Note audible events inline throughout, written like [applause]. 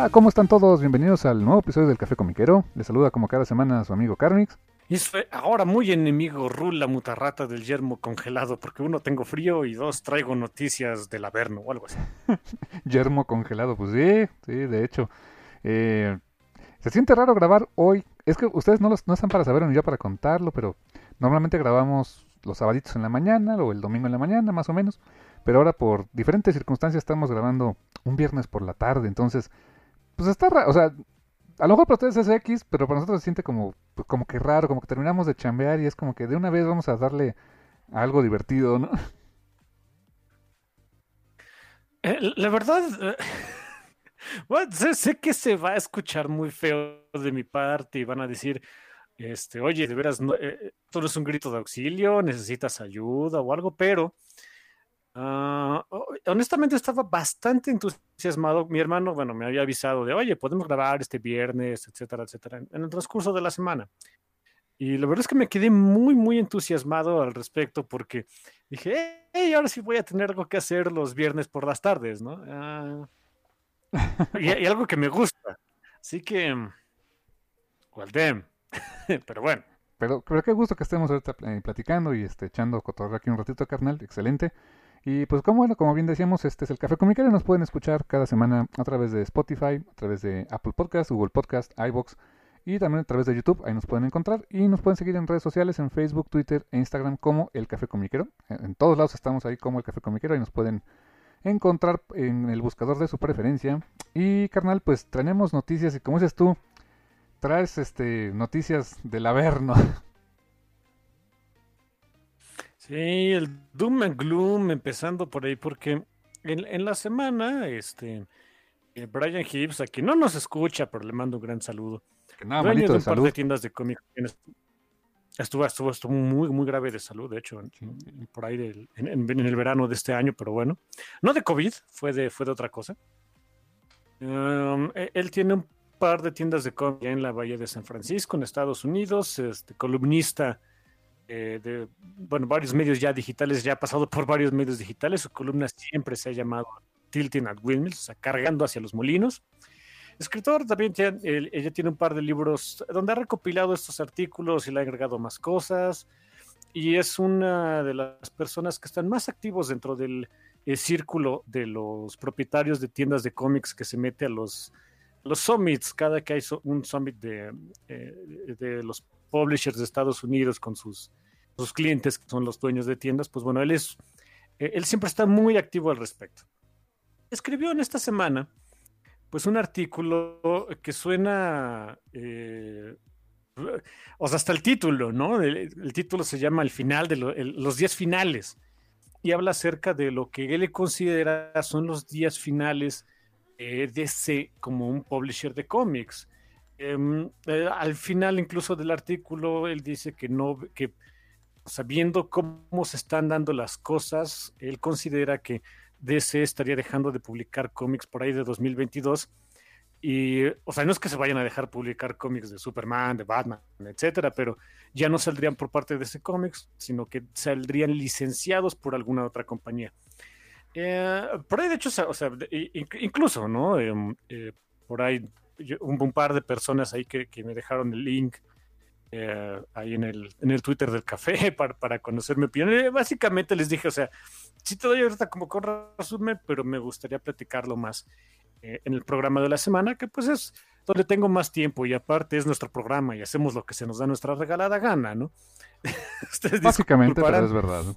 Hola, ¿cómo están todos? Bienvenidos al nuevo episodio del Café Comiquero. Les saluda como cada semana su amigo Carmix. Y soy ahora muy enemigo Rul, la mutarrata del yermo congelado, porque uno tengo frío y dos traigo noticias del Averno o algo así. [laughs] yermo congelado, pues sí, sí, de hecho. Eh, se siente raro grabar hoy. Es que ustedes no, los, no están para saberlo ni yo para contarlo, pero normalmente grabamos los sabaditos en la mañana o el domingo en la mañana, más o menos. Pero ahora por diferentes circunstancias estamos grabando un viernes por la tarde, entonces pues está raro, o sea, a lo mejor para ustedes es X, pero para nosotros se siente como, pues, como que raro, como que terminamos de chambear y es como que de una vez vamos a darle algo divertido, ¿no? Eh, la verdad, eh, [laughs] sé, que se va a escuchar muy feo de mi parte y van a decir, este, oye, de veras, no, eh, esto no es un grito de auxilio, necesitas ayuda o algo, pero Ah, honestamente estaba bastante entusiasmado. Mi hermano, bueno, me había avisado de, oye, podemos grabar este viernes, etcétera, etcétera, en el transcurso de la semana. Y la verdad es que me quedé muy, muy entusiasmado al respecto porque dije, hey, ahora sí voy a tener algo que hacer los viernes por las tardes, ¿no? Ah, [laughs] y, algo que me gusta. Así que, well, damn. [laughs] Pero bueno. Pero, pero qué gusto que estemos ahorita eh, platicando y este, echando cotorreo aquí un ratito, carnal. Excelente. Y pues como bueno, como bien decíamos, este es el Café Comiquero, nos pueden escuchar cada semana a través de Spotify, a través de Apple Podcast, Google Podcast, iBox y también a través de YouTube, ahí nos pueden encontrar y nos pueden seguir en redes sociales, en Facebook, Twitter e Instagram como El Café Comiquero. En todos lados estamos ahí como El Café Comiquero, ahí nos pueden encontrar en el buscador de su preferencia. Y carnal, pues tenemos noticias y como dices tú, traes este noticias del Averno. [laughs] Sí, el doom and gloom empezando por ahí, porque en, la semana, este, eh, Brian Hibbs, aquí no nos escucha, pero le mando un gran saludo. Que nada, manito de, un par de tiendas de cómics. Estuvo, estuvo, estuvo muy, muy grave de salud, de hecho, por ahí en, el verano de este año, pero bueno. No de COVID, fue de, fue de otra cosa. Um, e, él tiene un par de tiendas de cómics en la Bahía de San Francisco, en Estados Unidos, este, columnista eh, de, bueno, varios medios ya digitales, ya ha pasado por varios medios digitales, su columna siempre se ha llamado Tilting at Windmills, o sea, cargando hacia los molinos. Escritor también, ella tiene un par de libros donde ha recopilado estos artículos y le ha agregado más cosas, y es una de las personas que están más activos dentro del eh, círculo de los propietarios de tiendas de cómics que se mete a los, los summits, cada que hay un summit de, eh, de los publishers de Estados Unidos con sus sus clientes, que son los dueños de tiendas, pues bueno, él es, eh, él siempre está muy activo al respecto. Escribió en esta semana, pues un artículo que suena, eh, o sea, hasta el título, ¿no? El, título se llama El final de los 10 finales. y habla acerca de lo que él considera son los días finales de DC como un publisher de cómics. Em, eh, al final incluso del artículo él dice que no, que sabiendo cómo se están dando las cosas, él considera que DC estaría dejando de publicar cómics por ahí de 2022 y, o sea, no es que se vayan a dejar publicar cómics de Superman, de Batman, etcétera, pero ya no saldrían por parte de ese cómics, sino que saldrían licenciados por alguna otra compañía. Eh, por ahí, de hecho, o sea, incluso, ¿no? Em, eh, por ahí un, par de personas ahí que, me dejaron el link eh, ahí en el, en el Twitter del café [laughs] para, para conocer mi opinión. básicamente les dije, o sea, sí te doy ahorita como con resumen, pero me gustaría platicarlo más eh, en el programa de la semana, que pues es donde tengo más tiempo y aparte es nuestro programa y hacemos lo que se nos da nuestra regalada gana, ¿no? [laughs] Básicamente, pero es verdad. Eh,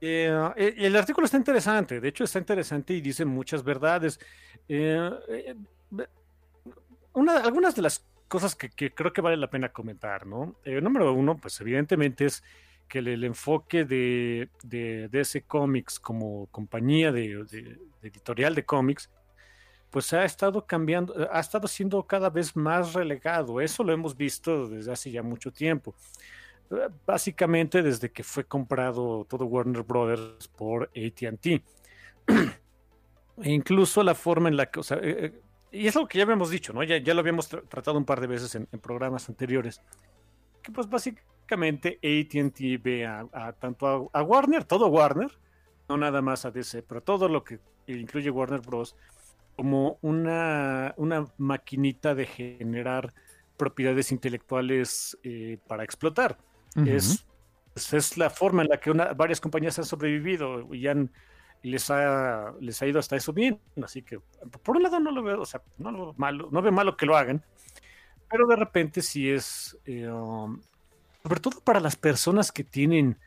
eh, el artículo está interesante, de hecho está interesante y dice muchas verdades. una, algunas de las cosas que, creo que vale la pena comentar, ¿no? número uno, pues evidentemente es que el, enfoque de, de, DC Comics como compañía de, editorial de cómics, pues ha estado cambiando, ha estado siendo cada vez más relegado. Eso lo hemos visto desde hace ya mucho tiempo. Básicamente desde que fue comprado todo Warner Brothers por ATT. e incluso la forma en la que, o sea, eh, eh, y es algo que ya habíamos dicho, ¿no? Ya, ya lo habíamos tratado un par de veces en, programas anteriores. Que pues básicamente básicamente ATT ve a, tanto a, Warner, todo Warner, no nada más a DC, pero todo lo que incluye Warner Bros. como una, una maquinita de generar propiedades intelectuales eh, para explotar. Es, pues, es la forma en la que varias compañías han sobrevivido y han les ha, les ha ido hasta eso bien. Así que, por un lado, no lo veo, o sea, no lo malo, no veo malo que lo hagan, pero de repente sí es, eh, um, sobre todo para las personas que tienen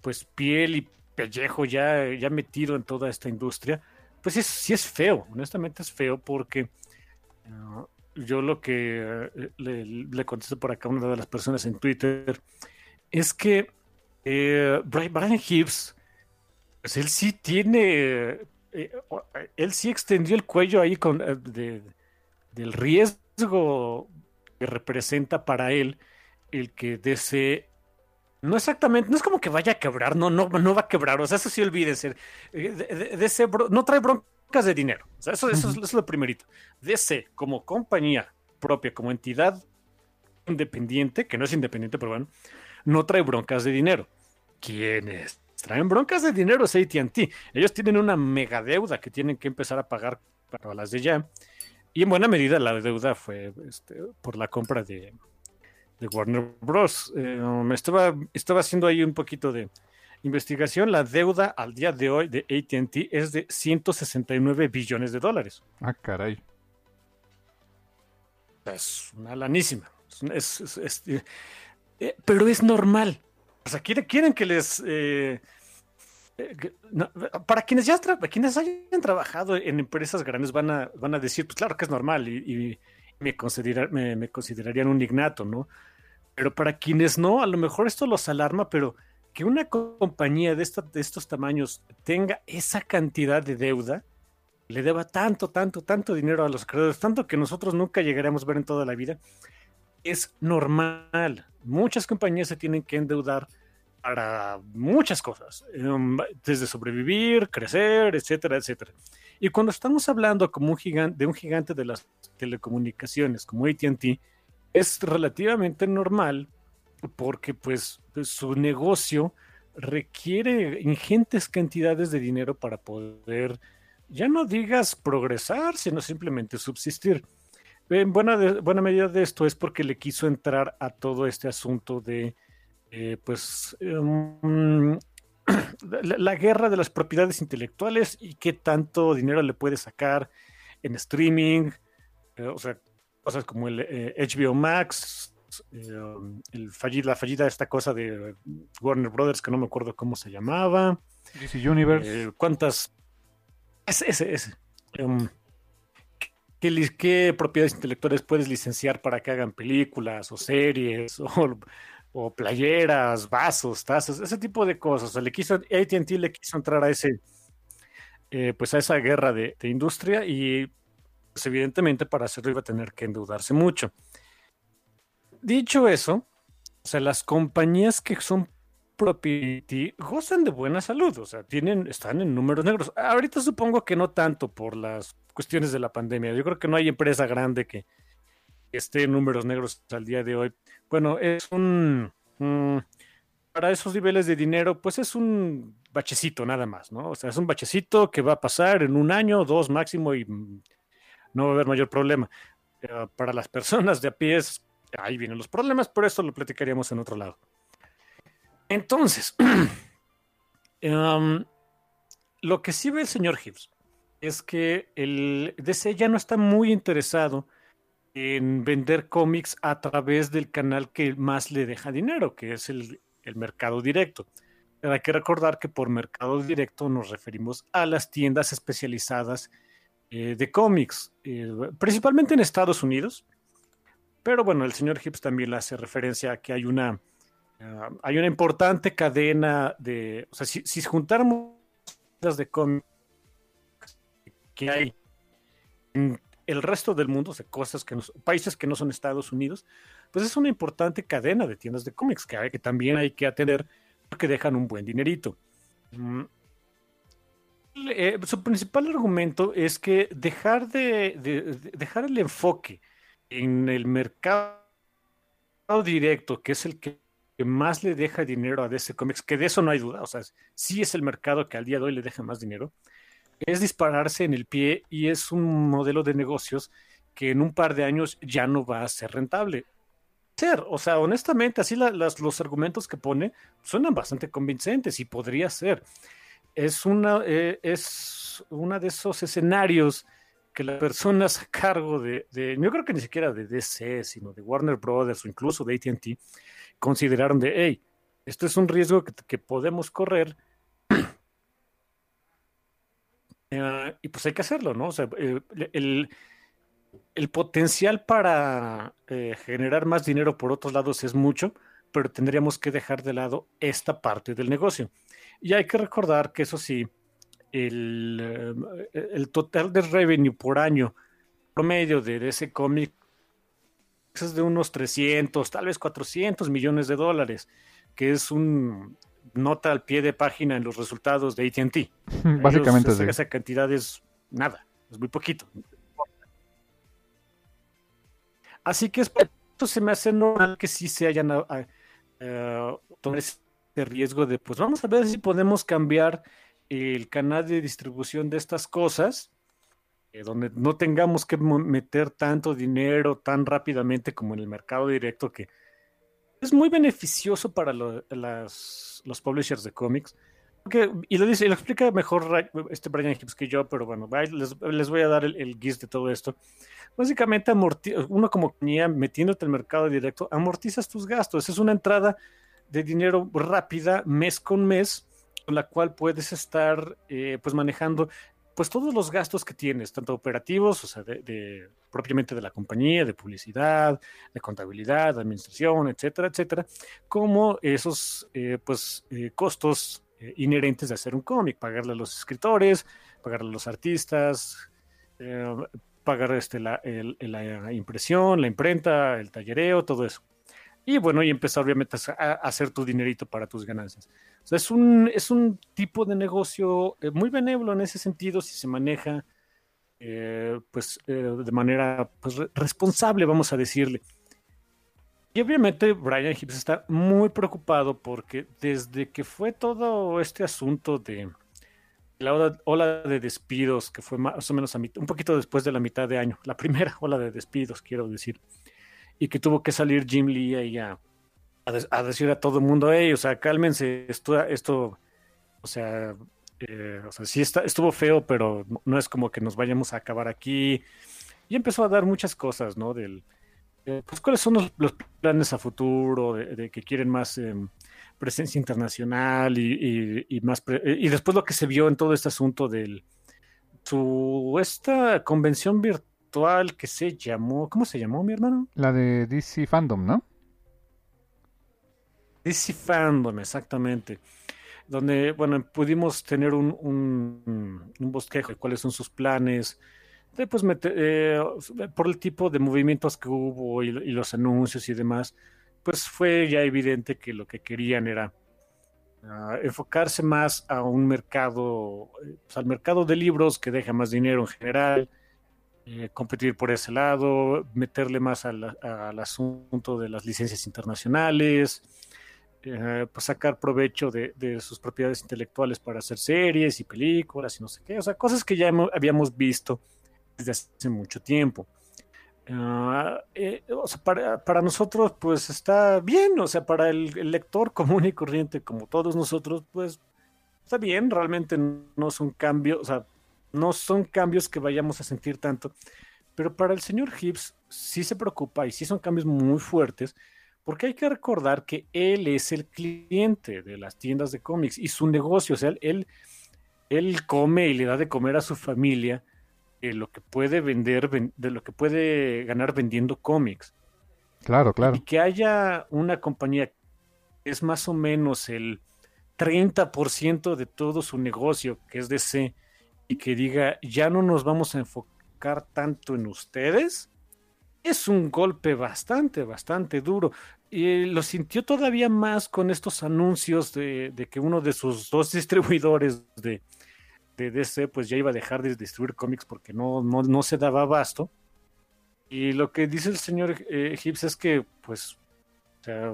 pues piel y pellejo ya, ya metido en toda esta industria, pues es, sí es feo, honestamente es feo porque ah, yo lo que eh, le, le, contesto por acá a una de las personas en Twitter es que eh, Brian Hibbs, pues él sí tiene, eh, él sí extendió el cuello ahí con, del riesgo que representa para él el que DC no exactamente, no es como que vaya a quebrar, no, no, no va a quebrar, o sea, eso sí olvídense. Eh, DC no trae broncas de dinero, o sea, eso, eso, es, lo primerito. DC como compañía propia, como entidad independiente, que no es independiente, pero bueno, no trae broncas de dinero. ¿Quiénes? Traen broncas de dinero es ATT. Ellos tienen una mega deuda que tienen que empezar a pagar para las de ya. Y en buena medida la deuda fue este, por la compra de, de Warner Bros. Eh, me estaba, estaba haciendo ahí un poquito de investigación. La deuda al día de hoy de ATT es de 169 billones de dólares. Ah, caray. Es una lanísima. Eh, eh, pero es normal. O sea, quieren, quieren que les... para quienes ya quienes hayan trabajado en empresas grandes van a, van a decir, pues claro que es normal y, me, considerarían un ignato, ¿no? Pero para quienes no, a lo mejor esto los alarma, pero que una compañía de, estos tamaños tenga esa cantidad de deuda, le deba tanto, tanto, tanto dinero a los creadores, tanto que nosotros nunca llegaremos a ver en toda la vida, es normal. Muchas compañías se tienen que endeudar para muchas cosas, em, desde sobrevivir, crecer, etcétera, etcétera. Y cuando estamos hablando como un gigante, de un gigante de las telecomunicaciones como ATT, es relativamente normal porque pues, pues, su negocio requiere ingentes cantidades de dinero para poder, ya no digas progresar, sino simplemente subsistir. En buena, buena medida de esto es porque le quiso entrar a todo este asunto de, eh, pues, em, la, guerra de las propiedades intelectuales y qué tanto dinero le puede sacar en streaming, eh, o sea, cosas como el HBO eh, Max, eh, el la fallida esta cosa de Warner Brothers que no me acuerdo cómo se llamaba. DC Universe. ¿Cuántas? Ese, ese, ese. Em, ¿qué, propiedades intelectuales puedes licenciar para que hagan películas o series? [laughs] O o playeras, vasos, tazas, ese tipo de cosas. O le quiso, ATT le quiso entrar a ese, eh, pues a esa guerra de, industria y pues evidentemente para hacerlo iba a tener que endeudarse mucho. Dicho eso, las compañías que son property gozan de buena salud, o sea, tienen, están en números negros. Ahorita supongo que no tanto por las cuestiones de la pandemia. Yo creo que no hay empresa grande que esté en números negros al día de hoy. Bueno, es un... para esos niveles de dinero, pues es un bachecito nada más, ¿no? O sea, es un bachecito que va a pasar en un año, dos máximo y no va a haber mayor problema. para las personas de a pie, ahí vienen los problemas, pero eso lo platicaríamos en otro lado. Entonces, [clears throat] em, lo que sí ve el señor Gibbs es que el DC ya no está muy interesado en vender cómics a través del canal que más le deja dinero, que es el, mercado directo. Pero hay que recordar que por mercado directo nos referimos a las tiendas especializadas eh, de cómics, eh, principalmente en Estados Unidos. Pero bueno, el señor Hibbs también le hace referencia a que hay una, ah, hay una importante cadena de, o sea, si, si juntáramos las de cómics que hay en el resto del mundo, o cosas que países que no son Estados Unidos, pues es una importante cadena de tiendas de cómics que, que también hay que atender porque dejan un buen dinerito. Mm. Eh, su principal argumento es que dejar de, dejar el enfoque en el mercado directo, que es el que más le deja dinero a DC Comics, que de eso no hay duda, o sea, sí es el mercado que al día de hoy le deja más dinero, es dispararse en el pie y es un modelo de negocios que en un par de años ya no va a ser rentable. Ser, o sea, honestamente, así los argumentos que pone suenan bastante convincentes y podría ser. Es una, eh, es una de esos escenarios que las personas a cargo de, de, yo creo que ni siquiera de DC, sino de Warner Brothers o incluso de ATT, consideraron de, hey, esto es un riesgo que podemos correr [clears throat] eh, y pues hay que hacerlo, ¿no? O sea, eh, el, potencial para eh, generar más dinero por otros lados es mucho, pero tendríamos que dejar de lado esta parte del negocio. Y hay que recordar que eso sí, el, el total de revenue por año promedio de ese cómic es de unos 300, tal vez 400 millones de dólares, que es un nota al pie de página en los resultados de ATT. [laughs] Básicamente Esa cantidad es nada, es muy poquito. Así que esto se me hace normal que sí se hayan uh, tomado ese riesgo de, pues vamos a ver si podemos cambiar el canal de distribución de estas cosas, donde no tengamos que meter tanto dinero tan rápidamente como en el mercado directo que es muy beneficioso para los publishers de cómics. y lo dice, y lo explica mejor este Brian Hibbs que yo, pero bueno, les, voy a dar el, el de todo esto. Básicamente, uno como compañía, metiéndote el mercado directo, amortizas tus gastos. Es una entrada de dinero rápida, mes con mes, con la cual puedes estar eh, pues manejando pues todos los gastos que tienes, tanto operativos, o sea, de, propiamente de la compañía, de publicidad, de contabilidad, de administración, etcétera, etcétera, como esos eh, pues eh, costos eh, inherentes de hacer un cómic, pagarle a los escritores, pagarle a los artistas, pagar este, la, la impresión, la imprenta, el tallereo, todo eso. Y bueno, y empezar obviamente a, hacer tu dinerito para tus ganancias. Es un, es un tipo de negocio eh, muy benévolo en ese sentido si se maneja eh, pues eh, de manera pues, responsable, vamos a decirle. Y obviamente Brian Hibbs está muy preocupado porque desde que fue todo este asunto de la ola, de despidos, que fue más o menos a un poquito después de la mitad de año, la primera ola de despidos, quiero decir, y que tuvo que salir Jim Lee ahí a, a, decir a todo el mundo, hey, o sea, cálmense, esto, esto o sea, eh, o sea, sí está, estuvo feo, pero no es como que nos vayamos a acabar aquí. Y empezó a dar muchas cosas, ¿no? Del, eh, pues cuáles son los, planes a futuro, de, que quieren más em, presencia internacional y, y, más y después lo que se vio en todo este asunto del su esta convención virtual que se llamó, ¿cómo se llamó mi hermano? La de DC Fandom, ¿no? DC exactamente. Donde, bueno, pudimos tener un, bosquejo de cuáles son sus planes, de, pues, eh, por el tipo de movimientos que hubo y, los anuncios y demás, pues fue ya evidente que lo que querían era ah, enfocarse más a un mercado, pues, al mercado de libros que deja más dinero en general, eh, competir por ese lado, meterle más al, asunto de las licencias internacionales, eh, pues sacar provecho de, sus propiedades intelectuales para hacer series y películas y no sé qué, o sea, cosas que ya habíamos visto desde hace mucho tiempo. Ah, eh, o sea, para, nosotros, pues está bien, o sea, para el, el, lector [laughs] común y corriente, como todos nosotros, pues está bien, realmente no es un cambio, o sea, no son cambios que vayamos a sentir tanto, pero para el señor Hibbs sí se preocupa y sí son cambios muy fuertes, porque hay que recordar que él es el cliente de las tiendas de cómics y su negocio, o sea, él, él come y le da de comer a su familia de lo que puede vender, de lo que puede ganar vendiendo cómics. Claro, claro. Y que haya una compañía que es más o menos el 30% de todo su negocio, que es DC, y que diga, ya no nos vamos a enfocar tanto en ustedes, es un golpe bastante, bastante duro. Y lo sintió todavía más con estos anuncios de, que uno de sus dos [laughs] distribuidores de, de, DC pues ya iba a dejar de distribuir cómics porque no, no, se daba abasto. Y lo que dice el señor eh, Gibbs es que pues, o sea,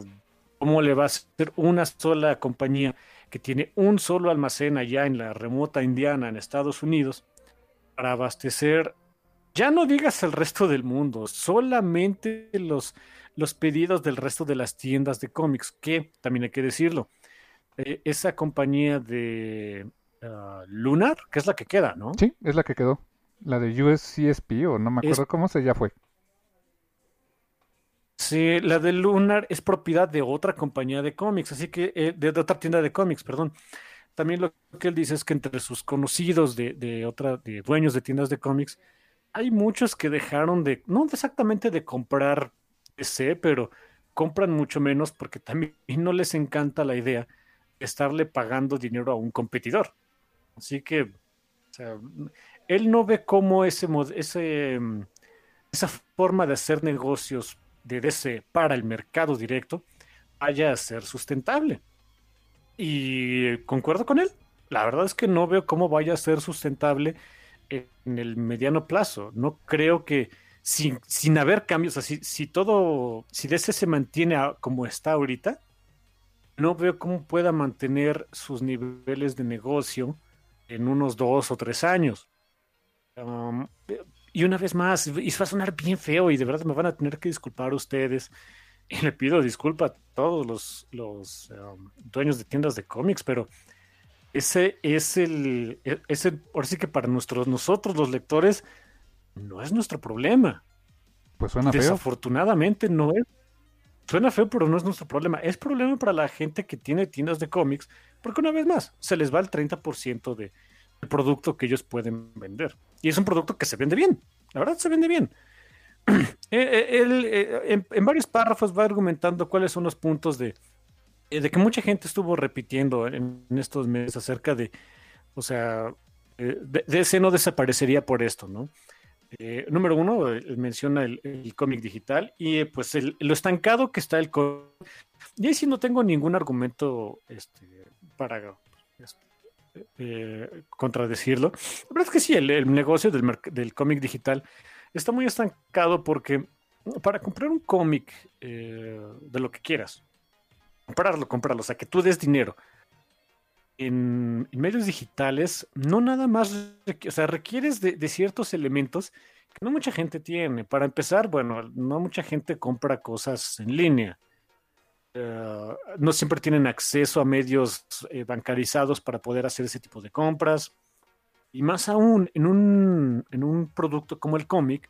¿cómo le va a ser una sola compañía que tiene un solo almacén allá en la remota Indiana, en Estados Unidos, para abastecer, ya no digas el resto del mundo, solamente los, los pedidos del resto de las tiendas de cómics, que también hay que decirlo, eh, esa compañía de ah, Lunar, que es la que queda, ¿no? Sí, es la que quedó. La de USCSP, o no me acuerdo cómo se ya fue. Sí, la de Lunar es propiedad de otra compañía de cómics, así que eh, de, otra tienda de cómics, perdón. También lo que él dice es que entre sus conocidos de, de otra, de dueños de tiendas de cómics, hay muchos que dejaron de, no exactamente de comprar DC, pero compran mucho menos porque también [laughs] no les encanta la idea de estarle pagando dinero a un competidor. Así que, o sea, él no ve cómo ese, ese, mm, esa forma de hacer negocios de DC para el mercado directo vaya a ser sustentable. Y concuerdo con él. La verdad es que no veo cómo vaya a ser sustentable en el mediano plazo. No creo que sin, sin haber cambios, así, si todo, si DC se mantiene como está ahorita, no veo cómo pueda mantener sus niveles de negocio en unos dos o tres años. Y una vez más, y va a sonar bien feo y de verdad me van a tener que disculpar ustedes. [laughs] Y le pido disculpa a todos los, los dueños de tiendas de cómics, pero ese es el, e, ese, ahora sí que para nuestros, nosotros los lectores, no es nuestro problema. Pues suena feo. Desafortunadamente no es. Suena feo, pero no es nuestro problema. Es problema para la gente que tiene tiendas de cómics, porque una vez más, se les va el 30% de, el producto que ellos pueden vender. Y es un producto que se vende bien, la verdad se vende bien. Él, [clears throat] eh, eh, en, varios párrafos va argumentando cuáles son los puntos de, eh, de que mucha gente estuvo repitiendo en, estos meses acerca de, o sea, de, ese no desaparecería por esto, ¿no? número uno, menciona el, cómic digital y pues lo estancado que está el cómic. Y ahí sí no tengo ningún argumento este, para eh, contradecirlo. La verdad es que sí, el, negocio del, del cómic digital está muy estancado porque para comprar un cómic eh, de lo que quieras, comprarlo, comprarlo, o sea, que tú des dinero. En, medios digitales, no nada más, o sea, requieres de, ciertos elementos que no mucha gente tiene. Para empezar, bueno, no mucha gente compra cosas en línea. Eh, no siempre tienen acceso a medios eh, bancarizados para poder hacer ese tipo de compras. Y más aún, en un, en un producto como el cómic,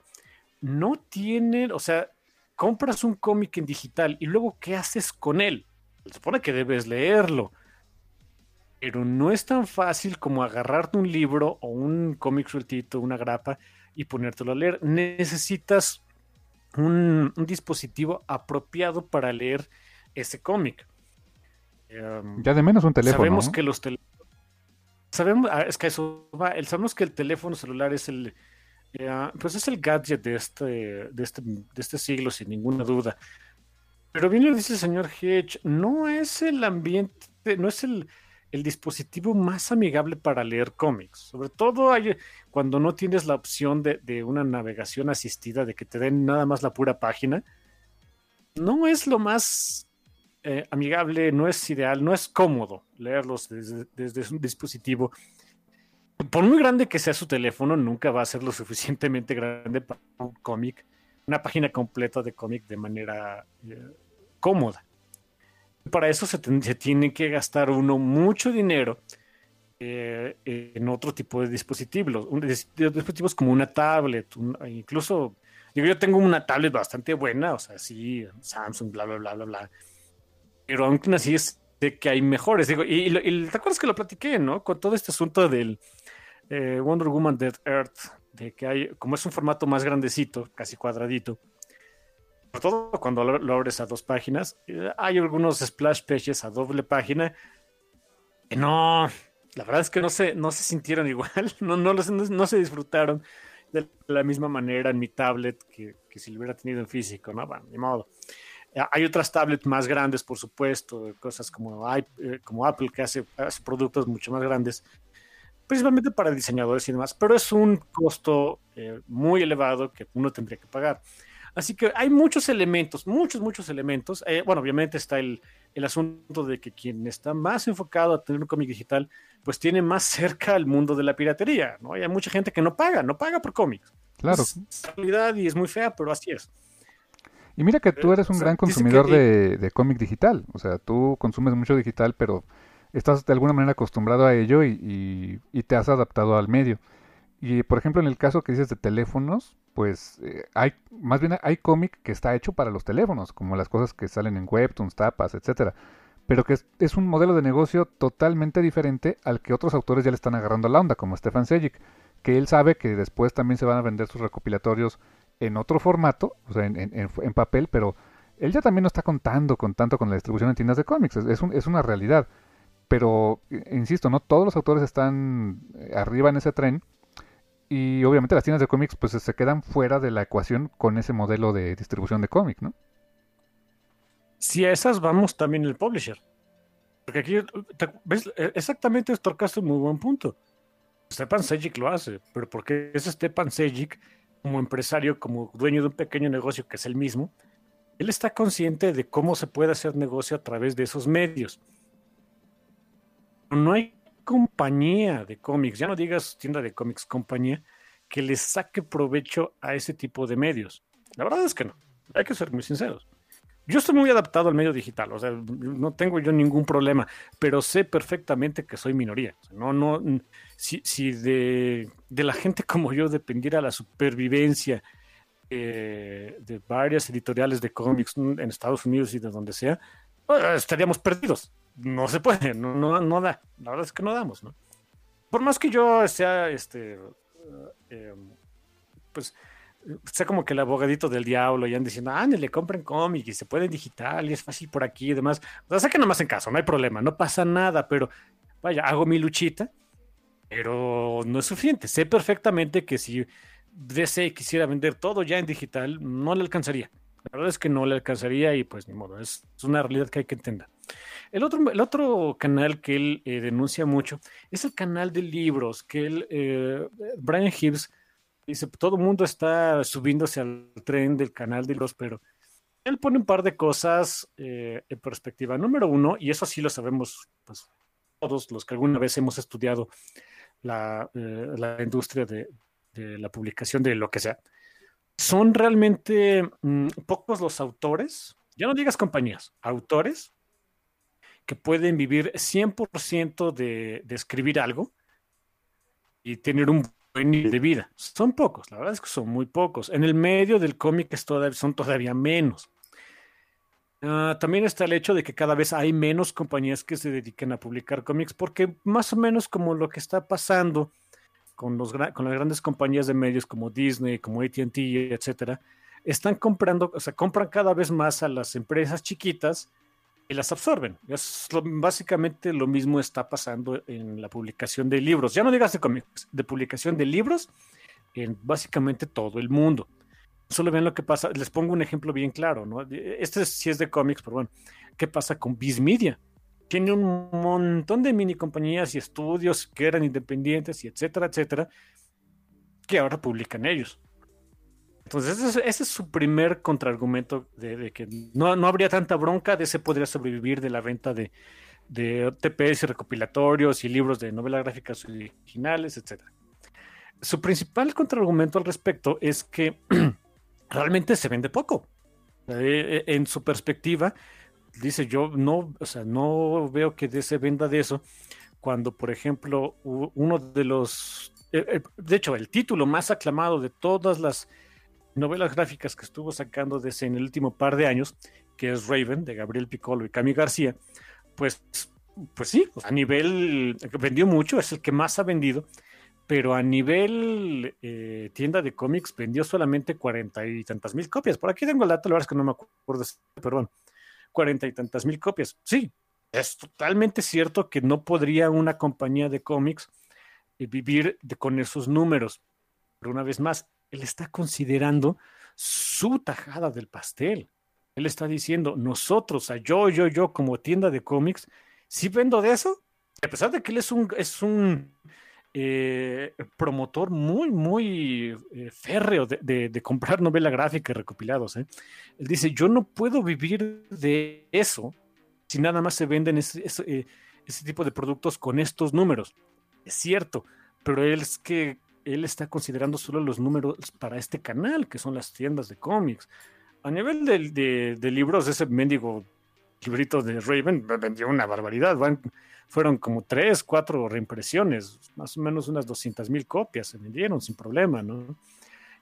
no tienen, o sea, compras un cómic en digital y luego, ¿qué haces con él? Se supone que debes leerlo. Pero no es tan fácil como agarrarte un libro o un cómic sueltito, una grapa y ponértelo a leer. Necesitas un, un dispositivo apropiado para leer ese cómic. em, ya de menos un teléfono. Sabemos que los teléfonos. Sabemos, ah, es que eso va, sabemos que el teléfono celular es el. Eh, pues es el gadget de este, de, este, de este siglo, sin ninguna duda. Pero bien lo dice el señor Hedge, no es el ambiente, no es el, dispositivo más amigable para leer cómics. Sobre todo hay, cuando no tienes la opción de, de, una navegación asistida, de que te den nada más la pura página. No es lo más eh, amigable, no es ideal, no es cómodo leerlos desde, desde un dispositivo. Por muy grande que sea su teléfono, nunca va a ser lo suficientemente grande para un cómic, una página completa de cómic de manera eh, cómoda. Para eso se, tiene que gastar uno mucho dinero eh, en otro tipo de dispositivos, dispositivos como una tablet, incluso, digo, yo tengo una tablet bastante buena, o sea, sí, Samsung, bla, bla, bla, bla, bla, pero aún así es de que hay mejores. Digo, y, y, te acuerdas que lo platiqué, ¿no? Con todo este asunto del eh, Wonder Woman Dead Earth, de que hay, como es un formato más grandecito, casi cuadradito, sobre todo cuando lo, abres a dos páginas, eh, hay algunos splash pages a doble página que no, la verdad es que no se, no se sintieron [laughs] igual, no, no, no, no se disfrutaron de la misma manera en mi tablet que, que si lo hubiera tenido en físico, ¿no? Bueno, ni modo. Hay otras tablets más grandes, por supuesto, cosas como, eh, como Apple que hace, hace, productos mucho más grandes, principalmente para diseñadores y demás, pero es un costo eh, muy elevado que uno tendría que pagar. Así que hay muchos elementos, muchos, muchos elementos. Eh, bueno, obviamente está el, el, asunto de que quien está más enfocado a tener un cómic digital, pues tiene más [laughs] cerca al mundo de la piratería, ¿no? Y hay mucha gente que no paga, no paga por cómics. Claro. Es realidad y es muy fea, pero así es. Y mira que tú eres un o sea, gran consumidor que... de, de cómic digital, o sea, tú consumes mucho digital, pero estás de alguna manera acostumbrado a ello y, y, te has adaptado al medio. Y por ejemplo, en el caso que dices de teléfonos, pues eh, hay, más bien hay cómic que está hecho para los teléfonos, como las cosas que salen en webtoons, tapas, etcétera. Pero que es, es, un modelo de negocio totalmente diferente al que otros autores ya le están agarrando la onda, como Stefan Sejic, que él sabe que después también se van a vender sus recopilatorios en otro formato, o sea, en, en, en, papel, pero él ya también no está contando con tanto con la distribución en tiendas de cómics, es, un, es una realidad. Pero, insisto, no todos los autores están eh, arriba en ese tren y obviamente las tiendas de cómics pues se quedan fuera de la ecuación con ese modelo de distribución de cómic, ¿no? Si a esas vamos también el publisher. Porque aquí, ¿ves? E, exactamente, tocaste un muy buen punto. Stepan Sejic lo hace, pero porque es Stepan Sejic como empresario, como dueño de un pequeño negocio que es el mismo, él está consciente de cómo se puede hacer negocio a través de esos medios. No hay compañía de cómics, ya no digas tienda de cómics, compañía, que le saque provecho a ese tipo de medios. La verdad es que no, hay que ser muy sinceros. Yo estoy muy adaptado al medio digital, o sea, no tengo yo ningún problema, pero sé perfectamente que soy minoría. No, no, si, si de, de, la gente como yo dependiera la supervivencia eh, de varias editoriales de cómics en Estados Unidos y de donde sea, pues, estaríamos perdidos. No se puede, [laughs] no, no, no, da. La verdad es que no damos, ¿no? Por más que yo sea, este, eh, pues, sea como que el abogadito del diablo y andan diciendo, ah, le compren cómics y se pueden digital y es fácil por aquí y demás. O sea, que nomás en caso, no hay problema, no pasa nada, pero vaya, hago mi luchita pero no es suficiente. Sé perfectamente que si DC quisiera vender todo ya en digital, no le alcanzaría. La verdad es que no le alcanzaría y pues ni modo, es, es una realidad que hay que entender. El otro, el otro canal que él eh, denuncia mucho es el canal de libros, que él, eh, Brian Hibbs dice, todo el mundo está subiéndose al tren del canal de libros, pero él pone un par de cosas eh, en perspectiva. Número uno, y eso sí lo sabemos pues, todos los que alguna vez hemos estudiado la, eh, la industria de, de, la publicación de lo que sea. Son realmente mmm, pocos los autores, ya no digas compañías, autores que pueden vivir 100% de, de escribir algo y tener un buen nivel de vida. Son pocos, la verdad es que son muy pocos. En el medio del cómic son todavía menos. Uh, también está el hecho de que cada vez hay menos compañías que se dediquen a publicar cómics, porque más o menos como lo que está pasando con, los, con las grandes compañías de medios como Disney, como ATT, etcétera, están comprando, o sea, compran cada vez más a las empresas chiquitas y las absorben. Es básicamente lo mismo está pasando en la publicación de libros. Ya no digas de cómics, de publicación de libros en básicamente todo el mundo. Solo ven lo que pasa. Les pongo un ejemplo bien claro, ¿no? Este sí es de cómics, pero bueno, ¿qué pasa con Viz Media? Tiene un montón de mini compañías y estudios que eran independientes y etcétera, etcétera, que ahora publican ellos. Entonces, ese es, su primer contraargumento de, que no, no, habría tanta bronca, de ese podría sobrevivir de la venta de, de TPS recopilatorios y libros de novelas gráficas originales, etc. Su principal contraargumento al respecto es que [clears throat] realmente se vende poco. Eh, en su perspectiva, dice yo no, o sea, no veo que se venda de eso cuando, por ejemplo, uno de los, eh, eh, de hecho, el título más aclamado de todas las novelas gráficas que estuvo sacando desde en el último par de años, que es Raven, de Gabriel Piccolo y Cami García, pues, pues sí, a nivel, vendió mucho, es el que más ha vendido, pero a nivel eh, tienda de cómics vendió solamente cuarenta y tantas mil copias. Por aquí tengo el dato, la verdad es que no me acuerdo, pero bueno, cuarenta y tantas mil copias. Sí, es totalmente cierto que no podría una compañía de cómics eh, vivir con esos números. Pero una vez más, él está considerando su tajada del pastel. Él está diciendo, nosotros, a yo, yo, yo, como tienda de cómics, si vendo de eso, a pesar de que él es un, es un eh, promotor muy, muy eh, férreo de, comprar [laughs] novela gráfica y recopilados. ¿eh? Él dice, yo no puedo vivir de eso si nada más se venden ese, ese tipo de productos con estos números. Es cierto, pero él es que él está considerando solo los números para este canal, que son las tiendas de cómics. A nivel de, libros, ese mendigo librito de Raven vendió una barbaridad. Fueron como tres, cuatro reimpresiones, más o menos unas 200 mil copias se vendieron sin problema, ¿no?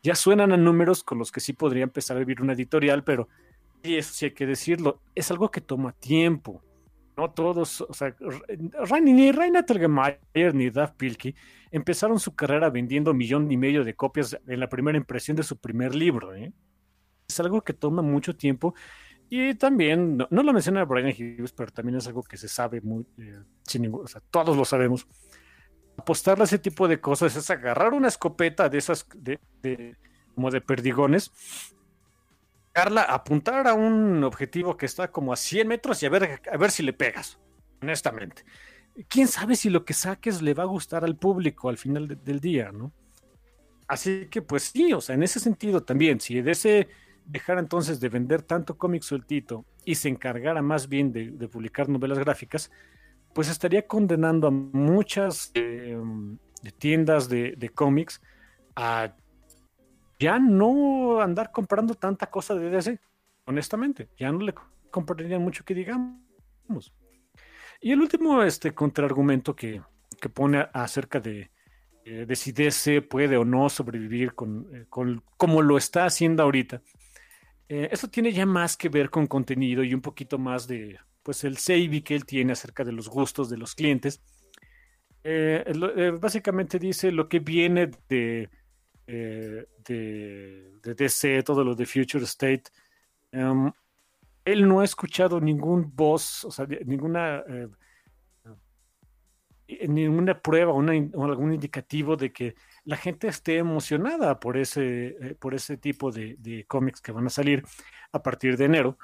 Ya suenan a números con los que sí podría empezar a vivir una editorial, pero, y eso sí hay que decirlo, es algo que toma tiempo no todos, o sea, ni Raina Telgemeier ni Duff Pilkey empezaron su carrera vendiendo millón y medio de copias en la primera impresión de su primer libro. ¿eh? Es algo que toma mucho tiempo y también, no, lo menciona Brian Hughes, pero también es algo que se sabe muy, eh, sin ningún, o sea, todos lo sabemos. Apostarle a ese tipo de cosas es agarrar una escopeta de esas, de, de como de perdigones apuntar a un objetivo que está como a 100 metros y a ver, a ver si le pegas, honestamente. Quién sabe si lo que saques le va a gustar al público al final del día, ¿no? Así que, pues sí, o sea, en ese sentido también, si de ese dejara entonces de vender tanto cómic sueltito y se encargara más bien de, publicar novelas gráficas, pues estaría condenando a muchas eh, tiendas de, cómics a ya no andar comprando tanta cosa de DC, honestamente, ya no le comprarían mucho que digamos. Y el último este contraargumento que, que pone acerca de, eh, si DC puede o no sobrevivir con, eh, con como lo está haciendo ahorita, eh, eso tiene ya más que ver con contenido y un poquito más de pues el savvy que él tiene acerca de los gustos de los clientes. básicamente dice lo que viene de eh, de, de, DC, todo lo de Future State, em, él no ha escuchado ningún voz, o sea, ninguna, eh, eh, ninguna prueba o algún indicativo de que la gente esté emocionada por ese, por ese tipo de, cómics que van a salir a partir de enero.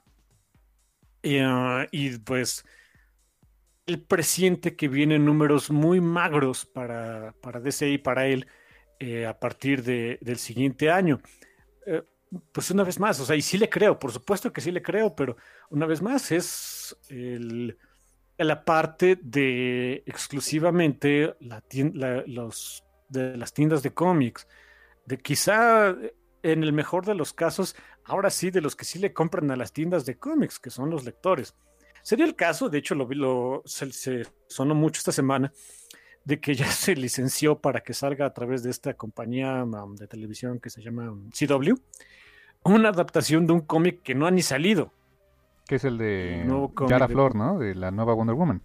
y pues él presiente que vienen números muy magros para, para DC y para él eh, a partir del siguiente año. Eh, pues una vez más, o sea, y sí le creo, por supuesto que sí le creo, pero una vez más es la parte de exclusivamente los, de las tiendas de cómics, de quizá en el mejor de los casos, ahora sí, de los que sí le compran a las tiendas de cómics, que son los lectores. Sería el caso, de hecho, lo, lo se sonó mucho esta semana, de que ya [laughs] se licenció para que salga a través de esta compañía um, de televisión que se llama um, CW, una adaptación de un cómic que no ha ni salido. Que es el de Cara Flor, ¿no? De la nueva Wonder Woman.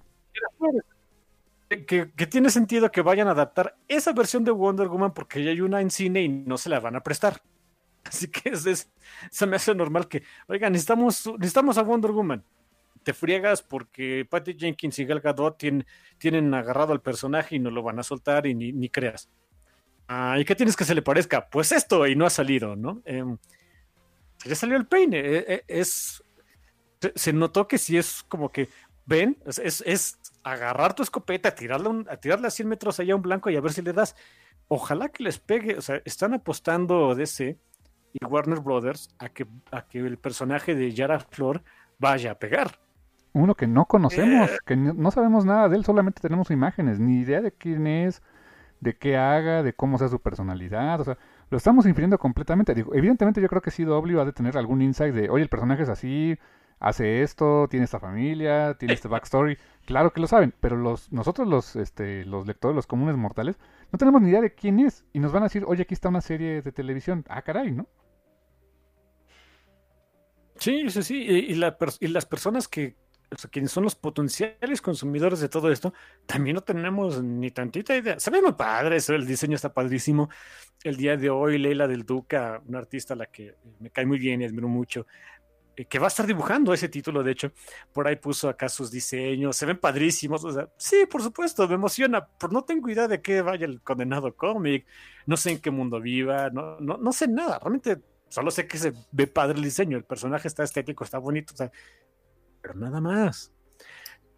Que, tiene sentido que vayan a adaptar esa versión de Wonder Woman porque ya hay una en cine y no se la van a prestar. [laughs] Así que es, se me hace normal que, oigan, necesitamos, necesitamos a Wonder Woman te friegas porque Patty Jenkins y Gal Gadot tienen, tienen agarrado al personaje y no lo van a soltar y ni, creas. Ah, ¿Y qué tienes que se le parezca? Pues esto, y no ha salido, ¿no? Eh, ya salió el peine. Eh, eh, es, se notó que sí es como que, ven, es, es agarrar tu escopeta, tirarla, a tirarla a 100 metros allá a un blanco y a ver si le das. Ojalá que les pegue, o sea, están apostando DC y Warner Brothers a que, a que el personaje de Yara Flor vaya a pegar. Uno que no conocemos, eh. que no sabemos nada de él, solamente tenemos imágenes, ni idea de quién es, de qué haga, de cómo sea su personalidad, o sea, lo estamos infiriendo completamente. Digo, evidentemente yo creo que CW ha de tener algún insight de, oye, el personaje es así, hace esto, tiene esta familia, tiene este backstory. Claro que lo saben, pero los, nosotros los, este, los lectores, los comunes mortales, no tenemos ni idea de quién es. Y nos van a decir, oye, aquí está una serie de televisión. Ah, caray, ¿no? Sí, sí, sí. Y, las personas que, quienes son los potenciales consumidores de todo esto, también no tenemos ni tantita idea. Se ve muy padre, el diseño está padrísimo. El día de hoy, Leila del Duca, una artista a la que me cae muy bien y admiro mucho, que va a estar dibujando ese título, de hecho, por ahí puso acá sus diseños, se ven padrísimos, o sea, sí, por supuesto, me emociona, pero no tengo idea de qué vaya el condenado cómic, no sé en qué mundo viva, no, no, no sé nada, realmente solo sé que se ve padre el diseño, el personaje está estético, está bonito, o sea, pero nada más.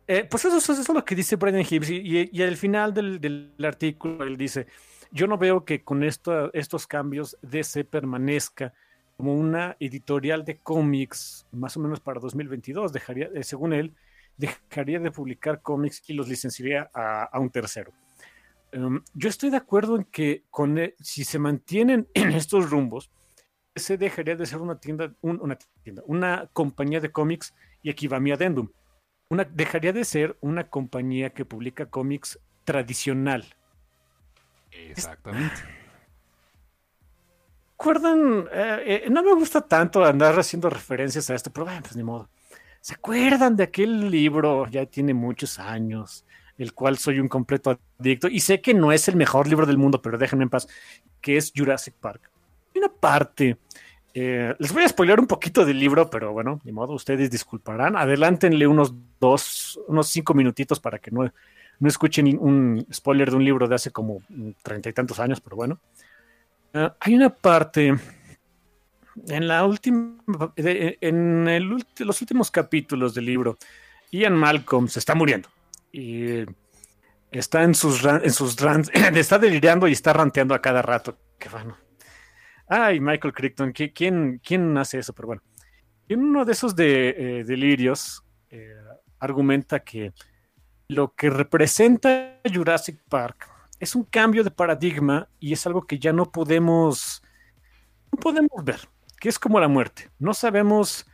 Eh, pues eso, eso, es lo que dice Brian Hibbs y, y, al final del, del, artículo él dice, yo no veo que con esto, estos cambios DC permanezca como una editorial de cómics, más o menos para 2022, dejaría, eh, según él, dejaría de publicar cómics y los licenciaría a, un tercero. Em, yo estoy de acuerdo en que con, e, si se mantienen en [clears throat] estos rumbos, se dejaría de ser una tienda, una tienda, una compañía de cómics, y aquí va mi adendum. Una, dejaría de ser una compañía que publica cómics tradicional. Exactamente acuerdan? Eh, eh, no me gusta tanto andar haciendo referencias a esto, pero bueno, pues ni modo. ¿Se acuerdan de aquel libro? Ya tiene muchos años, el cual soy un completo adicto. Y sé que no es el mejor libro del mundo, pero déjenme en paz, que es Jurassic Park. Una parte. Eh, les voy a spoiler un poquito del libro, pero bueno, ni modo, ustedes disculparán. Adelántenle unos dos, unos cinco minutitos para que no, no escuchen un spoiler de un libro de hace como treinta y tantos años, pero bueno. Ah, hay una parte en la última, en los últimos capítulos del libro, Ian Malcolm se está muriendo y está en sus en sus [clears throat] está delirando y está ranteando a cada rato. Qué bueno. Ay, Michael Crichton, ¿quién, quién hace eso? Pero bueno, en uno de esos eh, delirios eh, argumenta que lo que representa Jurassic Park es un cambio de paradigma y es algo que ya no podemos, no podemos ver, que es como la muerte. No sabemos,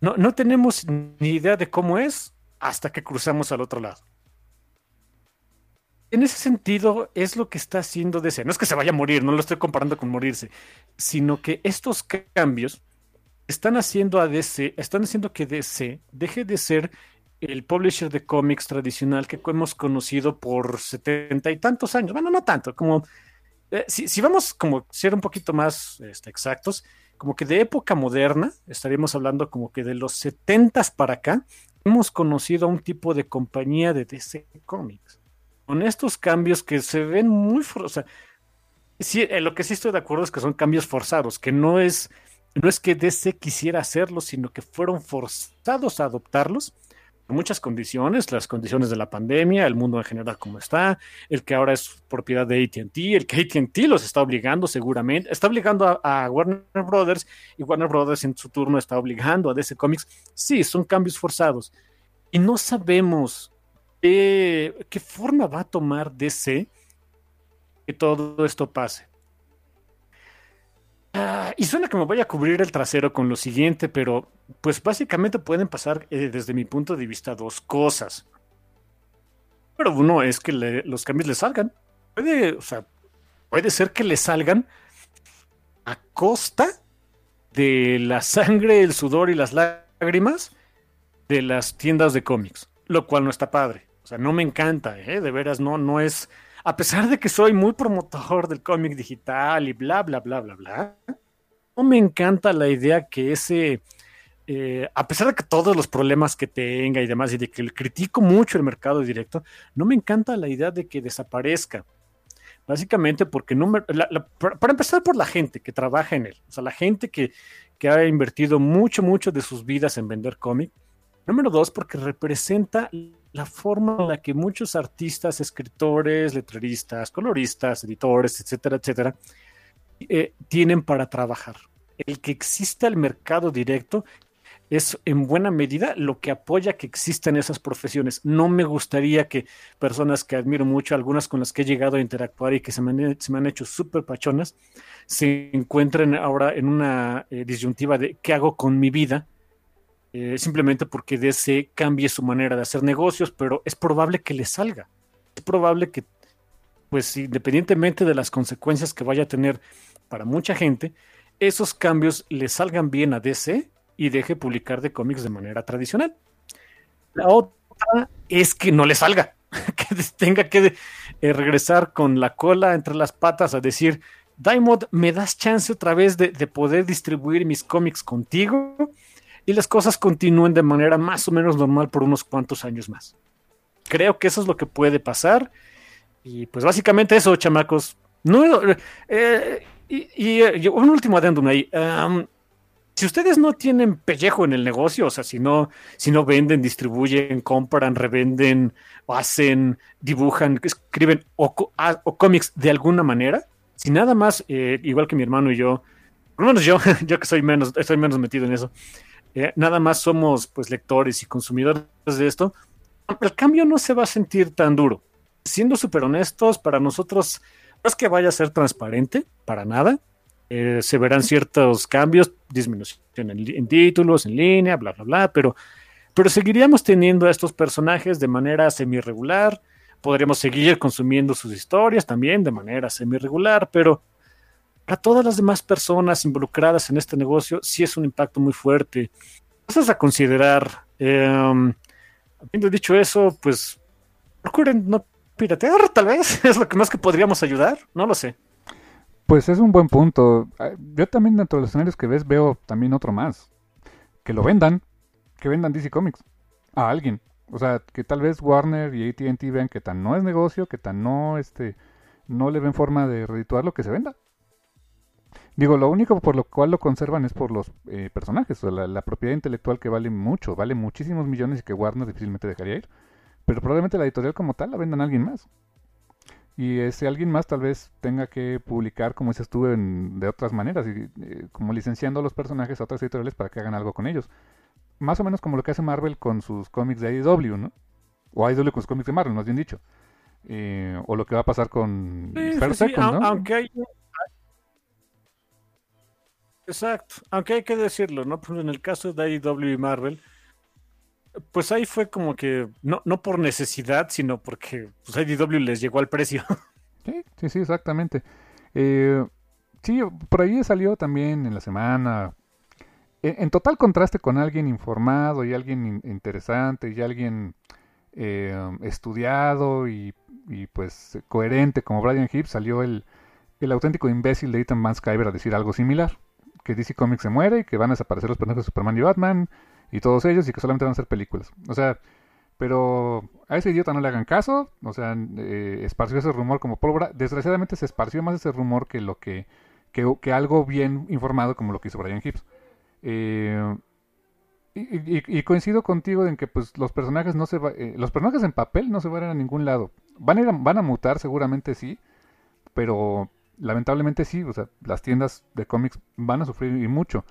no, no tenemos ni idea de cómo es hasta que cruzamos al otro lado. En ese sentido, es lo que está haciendo DC. No es que se vaya a morir, no lo estoy comparando con morirse, sino que estos cambios están haciendo a DC, están haciendo que DC deje de ser el publisher de cómics tradicional que hemos conocido por setenta y tantos años. Bueno, no tanto, como eh, si, vamos como ser un poquito más este, exactos, como que de época moderna, estaríamos hablando como que de los setentas para acá, hemos conocido a un tipo de compañía de DC Comics. Con estos cambios que se ven muy... O lo que sí estoy de acuerdo es que son cambios forzados, que no es, no es que DC quisiera hacerlos, sino que fueron forzados a adoptarlos muchas condiciones, las condiciones de la pandemia, el mundo en general como está, el que ahora es propiedad de ATT, el que ATT los está obligando seguramente, está obligando a, Warner Brothers y Warner Brothers en su turno está obligando a DC Comics. Sí, son cambios forzados y no sabemos qué forma va a tomar DC que todo esto pase. Ah, y suena que me voy a cubrir el trasero con lo siguiente, pero pues básicamente pueden pasar eh, desde mi punto de vista dos cosas. Pero uno es que los cambios le salgan. Puede, o sea, puede ser que le salgan a costa de la sangre, el sudor y las lágrimas de las tiendas de cómics, lo cual no está padre. O sea, no me encanta, ¿eh? de veras, no, no es a pesar de que soy muy promotor del cómic digital y bla, bla, bla, bla, bla, no me encanta la idea que ese, eh, a pesar de que todos los problemas que tenga y demás, y de que critico mucho el mercado directo, no me encanta la idea de que desaparezca. Básicamente porque no para empezar por la gente que trabaja en él, o sea, la gente que, que ha invertido mucho, mucho de sus vidas en vender cómic. Número dos, porque representa la forma en la que muchos artistas, escritores, letreristas, coloristas, editores, etcétera, etcétera, eh, tienen para trabajar. El que exista el mercado directo es en buena medida lo que apoya que existan esas profesiones. No me gustaría que personas que admiro mucho, algunas con las que he llegado a interactuar y que se me han, hecho súper pachonas, se encuentren ahora en una eh, disyuntiva de qué hago con mi vida, eh, simplemente porque DC cambie su manera de hacer negocios, pero es probable que le salga. Es probable que, pues independientemente de las consecuencias que vaya a tener para mucha gente, esos cambios le salgan bien a DC y deje publicar de cómics de manera tradicional. La otra es que no le salga, [laughs] que tenga que eh, regresar con la cola entre las patas a decir, Diamond, ¿me das chance otra vez de poder distribuir mis cómics contigo? Y las cosas continúen de manera más o menos normal por unos cuantos años más. Creo que eso es lo que puede pasar. Y pues básicamente eso, chamacos. No, eh, y, eh, un último adendum ahí. si ustedes no tienen pellejo en el negocio, o sea, si no, si no venden, distribuyen, compran, revenden, hacen, dibujan, escriben o, o cómics de alguna manera, si nada más, eh, igual que mi hermano y yo, por lo menos yo, [laughs] yo que soy menos, estoy menos metido en eso, eh, nada más somos pues lectores y consumidores de esto, el cambio no se va a sentir tan duro. Siendo súper honestos, para nosotros no es que vaya a ser transparente, para nada. Eh, se verán ciertos cambios, disminución en, títulos, en línea, bla, bla, bla, pero, pero seguiríamos teniendo a estos personajes de manera semi-regular. Podríamos seguir consumiendo sus historias también de manera semi-regular, pero para todas las demás personas involucradas en este negocio sí es un impacto muy fuerte. Cosas a considerar. Eh, habiendo dicho eso, pues procuren no piratear, tal vez. [laughs] Es lo que más que podríamos ayudar. No lo sé. Pues es un buen punto. Ah, yo también dentro de los escenarios que ves veo también otro más. Que lo vendan. Que vendan DC Comics. A alguien. O sea, que tal vez Warner y AT&T vean que tan no es negocio, que tan no, este, no le ven forma de redituarlo, que se venda. Digo, lo único por lo cual lo conservan es por los eh, personajes, o la, la, propiedad intelectual que vale mucho, vale muchísimos millones y que Warner difícilmente dejaría ir pero probablemente la editorial como tal la vendan a alguien más. Y ese alguien más tal vez tenga que publicar, como dices tú, de otras maneras, y, eh, como licenciando a los personajes a otras editoriales para que hagan algo con ellos. Más o menos como lo que hace Marvel con sus cómics de IDW, ¿no? O IDW con sus cómics de Marvel, más bien dicho. Eh, o lo que va a pasar con sí, ¿no? Aunque hay... Exacto, aunque hay que decirlo, ¿no? en el caso de IDW y Marvel, pues ahí fue como que, no, no por necesidad, sino porque pues les llegó al precio. [laughs] Sí, sí, sí, exactamente. Eh, sí, por ahí salió también en la semana, en, total contraste con alguien informado y alguien interesante y alguien eh, estudiado y, pues coherente como Brian Hibbs, salió el, el auténtico imbécil de Ethan Van Skyver a decir algo similar, que DC Comics se muere y que van a desaparecer los personajes de Superman y Batman y todos ellos y que solamente van a ser películas. O sea, pero a ese idiota no le hagan caso, o sea, eh, esparció ese rumor como pólvora. Desgraciadamente se esparció más ese rumor que lo que, que, algo bien informado como lo que hizo Brian Hibbs. Eh, y, coincido contigo en que pues los personajes no se eh, los personajes en papel no se van a ningún lado. Van a, ir van a mutar seguramente sí, pero lamentablemente sí, o sea, las tiendas de cómics van a sufrir y mucho.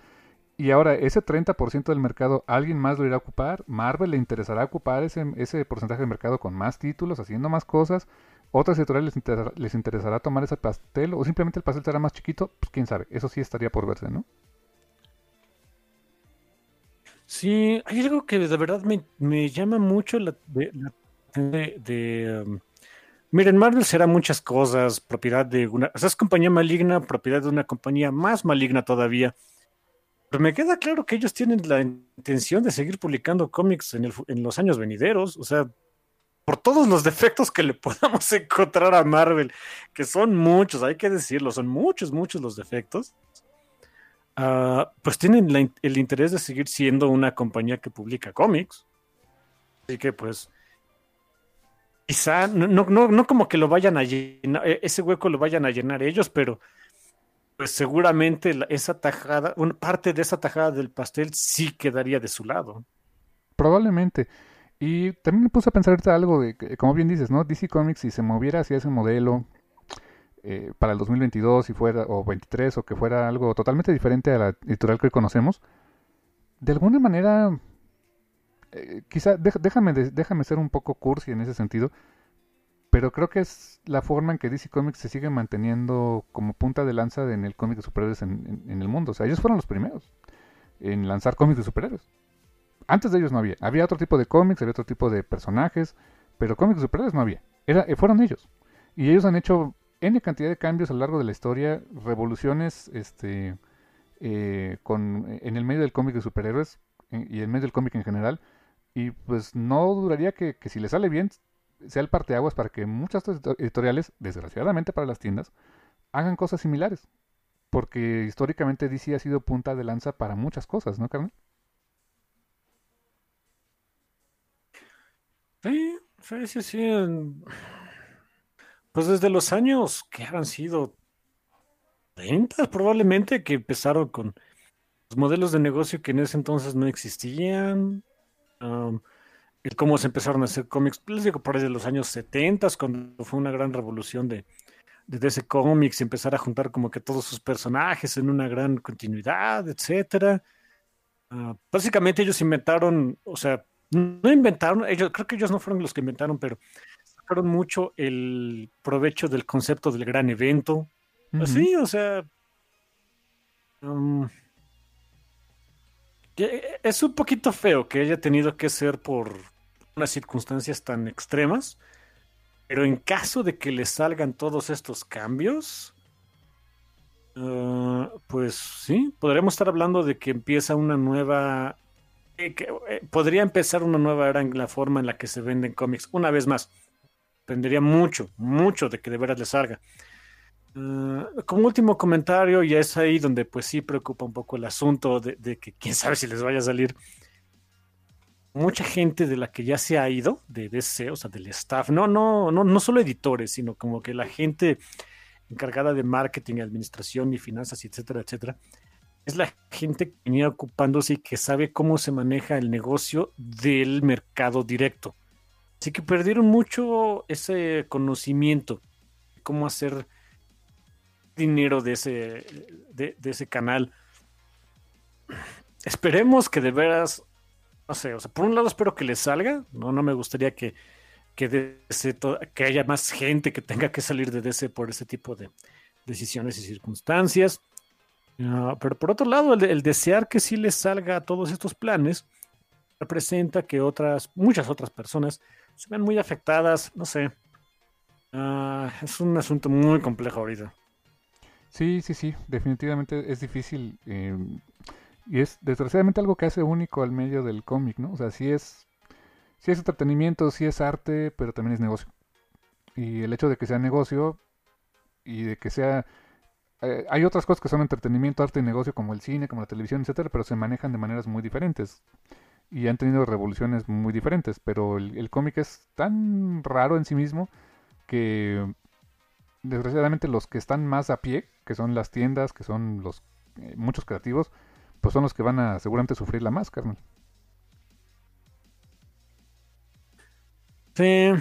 Y ahora, ese 30% del mercado, ¿alguien más lo irá a ocupar? ¿Marvel le interesará ocupar ese, ese porcentaje de mercado con más títulos, haciendo más cosas? ¿Otras editoriales les, interesará, tomar ese pastel? ¿O simplemente el pastel será más chiquito? Pues quién sabe, eso sí estaría por verse, ¿no? Sí, hay algo que de verdad me, llama mucho la, de, um, miren, Marvel será muchas cosas, propiedad de una, o sea, es compañía maligna, propiedad de una compañía más maligna todavía. Pero me queda claro que ellos tienen la intención de seguir publicando cómics en, los años venideros. O sea, por todos los defectos que le [laughs] podamos encontrar a Marvel, que son muchos, hay que decirlo, son muchos, muchos los defectos. ah, pues tienen el interés de seguir siendo una compañía que publica cómics. Así que pues quizá no, no, no como que lo vayan a llenar, e, ese hueco lo vayan a llenar ellos, pero pues seguramente esa tajada, una parte de esa tajada del pastel sí quedaría de su lado. Probablemente. Y también me puse a pensar ahorita algo de, como bien dices, ¿no? DC Comics, si se moviera hacia ese modelo eh, para el 2022, si fuera, o 23, o que fuera algo totalmente diferente a la editorial que hoy conocemos, de alguna manera, eh, quizá, déjame, déjame ser un poco cursi en ese sentido, pero creo que es la forma en que DC Comics se sigue manteniendo como punta de lanza en el cómic de superhéroes en, el mundo. O sea, ellos fueron los primeros en lanzar cómics de superhéroes. Antes de ellos no había. Había otro tipo de cómics, había otro tipo de personajes, pero cómics superhéroes no había. Era, eh, fueron ellos. Y ellos han hecho N cantidad de cambios a lo largo de la historia, revoluciones este, eh, con, en el medio del cómic de superhéroes y en medio del cómic en general. Y pues no duraría que, que si le sale bien, sea el parteaguas para que muchas editoriales, desgraciadamente para las tiendas, hagan cosas similares. Porque históricamente DC ha sido punta de lanza para muchas cosas, ¿no, Carmen? Sí, sí, sí, Pues desde los años que han sido 30 probablemente, que empezaron con los modelos de negocio que en ese entonces no existían. El cómo se empezaron a hacer cómics, les digo, por desde los años 70, cuando fue una gran revolución de, de DC Comics, empezar a juntar como que todos sus personajes en una gran continuidad, etcétera. Ah, básicamente ellos inventaron, o sea, no inventaron, ellos, creo que ellos no fueron los que inventaron, pero sacaron mucho el provecho del concepto del gran evento. Así, o sea. Um, es un poquito feo que haya tenido que ser por unas circunstancias tan extremas, pero en caso de que le salgan todos estos cambios, uh, pues sí, podremos estar hablando de que empieza una nueva eh, eh, podría empezar una nueva era en la forma en la que se venden cómics. Una vez más, dependería mucho, mucho de que de veras le salga. Ah, como último comentario, y es ahí donde pues sí preocupa un poco el asunto de, que quién sabe si les vaya a salir. Mucha gente de la que ya se ha ido, de DC, o sea, del staff, no, no, no, no solo editores, sino como que la gente encargada de marketing, administración y finanzas, etcétera, etcétera, es la gente que venía ocupándose y que sabe cómo se maneja el negocio del mercado directo. Así que perdieron mucho ese conocimiento, cómo hacer dinero de ese, de, ese canal. Esperemos que de veras, no sé, o sea, por un lado espero que les salga, no, no me gustaría que, que, que haya más gente que tenga que salir de DC por ese tipo de decisiones y circunstancias. Ah, pero por otro lado, el, desear que sí les salga a todos estos planes representa que otras, muchas otras personas se ven muy afectadas, no sé. Ah, es un asunto muy complejo ahorita. Sí, sí, sí, definitivamente es difícil. Eh, y es desgraciadamente algo que hace único al medio del cómic, ¿no? O sea, sí es, sí es entretenimiento, sí es arte, pero también es negocio. Y el hecho de que sea negocio y de que sea eh, hay otras cosas que son entretenimiento, arte y negocio, como el cine, como la televisión, etcétera, pero se manejan de maneras muy diferentes. Y han tenido revoluciones muy diferentes. Pero el, cómic es tan raro en sí mismo que desgraciadamente los que están más a pie, que son las tiendas, que son los eh, muchos creativos, pues son los que van a seguramente sufrir la más, carnal. Sí,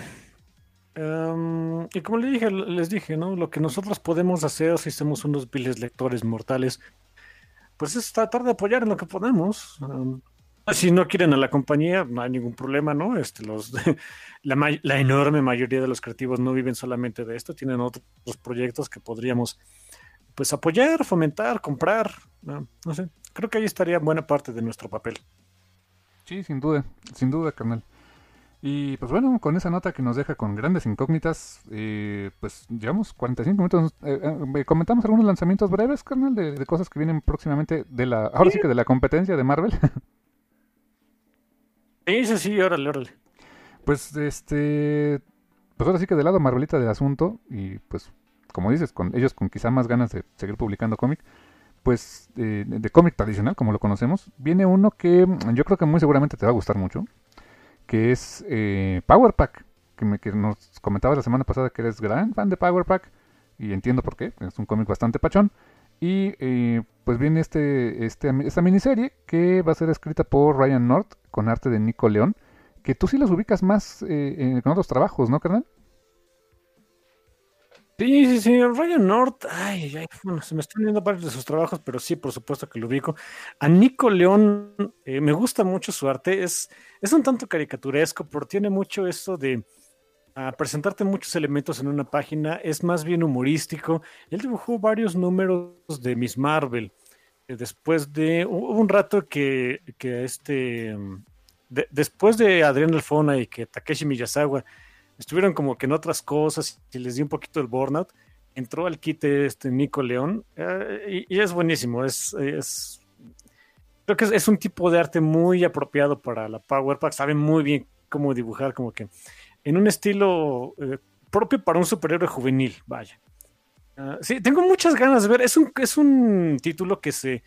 Em, y como les dije, les dije, ¿no? Lo que nosotros podemos hacer si somos unos viles lectores mortales, pues es tratar de apoyar en lo que podemos. Em, si no quieren a la compañía, no hay ningún problema, ¿no? Este, los, [laughs] la, la, enorme mayoría de los creativos no viven solamente de esto, tienen otros proyectos que podríamos pues apoyar, fomentar, comprar, no, no sé. Creo que ahí estaría buena parte de nuestro papel. Sí, sin duda, sin duda, carnal. Y pues bueno, con esa nota que nos deja con grandes incógnitas, eh, pues llevamos 45 minutos. Eh, eh, comentamos algunos lanzamientos breves, carnal, de, cosas que vienen próximamente de la, ahora sí que de la competencia de Marvel. [laughs] Sí, sí, sí, órale, órale. Pues este, pues ahora sí que del lado Marvelita del asunto y pues como dices, con ellos con quizá más ganas de seguir publicando cómic, pues de, cómic tradicional, como lo conocemos, viene uno que mm, yo creo que muy seguramente te va a gustar mucho, que es eh, Power Pack, que, me, nos comentabas la semana pasada que eres gran fan de Power Pack, y entiendo por qué, es un cómic bastante pachón. Y eh, pues viene este, este, esta miniserie que va a ser escrita por Ryan North con arte de Nico León, que tú sí los ubicas más eh, con otros trabajos, ¿no, carnal? Sí, sí, sí, Ryan North, ay, ay, bueno, se me están viendo varios de sus trabajos, pero sí, por supuesto que lo ubico. A Nico León eh, me gusta mucho su arte, es, es un tanto caricaturesco, pero tiene mucho eso de ah, presentarte muchos elementos en una página, es más bien humorístico. Él dibujó varios números de Miss Marvel. Eh, después de, hubo un rato que, que este, después de Adrián Alfona y que Takeshi Miyazawa estuvieron como que en otras cosas y les dio un poquito el burnout. Entró al quite este Nico León eh, y, es buenísimo. Es, es creo que es, un tipo de arte muy apropiado para la Power Pack. Sabe muy bien cómo dibujar, como que en un estilo eh, propio para un superhéroe juvenil. Vaya. Ah, sí, tengo muchas ganas de ver. Es un, es un título que se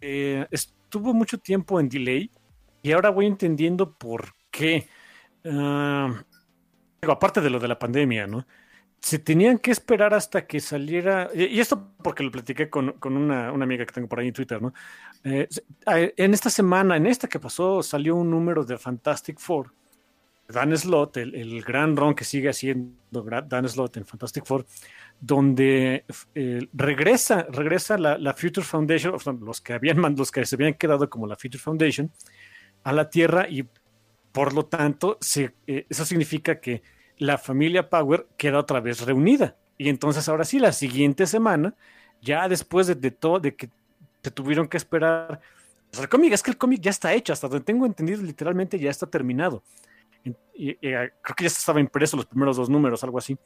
eh, estuvo mucho tiempo en delay y ahora voy entendiendo por qué. Ah, aparte de lo de la pandemia, ¿no? Se tenían que esperar hasta que saliera, y esto porque lo platiqué con, una, amiga que tengo por ahí en Twitter, ¿no? Eh, en esta semana, en esta que pasó, salió un número de Fantastic Four. Dan Slott, el, gran ron que sigue haciendo Dan Slott en Fantastic Four, donde eh, regresa, regresa la, Future Foundation, los que habían los que se habían quedado como la Future Foundation, a la Tierra y por lo tanto, eh, eso significa que la familia Power queda otra vez reunida. Y entonces ahora sí, la siguiente semana, ya después de, todo, de que se tuvieron que esperar, pues, el cómic, es que el cómic ya está hecho, hasta donde tengo entendido, literalmente ya está terminado. Y, eh, creo que ya estaba impreso los primeros dos números, algo así.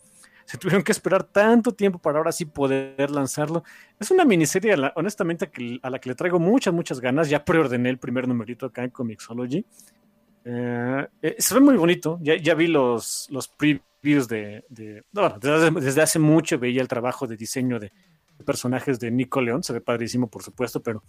Se tuvieron que esperar tanto tiempo para ahora sí poder lanzarlo. Es una miniserie, honestamente, a la que le traigo muchas, muchas ganas. Ya preordené el primer numerito acá en Comixology. Eh, eh, se ve muy bonito. Ya, ya vi los, los previews de. bueno, desde, hace mucho veía el trabajo de diseño de, personajes de Nico León. Se ve padrísimo, por supuesto, pero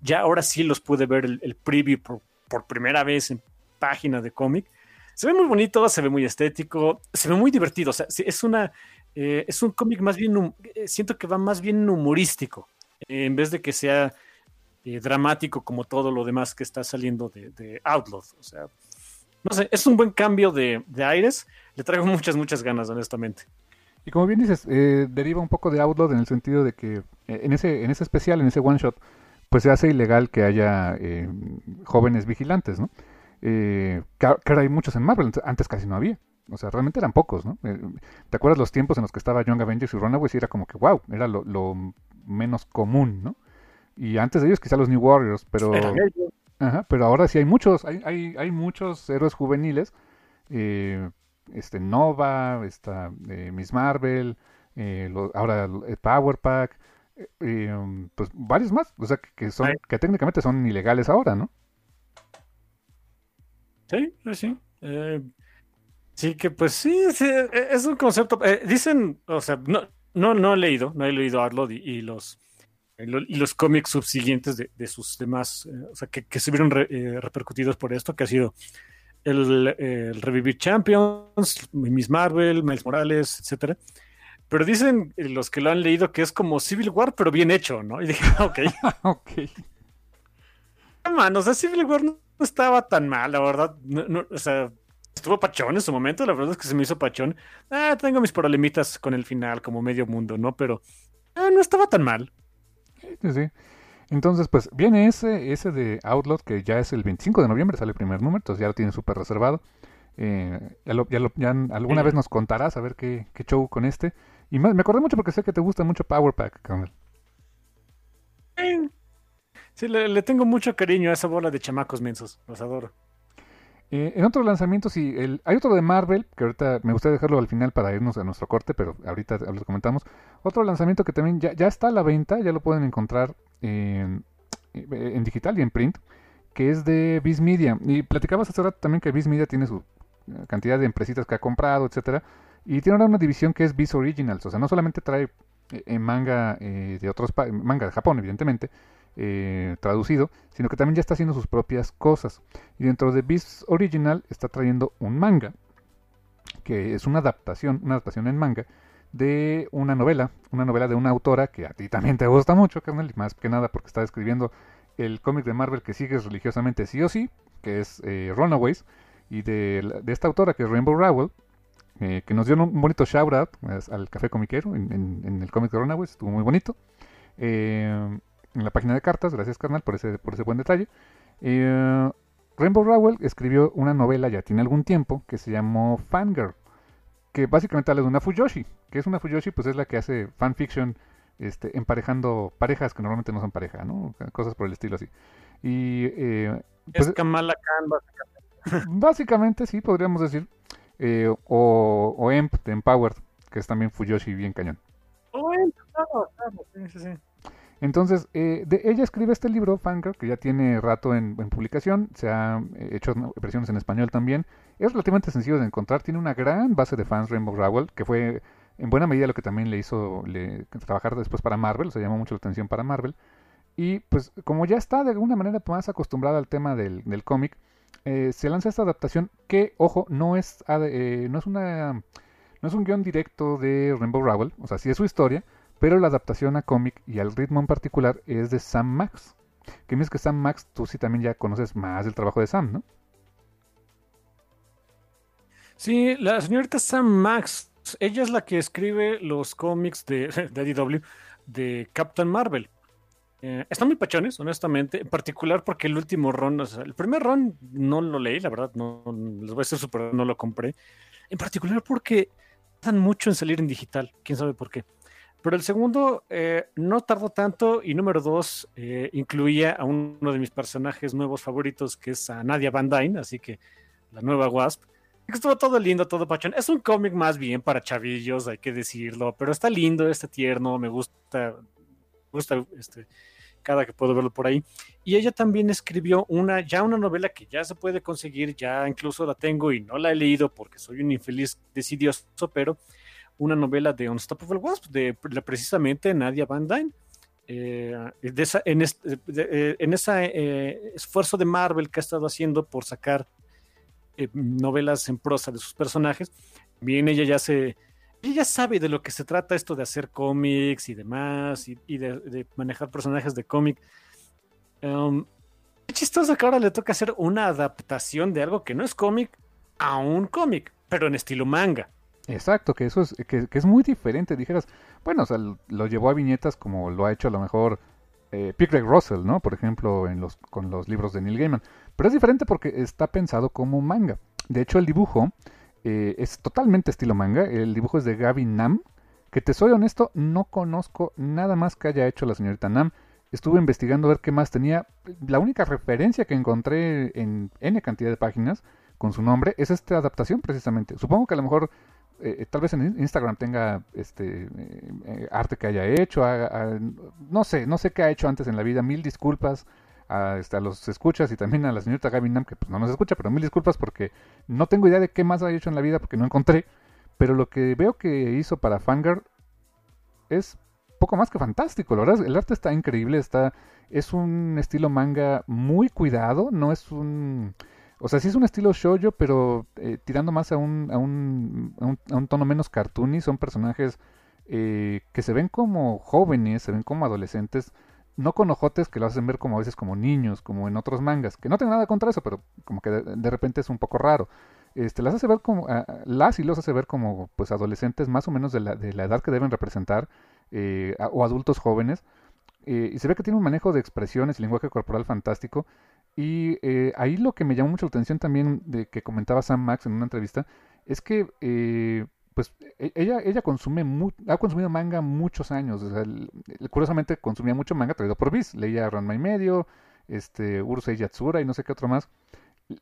ya ahora sí los pude ver el, preview por, por, primera vez en página de cómic. Se ve muy bonito, se ve muy estético, se ve muy divertido. O sea, es una. Eh, es un cómic más bien. Siento que va más bien humorístico. en vez de que sea eh, dramático como todo lo demás que está saliendo de, de Outlaw. O sea, no sé, es un buen cambio de, aires. Le traigo muchas, muchas ganas, honestamente. Y como bien dices, eh, deriva un poco de Outlaw en el sentido de que eh, en ese, en ese especial, en ese one shot, pues se hace ilegal que haya jóvenes vigilantes, ¿no? que, ahora hay muchos en Marvel, antes casi no había. O sea, realmente eran pocos, ¿no? ¿Te acuerdas los tiempos en los que estaba Young Avengers y Runaways? Y era como que, wow, era lo menos común, ¿no? Y antes de ellos quizá los New Warriors, pero... pero ahora sí hay muchos, hay, hay, hay muchos héroes juveniles. Eh, este Nova, está eh, Miss Marvel, eh, ahora el Power Pack, um, pues varios más, o sea que, son, que técnicamente son ilegales ahora, ¿no? Sí, sí. sí, que pues sí, es un concepto. dicen, o sea, no, no, no he leído, no he leído Arlod y los y los cómics subsiguientes de, sus demás, eh, o sea, que, se vieron eh, repercutidos por esto, que ha sido el, Revivir Champions, Miss Marvel, Miles Morales, etcétera. Pero dicen eh, los que lo han leído que es como Civil War, pero bien hecho, ¿no? Y dije, [laughs] ok. [laughs] ok. Man, o sea, Civil War no estaba tan mal, la verdad. o sea, estuvo pachón en su momento, la verdad es que se me hizo pachón. Ah, tengo mis problemitas con el final, como medio mundo, ¿no? Pero no estaba tan mal. Entonces, pues viene ese, ese de Outlaw, que ya es el 25 de noviembre, sale el primer número, entonces ya lo tiene súper reservado. Eh, ya, alguna vez nos contarás a ver qué, show con este. Y me acordé mucho porque sé que te gusta mucho Power Pack. Sí, le, le, tengo mucho cariño a esa bola de chamacos mensos, los adoro. Eh, en otros lanzamientos, sí, el, hay otro de Marvel, que ahorita me gustaría dejarlo al final para irnos a nuestro corte, pero ahorita lo comentamos. Otro lanzamiento que también ya, ya está a la venta, ya lo pueden encontrar en, digital y en print, que es de Viz Media. Y platicabas hace rato también que Viz Media tiene su eh, cantidad de empresitas que ha comprado, etcétera, y tiene ahora una división que es Viz Originals, o sea, no solamente trae en manga de otros manga de Japón, evidentemente, traducido, sino que también ya está haciendo sus propias cosas. Y dentro de Beast Original está trayendo un manga, que es una adaptación, una adaptación en manga, de una novela, una novela de una autora que a ti también te gusta mucho, carnal, y más que nada porque está escribiendo el cómic de Marvel que sigues religiosamente sí o sí, que es eh, Runaways, y de, esta autora que es Rainbow Rowell, eh, que nos dio un bonito shout out al café comiquero en, el cómic de Runaways, estuvo muy bonito. Eh, en la página de cartas, gracias carnal por ese, por ese buen detalle. Rainbow Rowell escribió una novela ya tiene algún tiempo que se llamó Fangirl, que básicamente habla de una Fuyoshi, que es una Fuyoshi, pues es la que hace fanfiction este, emparejando parejas que normalmente no son pareja, ¿no? Cosas por el estilo así. Y, eh, pues, es Kamala Khan, básicamente. Básicamente, sí, podríamos decir. Eh, o, o Emp de Empowered, que es también Fuyoshi bien cañón. O Emp, claro, claro, sí, sí, sí. Entonces, eh, de, ella escribe este libro, Fangirl, que ya tiene rato en, publicación, se ha eh, hecho versiones en español también. Es relativamente sencillo de encontrar, tiene una gran base de fans Rainbow Rowell, que fue en buena medida lo que también le hizo le, trabajar después para Marvel, se llamó mucho la atención para Marvel. Y pues como ya está de alguna manera más acostumbrada al tema del, cómic, eh, se lanza esta adaptación que, ojo, no es, no es una... No es un guion directo de Rainbow Rowell, o sea, sí es su historia, pero la adaptación a cómic y al ritmo en particular es de Sam Max. Que es que Sam Max, tú sí también ya conoces más del trabajo de Sam, ¿no? Sí, la señorita Sam Max, ella es la que escribe los cómics de, [laughs] de de Captain Marvel. Eh, están muy pachones, honestamente, en particular porque el último ron, el primer ron no lo leí, la verdad, no, les voy a ser súper, no lo compré. En particular porque tardan mucho en salir en digital, quién sabe por qué. Pero el segundo eh, no tardó tanto y número dos eh, incluía a uno de mis personajes nuevos favoritos que es a Nadia Van Dyne, así que la nueva Wasp. Estuvo todo lindo, todo pachón. Es un cómic más bien para chavillos, hay que decirlo, pero está lindo, está tierno, me gusta, me gusta este, cada que puedo verlo por ahí. Y ella también escribió una, ya una novela que ya se puede conseguir, ya incluso la tengo y no la he leído porque soy un infeliz decidioso, pero una novela de Unstoppable Wasp, de, precisamente Nadia Van Dyne. Eh, en, ese eh, esfuerzo de Marvel que ha estado haciendo por sacar eh, novelas en prosa de sus personajes, bien ella ya se ella sabe de lo que se trata esto de hacer cómics y demás y, de, manejar personajes de cómic. Um, chistoso que ahora le toca hacer una adaptación de algo que no es cómic a un cómic, pero en estilo manga. Exacto, que eso es, que, es muy diferente. Dijeras, bueno, o sea, lo llevó a viñetas como lo ha hecho a lo mejor eh, Russell, ¿no? Por ejemplo, en los, con los libros de Neil Gaiman. Pero es diferente porque está pensado como manga. De hecho, el dibujo eh, es totalmente estilo manga. El dibujo es de Gavin Nam, que te soy honesto, no conozco nada más que haya hecho la señorita Nam. Estuve investigando a ver qué más tenía. La única referencia que encontré en N cantidad de páginas con su nombre es esta adaptación precisamente. Supongo que a lo mejor eh, tal vez en Instagram tenga este eh, eh, arte que haya hecho, no sé, no sé qué ha hecho antes en la vida, mil disculpas a, este, a los escuchas y también a la señorita Gaby Nam, que pues, no nos escucha, pero mil disculpas porque no tengo idea de qué más ha hecho en la vida porque no encontré, pero lo que veo que hizo para Fangirl es poco más que fantástico, la verdad, el arte está increíble, está, es un estilo manga muy cuidado, no es un o sea, sí es un estilo shoujo, pero eh, tirando más a un, a, un, a, un, tono menos cartoony. Son personajes eh, que se ven como jóvenes, se ven como adolescentes. No con ojotes que lo hacen ver como a veces como niños, como en otros mangas. Que no tengo nada contra eso, pero como que de, repente es un poco raro. Este, las hace ver como, las y los hace ver como pues adolescentes más o menos de la, de la edad que deben representar, eh, o adultos jóvenes. y se ve que tiene un manejo de expresiones y lenguaje corporal fantástico. Y eh, ahí lo que me llamó mucho la atención también de que comentaba Sam Max en una entrevista es que eh, pues e, ella ella consume ha consumido manga muchos años, curiosamente consumía mucho manga traído por Viz, leía Ranma y medio, este Urusei Yatsura y no sé qué otro más.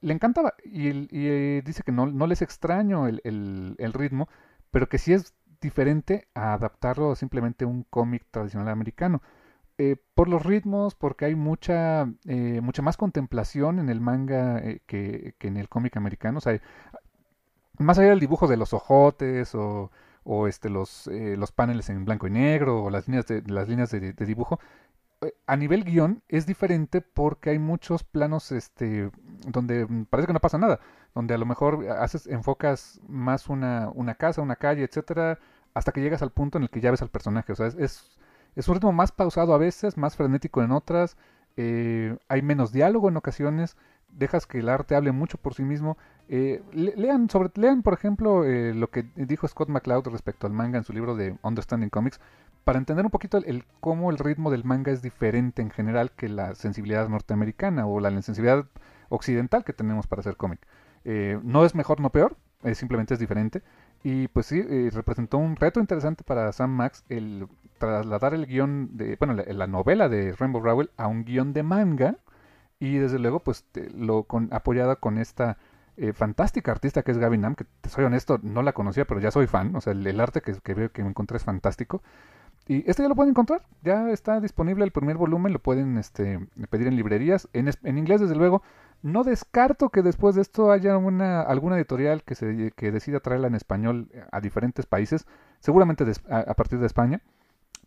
Le encantaba y, eh, dice que no, no les extraño el, el, ritmo, pero que sí es diferente a adaptarlo a simplemente un cómic tradicional americano. Eh, por los ritmos, porque hay mucha, eh, mucha más contemplación en el manga eh, que, en el cómic americano. O sea, más allá del dibujo de los ojotes o, o este, los, eh, los paneles en blanco y negro, o las líneas de, las líneas de, dibujo. Eh, a nivel guion es diferente porque hay muchos planos este, donde parece que no pasa nada, donde a lo mejor haces, enfocas más una, una casa, una calle, etcétera, hasta que llegas al punto en el que ya ves al personaje. O sea, es, un ritmo más pausado a veces, más frenético en otras, eh, hay menos diálogo en ocasiones, dejas que el arte hable mucho por sí mismo. Eh, lean, sobre, lean, por ejemplo, eh, lo que dijo Scott McCloud respecto al manga en su libro de Understanding Comics, para entender un poquito el, cómo el ritmo del manga es diferente en general que la sensibilidad norteamericana o la sensibilidad occidental que tenemos para hacer cómic. no es mejor, no peor, simplemente es diferente. Y pues sí, representó un reto interesante para Sam Max el trasladar el guion de, bueno, la, novela de Rainbow Rowell a un guion de manga y desde luego pues lo con, apoyada con esta eh, fantástica artista que es Gaby Nam, que soy honesto, no la conocía, pero ya soy fan, o sea, el, arte que, que, veo que me encontré es fantástico. Y este ya lo pueden encontrar, ya está disponible el primer volumen, lo pueden este, pedir en librerías, en, en inglés desde luego. No descarto que después de esto haya una, alguna editorial que, se, que decida traerla en español a diferentes países, seguramente a partir de España.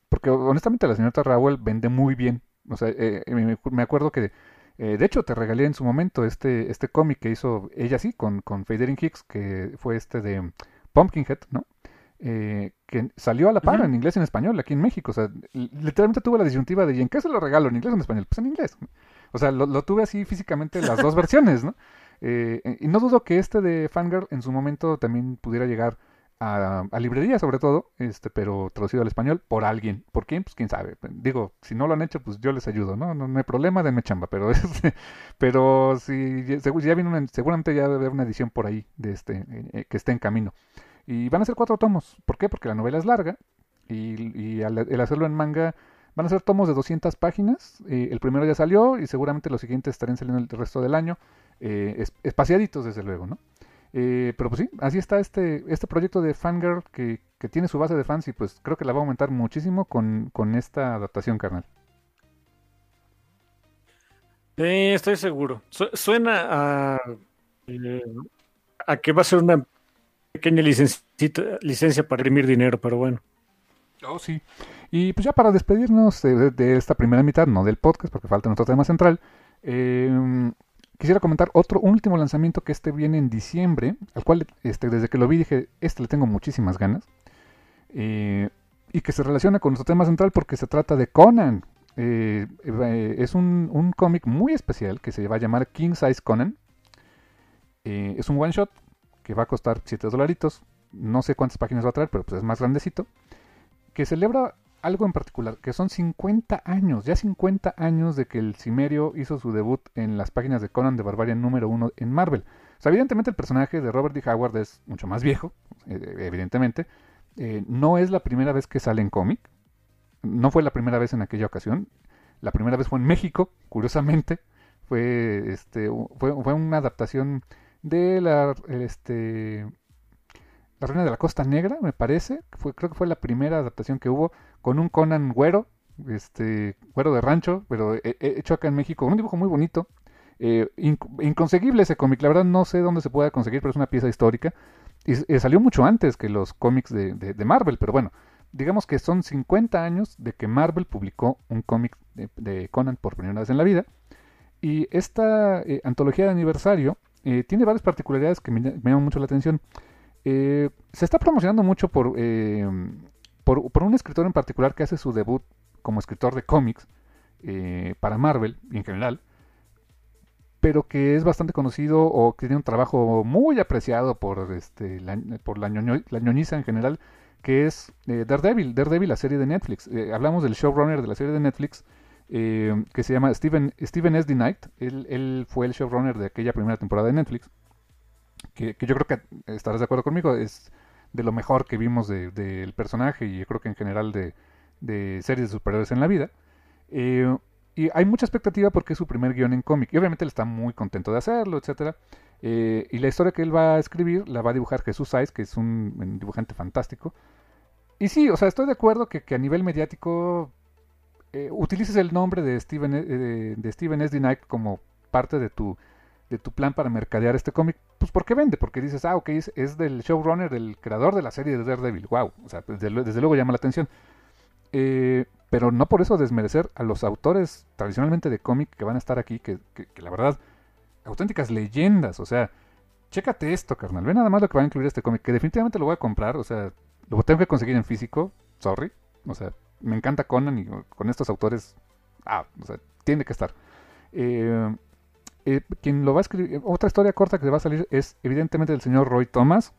Porque honestamente la señora Raúl vende muy bien. O sea, eh, me, acuerdo que, eh, de hecho, te regalé en su momento este, este cómic que hizo ella sí, con, con Fadering Hicks, que fue este de Pumpkinhead, ¿no? Eh, que salió a la par en inglés y en español aquí en México. O sea, literalmente tuve la disyuntiva de ¿y en qué se lo regalo? ¿En inglés o en español? Pues en inglés. O sea, lo, tuve así físicamente las dos [laughs] versiones, ¿no? y no dudo que este de Fangirl en su momento también pudiera llegar a, librería sobre todo, este, pero traducido al español por alguien. ¿Por quién? Pues quién sabe. Digo, si no lo han hecho, pues yo les ayudo, ¿no? No, hay problema, denme chamba, pero [laughs] este, pero si ya viene una, seguramente ya debe haber una edición por ahí de este eh, que esté en camino. Y van a ser cuatro tomos. ¿Por qué? Porque la novela es larga y, y el hacerlo en manga van a ser tomos de 200 páginas. Eh, el primero ya salió y seguramente los siguientes estarán saliendo el resto del año. Eh, espaciaditos, desde luego, ¿no? Eh, pero pues sí, así está este, este proyecto de Fangirl que, que, tiene su base de fans y pues creo que la va a aumentar muchísimo con, con esta adaptación, carnal. Sí, estoy seguro. suena a, eh, a que va a ser una pequeña licencia para imprimir dinero, pero bueno. Oh, sí. Y pues ya para despedirnos de, de, esta primera mitad, no del podcast, porque falta nuestro tema central, eh, Quisiera comentar otro último lanzamiento que este viene en diciembre, al cual este, desde que lo vi dije, este le tengo muchísimas ganas. Eh, y que se relaciona con nuestro tema central porque se trata de Conan. Eh, eh, es un, cómic muy especial que se va a llamar King Size Conan. es un one shot que va a costar 7 dolaritos. No sé cuántas páginas va a traer, pero pues es más grandecito. Que celebra algo en particular, que son 50 años, ya 50 años de que el Cimerio hizo su debut en las páginas de Conan de Barbarian número 1 en Marvel. O sea, evidentemente el personaje de Robert D. Howard es mucho más viejo, eh, evidentemente. Eh, no es la primera vez que sale en cómic, no fue la primera vez en aquella ocasión. La primera vez fue en México, curiosamente. Fue, este, fue, fue una adaptación de la, este, la Reina de la Costa Negra, me parece. Fue, creo que fue la primera adaptación que hubo con un Conan güero, este, güero de rancho, pero hecho acá en México. Un dibujo muy bonito. Eh, inconseguible ese cómic, la verdad no sé dónde se puede conseguir, pero es una pieza histórica. Y salió mucho antes que los cómics de, Marvel, pero bueno, digamos que son 50 años de que Marvel publicó un cómic de, Conan por primera vez en la vida. Y esta eh, antología de aniversario eh, tiene varias particularidades que me llaman mucho la atención. Eh, se está promocionando mucho eh, por, por, un escritor en particular que hace su debut como escritor de cómics eh, para Marvel y en general, pero que es bastante conocido o que tiene un trabajo muy apreciado por, este, la, por en general, que es Daredevil, Daredevil, la serie de Netflix. hablamos del showrunner de la serie de Netflix, que se llama Steven, Steven S. D. Knight. Él, fue el showrunner de aquella primera temporada de Netflix que, yo creo que estarás de acuerdo conmigo, es de lo mejor que vimos del personaje y yo creo que en general de, series de superhéroes en la vida. Eh, y hay mucha expectativa porque es su primer guion en cómic. Y obviamente él está muy contento de hacerlo, etc. Eh, y la historia que él va a escribir la va a dibujar Jesús Saiz, que es un, dibujante fantástico. Y sí, o sea, estoy de acuerdo que, a nivel mediático eh, utilices el nombre de Steven, de Steven S. D. Knight como parte de tu de tu plan para mercadear este cómic. Pues porque vende, porque dices, ah, ok, es, del showrunner, del creador de la serie de Daredevil. Wow, o sea, desde, luego llama la atención. Eh, pero no por eso desmerecer a los autores tradicionalmente de cómic que van a estar aquí, que, la verdad, auténticas leyendas, o sea, chécate esto, carnal, ve nada más lo que va a incluir este cómic, que definitivamente lo voy a comprar, o sea, lo tengo que conseguir en físico, sorry, o sea, me encanta Conan y con estos autores, ah, o sea, tiene que estar. Eh, eh, quien lo va a escribir, otra historia corta que va a salir es evidentemente el señor Roy Thomas,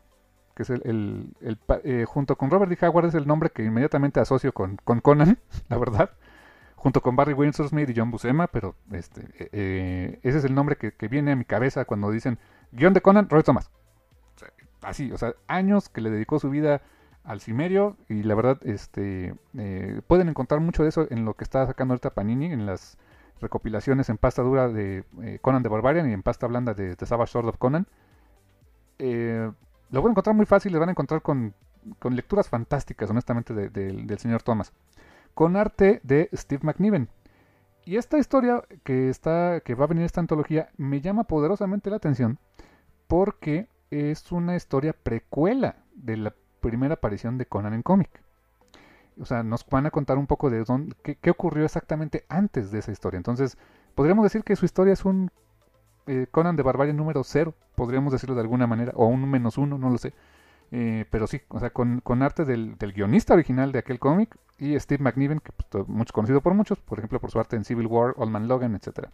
que es el, eh, junto con Robert D. Howard es el nombre que inmediatamente asocio con, Conan, la verdad, junto con Barry Windsor Smith y John Buscema, pero este, ese es el nombre que, viene a mi cabeza cuando dicen guion de Conan, Roy Thomas. así, o sea, años que le dedicó su vida al Cimerio y la verdad, este, pueden encontrar mucho de eso en lo que está sacando ahorita Panini, en las recopilaciones en pasta dura de eh, Conan de Barbarian y en pasta blanda de The Savage Sword of Conan. Eh, lo van a encontrar muy fácil, le van a encontrar con, lecturas fantásticas, honestamente, del señor Thomas. Con arte de Steve McNiven. Y esta historia que, está, que va a venir esta antología me llama poderosamente la atención porque es una historia precuela de la primera aparición de Conan en cómic o sea, nos van a contar un poco de dónde, qué, ocurrió exactamente antes de esa historia. Entonces, podríamos decir que su historia es un eh, Conan de Barbarie número cero, podríamos decirlo de alguna manera, o un menos uno, no lo sé. Eh, pero sí, o sea, con, arte del, guionista original de aquel cómic y Steve McNiven, que pues, mucho conocido por muchos, por ejemplo, por su arte en Civil War, Old Man Logan, etc.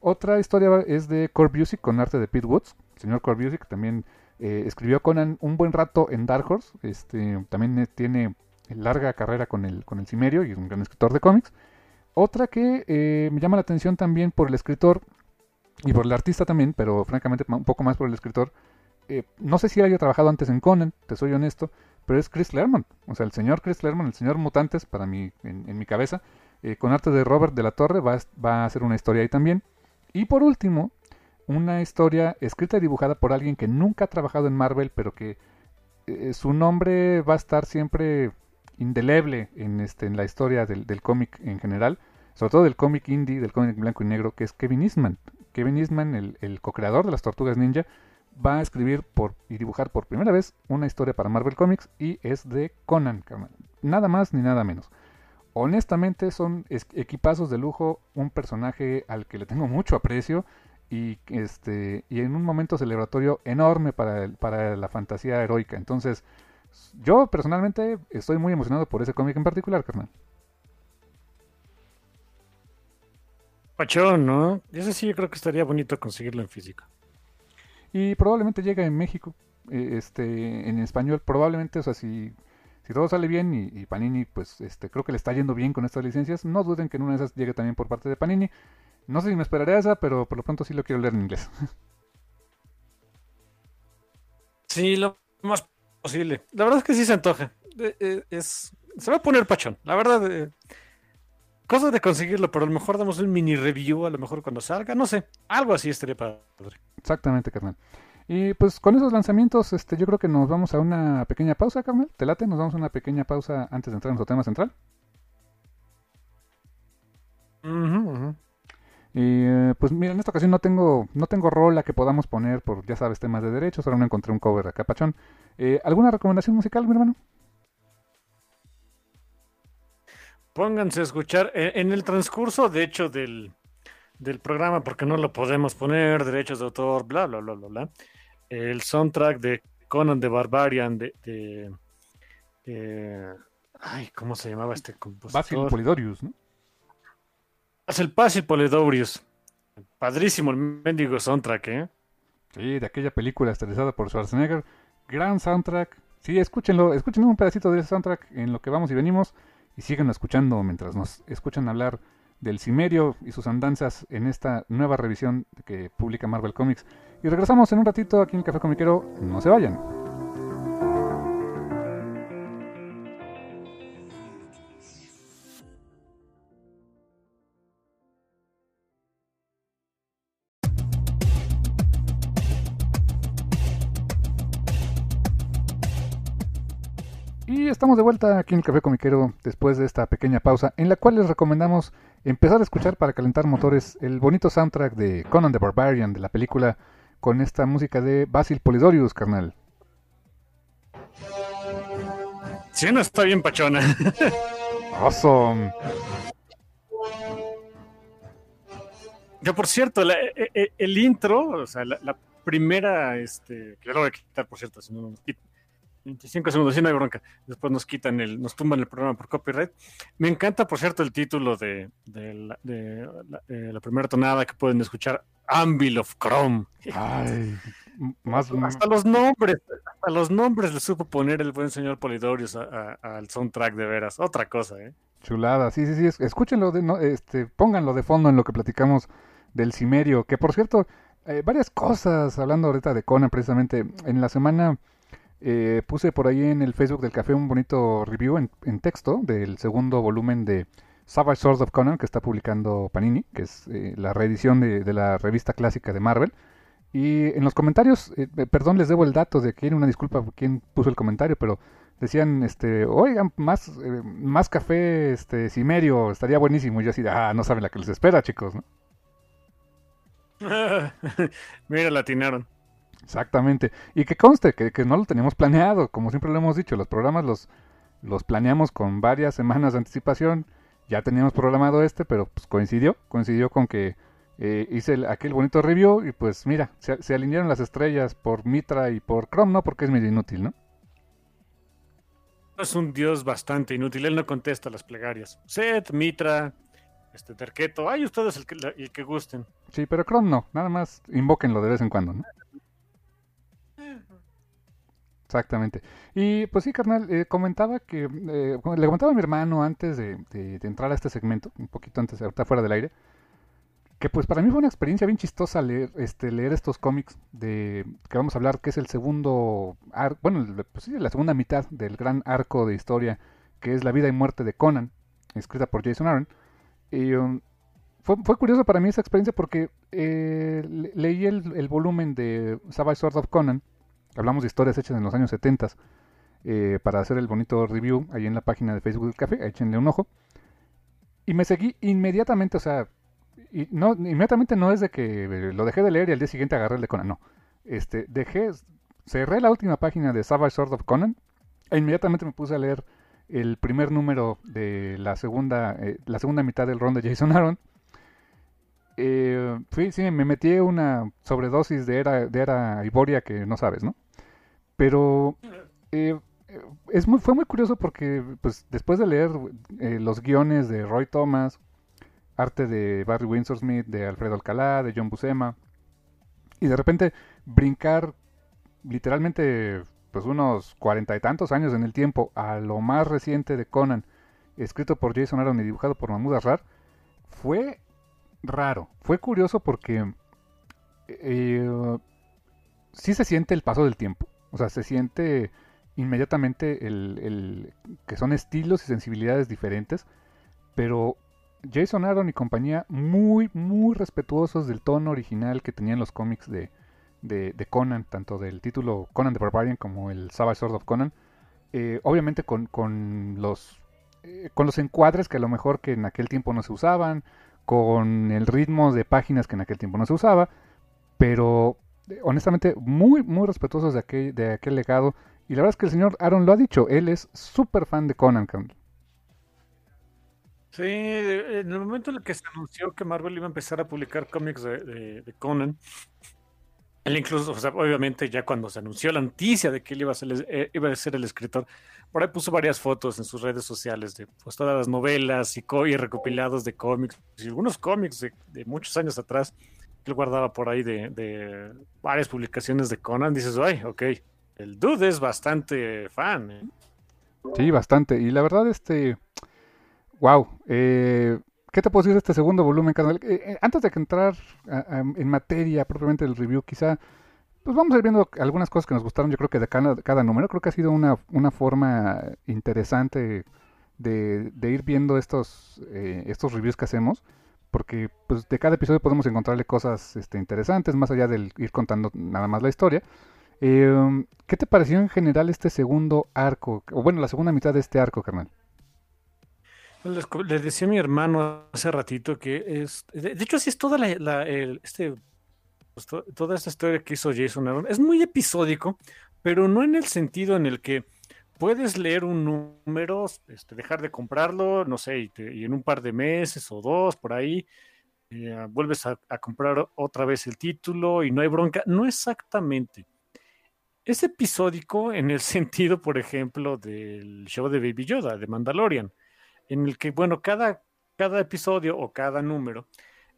Otra historia es de Core Busiek con arte de Pete Woods. El señor Core Busiek también eh, escribió Conan un buen rato en Dark Horse. Este, también tiene larga carrera con el, con el Cimerio y es un gran escritor de cómics. Otra que eh, me llama la atención también por el escritor y por el artista también, pero francamente un poco más por el escritor. Eh, no sé si haya trabajado antes en Conan, te soy honesto, pero es Chris Claremont. O sea, el señor Chris Claremont, el señor Mutantes, para mí, en, mi cabeza, eh, con arte de Robert de la Torre, va, va a hacer una historia ahí también. Y por último, una historia escrita y dibujada por alguien que nunca ha trabajado en Marvel, pero que su nombre va a estar siempre indeleble en, este, en la historia del, cómic en general, sobre todo del cómic indie, del cómic blanco y negro, que es Kevin Eastman. Kevin Eastman, el, el co-creador de las Tortugas Ninja, va a escribir por, y dibujar por primera vez una historia para Marvel Comics y es de Conan, nada más ni nada menos. Honestamente son equipazos de lujo, un personaje al que le tengo mucho aprecio y, este, y en un momento celebratorio enorme para, para la fantasía heroica. Entonces, yo personalmente estoy muy emocionado por ese cómic en particular, carnal. Pachón, ¿no? Ese sí yo creo que estaría bonito conseguirlo en físico. Y probablemente llega en México, eh, este, en español, probablemente, o sea, si, si todo sale bien y, Panini, pues este, creo que le está yendo bien con estas licencias, no duden que en una de esas llegue también por parte de Panini. No sé si me esperaré a esa, pero por lo pronto sí lo quiero leer en inglés. Sí, lo más posible. La verdad es que sí se antoja. Eh, es, se va a poner pachón. La verdad, eh, cosa de conseguirlo, pero a lo mejor damos un mini review, a lo mejor cuando salga, no sé. Algo así estaría padre. Exactamente, carnal. Y pues con esos lanzamientos, este, yo creo que nos vamos a una pequeña pausa, carnal. ¿Te late? Nos vamos a una pequeña pausa antes de entrar en nuestro tema central. Y eh, pues mira, en esta ocasión no tengo, no tengo rola que podamos poner por, ya sabes, temas de derechos, ahora no encontré un cover acá, Pachón. Eh, ¿Alguna recomendación musical, mi hermano? Pónganse a escuchar en el transcurso, de hecho, del, programa, porque no lo podemos poner, derechos de autor, bla, bla, bla, bla, bla. El soundtrack de Conan the Barbarian, de... ay, ¿cómo se llamaba este compositor? Basil Polidorius, ¿no? Es el Basil Polidorius. Padrísimo el mendigo soundtrack, ¿eh? Sí, de aquella película estelarizada por Schwarzenegger gran soundtrack. Sí, escúchenlo, escuchen un pedacito de ese soundtrack en lo que vamos y venimos y sigan escuchando mientras nos escuchan hablar del Cimerio y sus andanzas en esta nueva revisión que publica Marvel Comics. Y regresamos en un ratito aquí en el Café Comiquero. No se vayan. Estamos de vuelta aquí en el Café Comiquero después de esta pequeña pausa en la cual les recomendamos empezar a escuchar para calentar motores el bonito soundtrack de Conan the Barbarian de la película con esta música de Basil Polidorius, carnal. Sí, no está bien pachona. [laughs] Awesome. Que por cierto, e, e, el intro, o sea, la, primera, este, que lo voy a quitar, por cierto, si no 25 segundos, si no hay bronca. Después nos quitan el, nos tumban el programa por copyright. Me encanta, por cierto, el título de, la, de la, primera tonada que pueden escuchar, Anvil of Chrome. Ay, más, hasta los nombres, hasta los nombres le supo poner el buen señor Polidorius al soundtrack de veras. Otra cosa, ¿eh? Chulada, sí, sí, sí. Escúchenlo, de, no, este, pónganlo de fondo en lo que platicamos del Cimerio, que por cierto, eh, varias cosas, hablando ahorita de Conan precisamente, en la semana eh, puse por ahí en el Facebook del café un bonito review en, texto del segundo volumen de Savage Swords of Conan que está publicando Panini, que es eh, la reedición de, la revista clásica de Marvel. Y en los comentarios, eh, perdón, les debo el dato de que una disculpa por quien puso el comentario, pero decían, este, oigan, más, más café, este, Cimerio, estaría buenísimo. Y yo así, ah, no saben la que les espera, chicos, ¿no? [laughs] Mira, latinaron. Exactamente. Y que conste que, que, no lo teníamos planeado, como siempre lo hemos dicho, los programas los, los planeamos con varias semanas de anticipación. Ya teníamos programado este, pero pues coincidió, coincidió con que eh, hice aquel bonito review y pues mira, se, alinearon las estrellas por Mitra y por Chrome, ¿no? Porque es medio inútil, ¿no? Es un dios bastante inútil, él no contesta las plegarias. Set, Mitra, este Terqueto, hay ustedes el que, el que gusten. Sí, pero Chrome no, nada más invóquenlo de vez en cuando, ¿no? Exactamente. Y pues sí, carnal, eh, comentaba que, eh, le comentaba a mi hermano antes de, entrar a este segmento, un poquito antes, ahorita fuera del aire, que pues para mí fue una experiencia bien chistosa leer, este, leer estos cómics de que vamos a hablar, que es el segundo, bueno, pues sí, la segunda mitad del gran arco de historia, que es La vida y muerte de Conan, escrita por Jason Aaron. Y um, fue, curioso para mí esa experiencia porque eh, leí el, el, volumen de Savage Sword of Conan, Hablamos de historias hechas en los años 70 eh, para hacer el bonito review ahí en la página de Facebook del Café, échenle un ojo. Y me seguí inmediatamente, o sea, y no, inmediatamente no es de que lo dejé de leer y al día siguiente agarré el de Conan, no. Este, dejé, cerré la última página de Savage Sword of Conan e inmediatamente me puse a leer el primer número de la segunda, eh, la segunda mitad del ron de Jason Aaron eh, sí, me metí una sobredosis de era, de era Iboria que no sabes, ¿no? Pero eh, es muy, fue muy curioso porque pues, después de leer eh, los guiones de Roy Thomas, arte de Barry Windsor Smith, de Alfredo Alcalá, de John Buscema, y de repente brincar literalmente pues unos cuarenta y tantos años en el tiempo a lo más reciente de Conan, escrito por Jason Aaron y dibujado por Mahmoud Arrar, fue raro. Fue curioso porque eh, sí se siente el paso del tiempo. O sea, se siente inmediatamente el, que son estilos y sensibilidades diferentes. Pero Jason Aaron y compañía muy, muy respetuosos del tono original que tenían los cómics de, de, Conan, tanto del título Conan the Barbarian como el Savage Sword of Conan. Eh, obviamente con, con los eh, con los encuadres que a lo mejor que en aquel tiempo no se usaban, con el ritmo de páginas que en aquel tiempo no se usaba, pero eh, honestamente muy, muy respetuosos de aquel, de aquel legado. Y la verdad es que el señor Aaron lo ha dicho, él es súper fan de Conan. Sí, en el momento en el que se anunció que Marvel iba a empezar a publicar cómics de, Conan, él incluso, obviamente ya cuando se anunció la noticia de que él iba a, ser, eh, iba a ser el escritor, por ahí puso varias fotos en sus redes sociales de pues, todas las novelas y, y recopilados de cómics, y algunos cómics de, muchos años atrás que él guardaba por ahí de, varias publicaciones de Conan. Dices, ay, ok, el dude es bastante fan. ¿eh? Sí, bastante. Y la verdad, este, wow, eh, ¿Qué te puedo decir de este segundo volumen, carnal? Eh, antes de entrar en materia propiamente del review, quizá pues vamos a ir viendo algunas cosas que nos gustaron, yo creo que de cada, número. Creo que ha sido una, una forma interesante de, ir viendo estos, eh, estos reviews que hacemos. Porque pues de cada episodio podemos encontrarle cosas este, interesantes, más allá del ir contando nada más la historia. Eh, ¿Qué te pareció en general este segundo arco? O bueno, la segunda mitad de este arco, carnal. Les, decía a mi hermano hace ratito que es. De, hecho, así es toda la, este, pues, toda esta historia que hizo Jason Aaron. Es muy episódico, pero no en el sentido en el que puedes leer un número, este, dejar de comprarlo, no sé, y, en un par de meses o dos por ahí, eh, vuelves a, comprar otra vez el título y no hay bronca. No exactamente. Es episódico en el [laughs] sentido, por ejemplo, del show de Baby Yoda, de Mandalorian, en el que, bueno, cada, cada episodio o cada número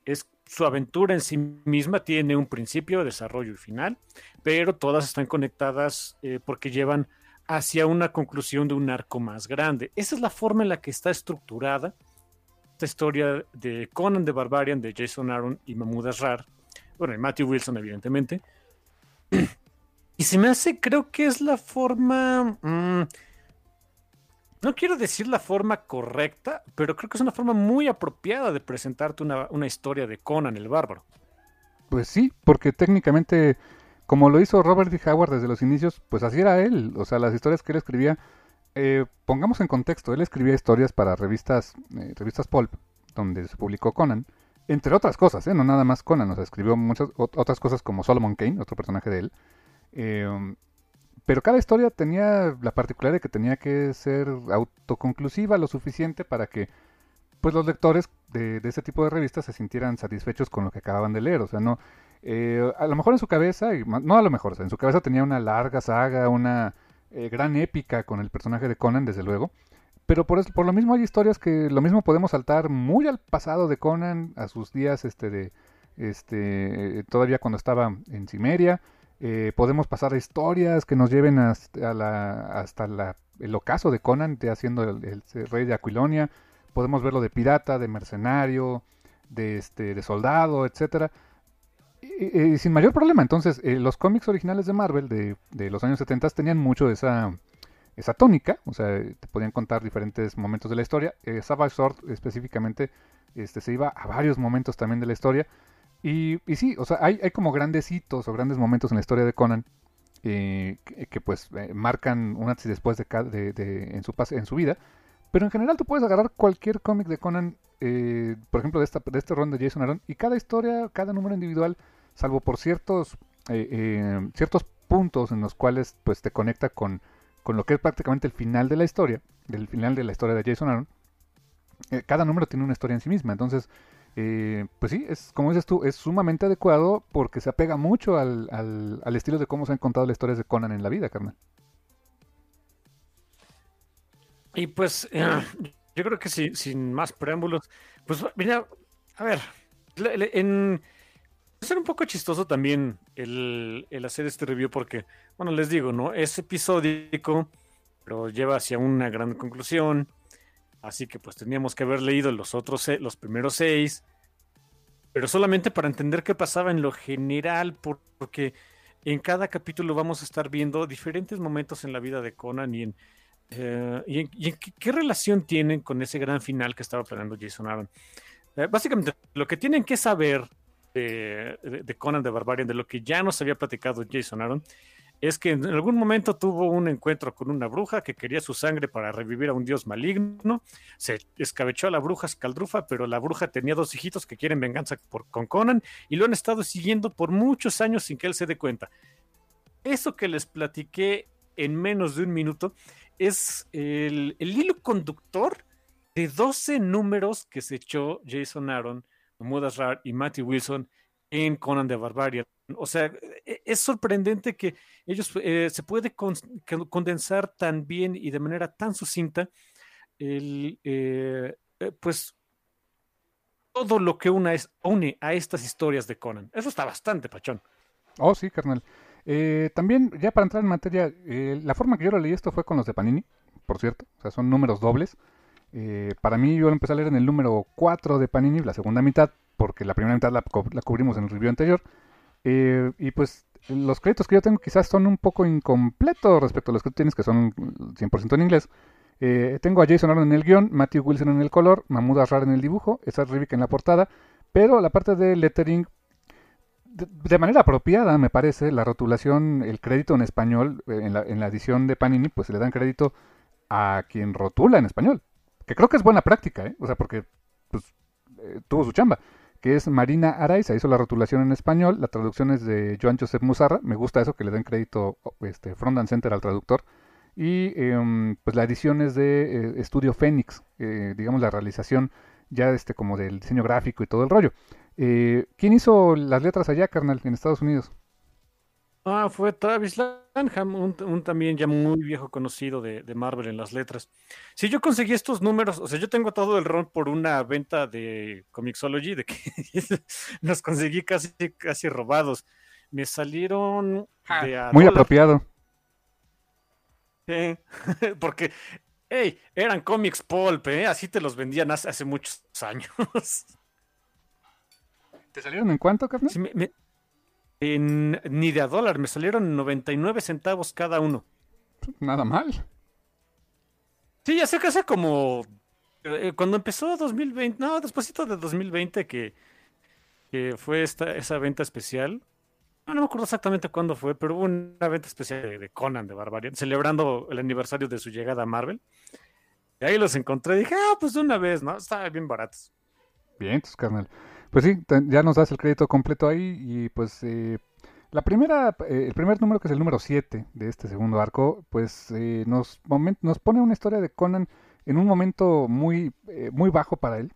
es su aventura en sí misma, tiene un principio, desarrollo y final, pero todas están conectadas eh, porque llevan hacia una conclusión de un arco más grande. Esa es la forma en la que está estructurada esta historia de Conan the Barbarian, de Jason Aaron y Mahmoud Asrar, bueno, y Matthew Wilson, evidentemente. [clears throat] Y se me hace, creo que es la forma. Mm, no quiero decir la forma correcta, pero creo que es una forma muy apropiada de presentarte una, una historia de Conan el Bárbaro. Pues sí, porque técnicamente, como lo hizo Robert D. Howard desde los inicios, pues así era él. O sea, las historias que él escribía, eh, pongamos en contexto, él escribía historias para revistas, eh, revistas pulp, donde se publicó Conan, entre otras cosas, ¿eh? no nada más Conan, o sea, escribió muchas otras cosas como Solomon Kane, otro personaje de él. Pero cada historia tenía la particularidad de que tenía que ser autoconclusiva lo suficiente para que pues los lectores de, ese tipo de revistas se sintieran satisfechos con lo que acababan de leer. O sea, no, eh, a lo mejor en su cabeza, y no a lo mejor, en su cabeza tenía una larga saga, una eh, gran épica con el personaje de Conan, desde luego. Pero por, por lo mismo hay historias que lo mismo podemos saltar muy al pasado de Conan, a sus días este de este todavía cuando estaba en Cimeria eh, podemos pasar a historias que nos lleven hasta, la, hasta el ocaso de Conan, de haciendo el, rey de Aquilonia. Podemos verlo de pirata, de mercenario, de, este, de soldado, etcétera. Y, sin mayor problema. Entonces, eh, los cómics originales de Marvel de, los años 70 tenían mucho de esa, esa tónica. O sea, te podían contar diferentes momentos de la historia. Eh, Savage Sword específicamente este, se iba a varios momentos también de la historia. Y, sí, o sea, hay, como grandes hitos o grandes momentos en la historia de Conan eh, que, pues eh, marcan un antes y después de, de, en, su en su vida. Pero en general tú puedes agarrar cualquier cómic de Conan, eh, por ejemplo, de, esta, de este ron de Jason Aaron, y cada historia, cada número individual, salvo por ciertos, ciertos puntos en los cuales pues te conecta con, con lo que es prácticamente el final de la historia, del final de la historia de Jason Aaron, cada número tiene una historia en sí misma. Entonces, eh, pues sí, es como dices tú, es sumamente adecuado porque se apega mucho al, al, estilo de cómo se han contado las historias de Conan en la vida, carnal. Y pues, [clears throat] yo creo que sin más preámbulos, pues mira, a ver, en, ser un poco chistoso también el, el, hacer este review porque, bueno, les digo, ¿no? Es episódico, pero lleva hacia una gran conclusión. Así que pues teníamos que haber leído los otros, los primeros seis, pero solamente para entender qué pasaba en lo general, porque en cada capítulo vamos a estar viendo diferentes momentos en la vida de Conan y en, eh, qué, relación tienen con ese gran final que estaba planeando Jason Aaron. Eh, básicamente, lo que tienen que saber de, de, Conan de Barbarian, de lo que ya nos había platicado Jason Aaron, es que en algún momento tuvo un encuentro con una bruja que quería su sangre para revivir a un dios maligno. Se escabechó a la bruja Scaldrufa, pero la bruja tenía dos hijitos que quieren venganza por, con Conan y lo han estado siguiendo por muchos años sin que él se dé cuenta. Eso que les platiqué en menos de un minuto es el, hilo conductor de 12 números que se echó Jason Aaron, Mahmoud Asrar y Matthew Wilson en Conan the Barbarian. O sea, e, es sorprendente que ellos eh, se puede condensar tan bien y de manera tan sucinta el, eh, eh, pues todo lo que una une a estas historias de Conan. Eso está bastante pachón. Oh, sí, carnal. también, ya para entrar en materia, la forma que yo lo leí esto fue con los de Panini, por cierto. O sea, son números dobles. para mí, yo lo empecé a leer en el número 4 de Panini, la segunda mitad, porque la primera mitad la, cubrimos en el review anterior. Eh, y pues los créditos que yo tengo quizás son un poco incompletos respecto a los que tú tienes, que son 100% en inglés. Eh, tengo a Jason Aaron en el guion, Matthew Wilson en el color, Mahmoud Asrar en el dibujo, esa Rivik en la portada, pero la parte de lettering de, manera apropiada, me parece, la rotulación, el crédito en español, eh, en la, en la edición de Panini, pues le dan crédito a quien rotula en español. Que creo que es buena práctica, ¿eh? O sea, porque pues, tuvo su chamba. Que es Marina Araiza, hizo la rotulación en español, la traducción es de Joan Josep Musarra, me gusta eso, que le den crédito este, Front and Center al traductor. Y em, pues la edición es de Estudio Fénix, digamos la realización ya este como del diseño gráfico y todo el rollo. Eh, ¿Quién hizo las letras allá, carnal, en Estados Unidos? Ah, fue Travis Lanham, un, también ya muy viejo conocido de, Marvel en las letras. Si yo conseguí estos números, o sea, yo tengo todo el rol por una venta de Comixology, de que [laughs] los conseguí casi, casi robados. Me salieron ah, Muy apropiado. [laughs] porque, hey, eran cómics pulp, ¿eh? así te los vendían hace, hace muchos años. ¿Te salieron en cuánto, carnal? ni de a dólar, me salieron 99 centavos cada uno. Nada mal. Sí, ya sé que hace como. Eh, cuando empezó 2020, no, despuésito de 2020, que, que fue esta, esa venta especial. No, no, me acuerdo exactamente cuándo fue, pero hubo una venta especial de, Conan de Barbarian, celebrando el aniversario de su llegada a Marvel. Y ahí los encontré y dije, ah, pues de una vez, ¿no? Estaban bien baratos. Bien, tus carnal. Pues sí, ya nos das el crédito completo ahí y pues eh, la primera, eh, el primer número que es el número 7 de este segundo arco, pues eh, nos, nos pone una historia de Conan en un momento muy, muy bajo para él,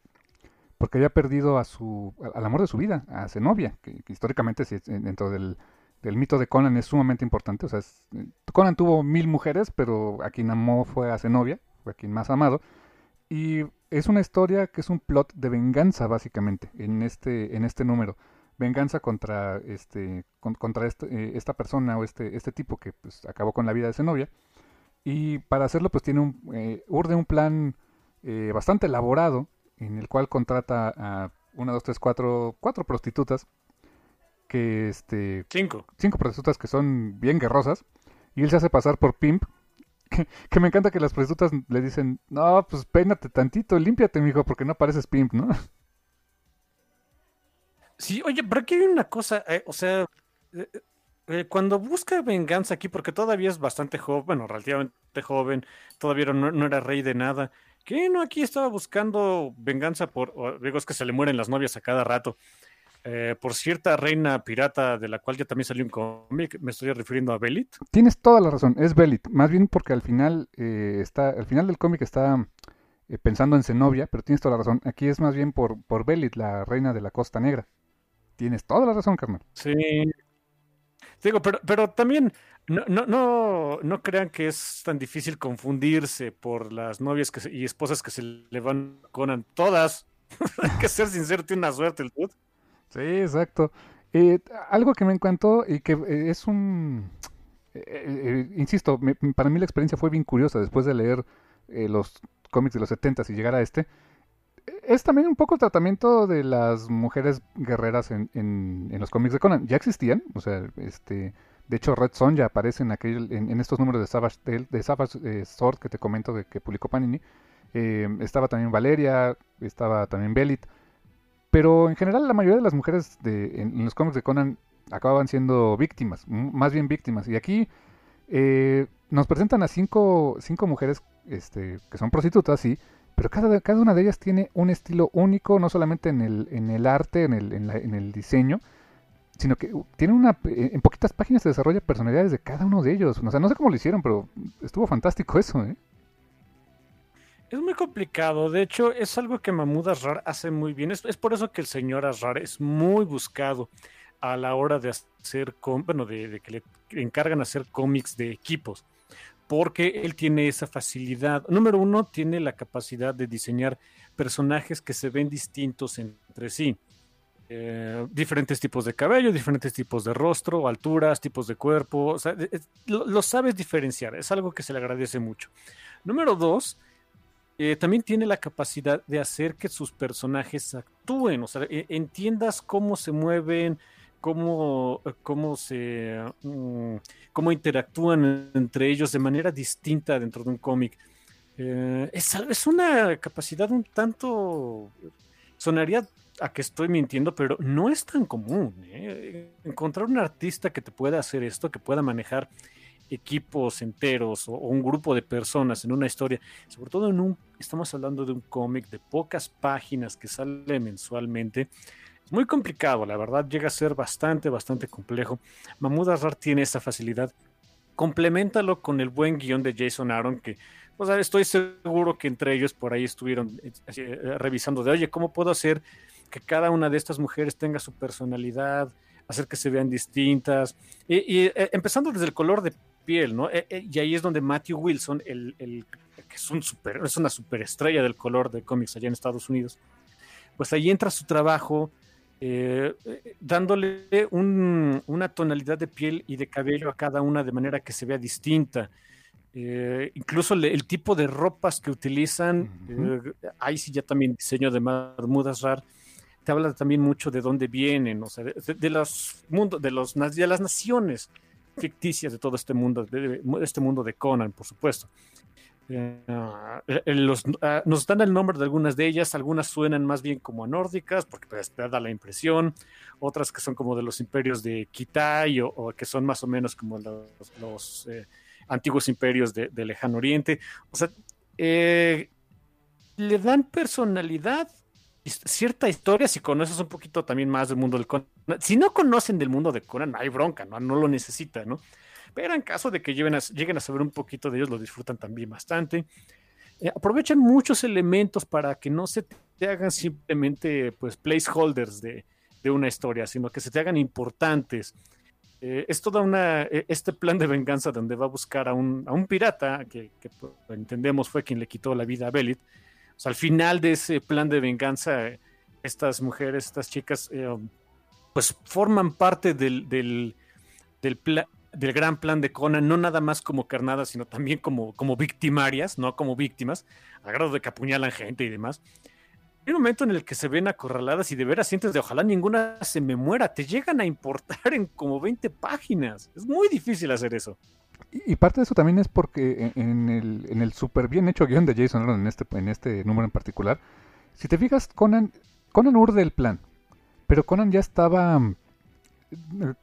porque había perdido a su, al amor de su vida, a Zenobia, que, históricamente dentro del, del, mito de Conan es sumamente importante. O sea, Conan tuvo mil mujeres, pero a quien amó fue a Zenobia, fue a quien más amado. Y es una historia que es un plot de venganza, básicamente, en este, en este número. Venganza contra, este, contra este, eh, esta persona o este, este tipo que pues, acabó con la vida de su novia. Y para hacerlo, pues tiene un, eh, urde un plan eh, bastante elaborado en el cual contrata a una, dos, tres, cuatro, cuatro prostitutas que este cinco cinco prostitutas que son bien guerrosas y él se hace pasar por pimp que, me encanta que las prostitutas le dicen, no, pues peínate tantito, límpiate, mijo, porque no pareces pimp, ¿no? Sí, oye, pero aquí hay una cosa, eh, o sea, eh, eh, cuando busca venganza aquí, porque todavía es bastante joven, bueno, relativamente joven, todavía no, no era rey de nada, que no aquí estaba buscando venganza por, digo, es que se le mueren las novias a cada rato. Eh, por cierta reina pirata de la cual ya también salió un cómic, me estoy refiriendo a Belit. Tienes toda la razón, es Belit, más bien porque al final eh, está, al final del cómic está eh, pensando en Zenobia, pero tienes toda la razón. Aquí es más bien por, por Belit, la reina de la Costa Negra. Tienes toda la razón, carnal. Sí. Digo, pero, pero también no, no, no, no crean que es tan difícil confundirse por las novias que y esposas que se le van con todas. [laughs] Hay que ser sincero, tiene una suerte el dude. Sí, exacto. Eh, algo que me encantó y que eh, es un... Eh, insisto, para mí la experiencia fue bien curiosa después de leer los cómics de los 70 y llegar a este. Es también un poco el tratamiento de las mujeres guerreras en, en, los cómics de Conan. Ya existían, o sea, este... De hecho, Red Son ya aparece en, aquel, en, estos números de Savage, de Savage Sword que te comento de que publicó Panini. estaba también Valeria, estaba también Belit. Pero en general la mayoría de las mujeres de, en, los cómics de Conan acababan siendo víctimas, más bien víctimas. Y aquí eh, nos presentan a cinco, cinco mujeres este, que son prostitutas, sí, pero cada, cada una de ellas tiene un estilo único, no solamente en el, en el arte, en el, en, el diseño, sino que tiene una, eh, en poquitas páginas se desarrolla personalidades de cada uno de ellos. O sea, no sé cómo lo hicieron, pero estuvo fantástico eso, ¿eh? Es muy complicado. De hecho, es algo que Mahmoud Asrar hace muy bien. Es, por eso que el señor Asrar es muy buscado a la hora de hacer, bueno, de, que le encargan hacer cómics de equipos. Porque él tiene esa facilidad. Número uno, tiene la capacidad de diseñar personajes que se ven distintos entre sí. Eh, diferentes tipos de cabello, diferentes tipos de rostro, alturas, tipos de cuerpo. O sea, lo sabes diferenciar. Es algo que se le agradece mucho. Número dos, eh, también tiene la capacidad de hacer que sus personajes actúen, o sea, e, entiendas cómo se mueven, cómo, cómo se mm, cómo interactúan entre ellos de manera distinta dentro de un cómic. Eh, es, es, una capacidad un tanto sonaría a que estoy mintiendo, pero no es tan común. ¿eh? Encontrar un artista que te pueda hacer esto, que pueda manejar equipos enteros o, un grupo de personas en una historia, sobre todo en un, estamos hablando de un cómic de pocas páginas que sale mensualmente, es muy complicado, la verdad llega a ser bastante, bastante complejo. Mahmoud Azar tiene esa facilidad. Complementalo con el buen guion de Jason Aaron, que pues, estoy seguro que entre ellos por ahí estuvieron eh, eh, revisando de, oye, ¿cómo puedo hacer que cada una de estas mujeres tenga su personalidad, hacer que se vean distintas? Y, eh, empezando desde el color de piel, ¿no? y ahí es donde Matthew Wilson, el, que es, un super, es una superestrella del color de cómics allá en Estados Unidos, pues ahí entra su trabajo eh, dándole una tonalidad de piel y de cabello a cada una de manera que se vea distinta. Eh, incluso el tipo de ropas que utilizan, eh, ahí sí ya también diseño de Mahmoud Asrar, te habla también mucho de dónde vienen, o sea, de, los mundos, de, los, de las naciones ficticias de todo este mundo, de este mundo de Conan, por supuesto. Eh, los, ah, nos dan el nombre de algunas de ellas, algunas suenan más bien como a nórdicas, porque da la impresión, otras que son como de los imperios de Kitai o, que son más o menos como los, eh, antiguos imperios de, lejano oriente. O sea, eh, le dan personalidad, cierta historia, si conoces un poquito también más del mundo del Conan. Si no conocen del mundo de Conan, hay bronca, no, no lo necesitan, ¿no? Pero en caso de que lleguen a, lleguen a saber un poquito de ellos, lo disfrutan también bastante. Eh, aprovechan muchos elementos para que no se te hagan simplemente pues, placeholders de, de una historia, sino que se te hagan importantes. Eh, es toda una, e, este plan de venganza donde va a buscar a un, a un pirata, que, que pues, entendemos fue quien le quitó la vida a Belit. O sea, al final de ese plan de venganza, estas mujeres, estas chicas, eh, pues forman parte del, del, gran plan de Conan, no nada más como carnadas, sino también como, como victimarias, no como víctimas, a grado de que apuñalan gente y demás. Hay un momento en el que se ven acorraladas y de veras sientes de ojalá ninguna se me muera. Te llegan a importar en como 20 páginas. Es muy difícil hacer eso. Y, parte de eso también es porque en, el, en el súper bien hecho guion de Jason Aaron en este, en este número en particular, si te fijas, Conan, Conan urde el plan, pero Conan ya estaba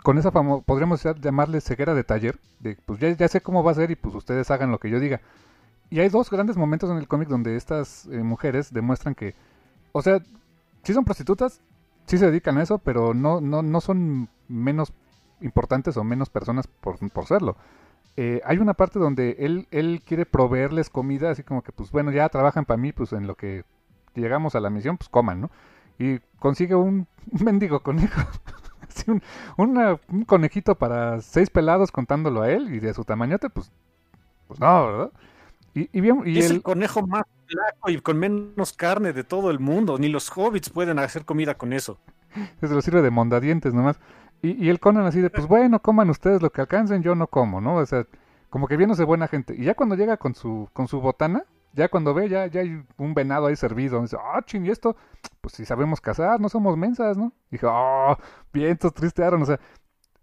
con esa famosa, podríamos llamarle ceguera de taller, de pues ya, ya, sé cómo va a ser y pues ustedes hagan lo que yo diga. Y hay dos grandes momentos en el cómic donde estas eh, mujeres demuestran que, o sea, sí son prostitutas, sí se dedican a eso, pero no, no, no son menos importantes o menos personas por, por serlo. Eh, hay una parte donde él, él quiere proveerles comida, así como que, pues bueno, ya trabajan para mí, pues en lo que llegamos a la misión, pues coman, ¿no? Y consigue un, [laughs] un mendigo conejo [laughs] un, conejito para seis pelados contándolo a él y de su tamañote, pues, pues no, ¿verdad? Y, bien, y es el... conejo más flaco y con menos carne de todo el mundo. Ni los hobbits pueden hacer comida con eso. [laughs] Se lo sirve de mondadientes nomás. Y, y el Conan así de, pues bueno, coman ustedes lo que alcancen, yo no como, ¿no? O sea, como que viéndose buena gente. Y ya cuando llega con su, con su botana, ya cuando ve, ya, ya hay un venado ahí servido. Dice, ah, ching, y esto, pues si sabemos cazar, no somos mensas, ¿no? Dije, oh, vientos, triste Aaron, o sea,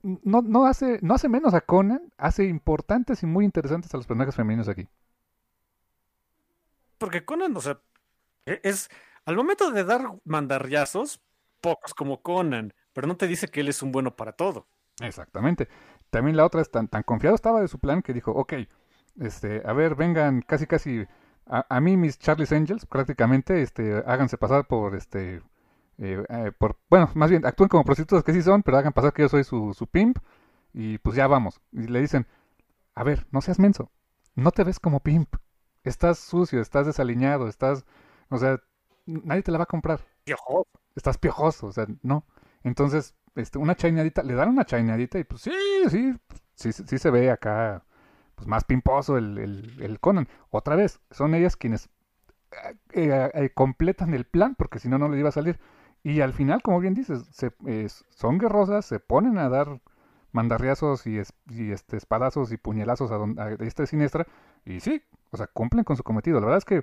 no, no, hace, no hace menos a Conan, hace importantes y muy interesantes a los personajes femeninos aquí. Porque Conan, o sea, e, es, al momento de dar mandarriazos, pocos como Conan, pero no te dice que él es un bueno para todo. Exactamente. También la otra es tan, tan confiado estaba de su plan que dijo, ok, este, a ver, vengan casi casi a, mí mis Charlie's Angels prácticamente este, háganse pasar por este eh, eh, por bueno más bien actúen como prostitutas que sí son pero hagan pasar que yo soy su, su pimp y pues ya vamos y le dicen a ver no seas menso no te ves como pimp estás sucio estás desaliñado estás o sea nadie te la va a comprar piojoso estás piojoso o sea no entonces este una chainadita le dan una chainadita y pues sí sí sí sí se ve acá pues, más pimposo el, el, Conan. Otra vez, son ellas quienes eh, eh, eh, completan el plan, porque si no, no les iba a salir. Y al final, como bien dices, se, son guerrosas, se ponen a dar mandarriazos y, y este, espadazos y puñalazos a, a esta siniestra, y sí, o sea, cumplen con su cometido. La verdad es que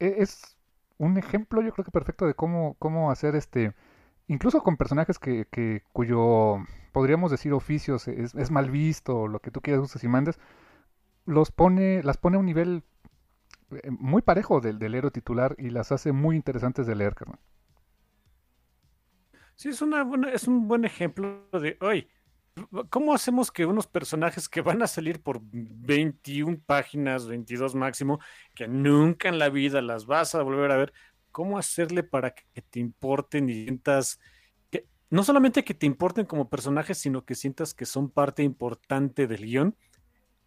e, es un ejemplo, yo creo que perfecto de cómo, cómo hacer este, incluso con personajes que, cuyo podríamos decir oficios, es, mal visto, lo que tú quieras, usas y mandes, los pone, las pone a un nivel eh, muy parejo del, del héroe titular y las hace muy interesantes de leer, carnal. Sí, es, una buena, es un buen ejemplo de, hoy ¿cómo hacemos que unos personajes que van a salir por 21 páginas, 22 máximo, que nunca en la vida las vas a volver a ver, cómo hacerle para que te importen y sientas, que, no solamente que te importen como personajes, sino que sientas que son parte importante del guion?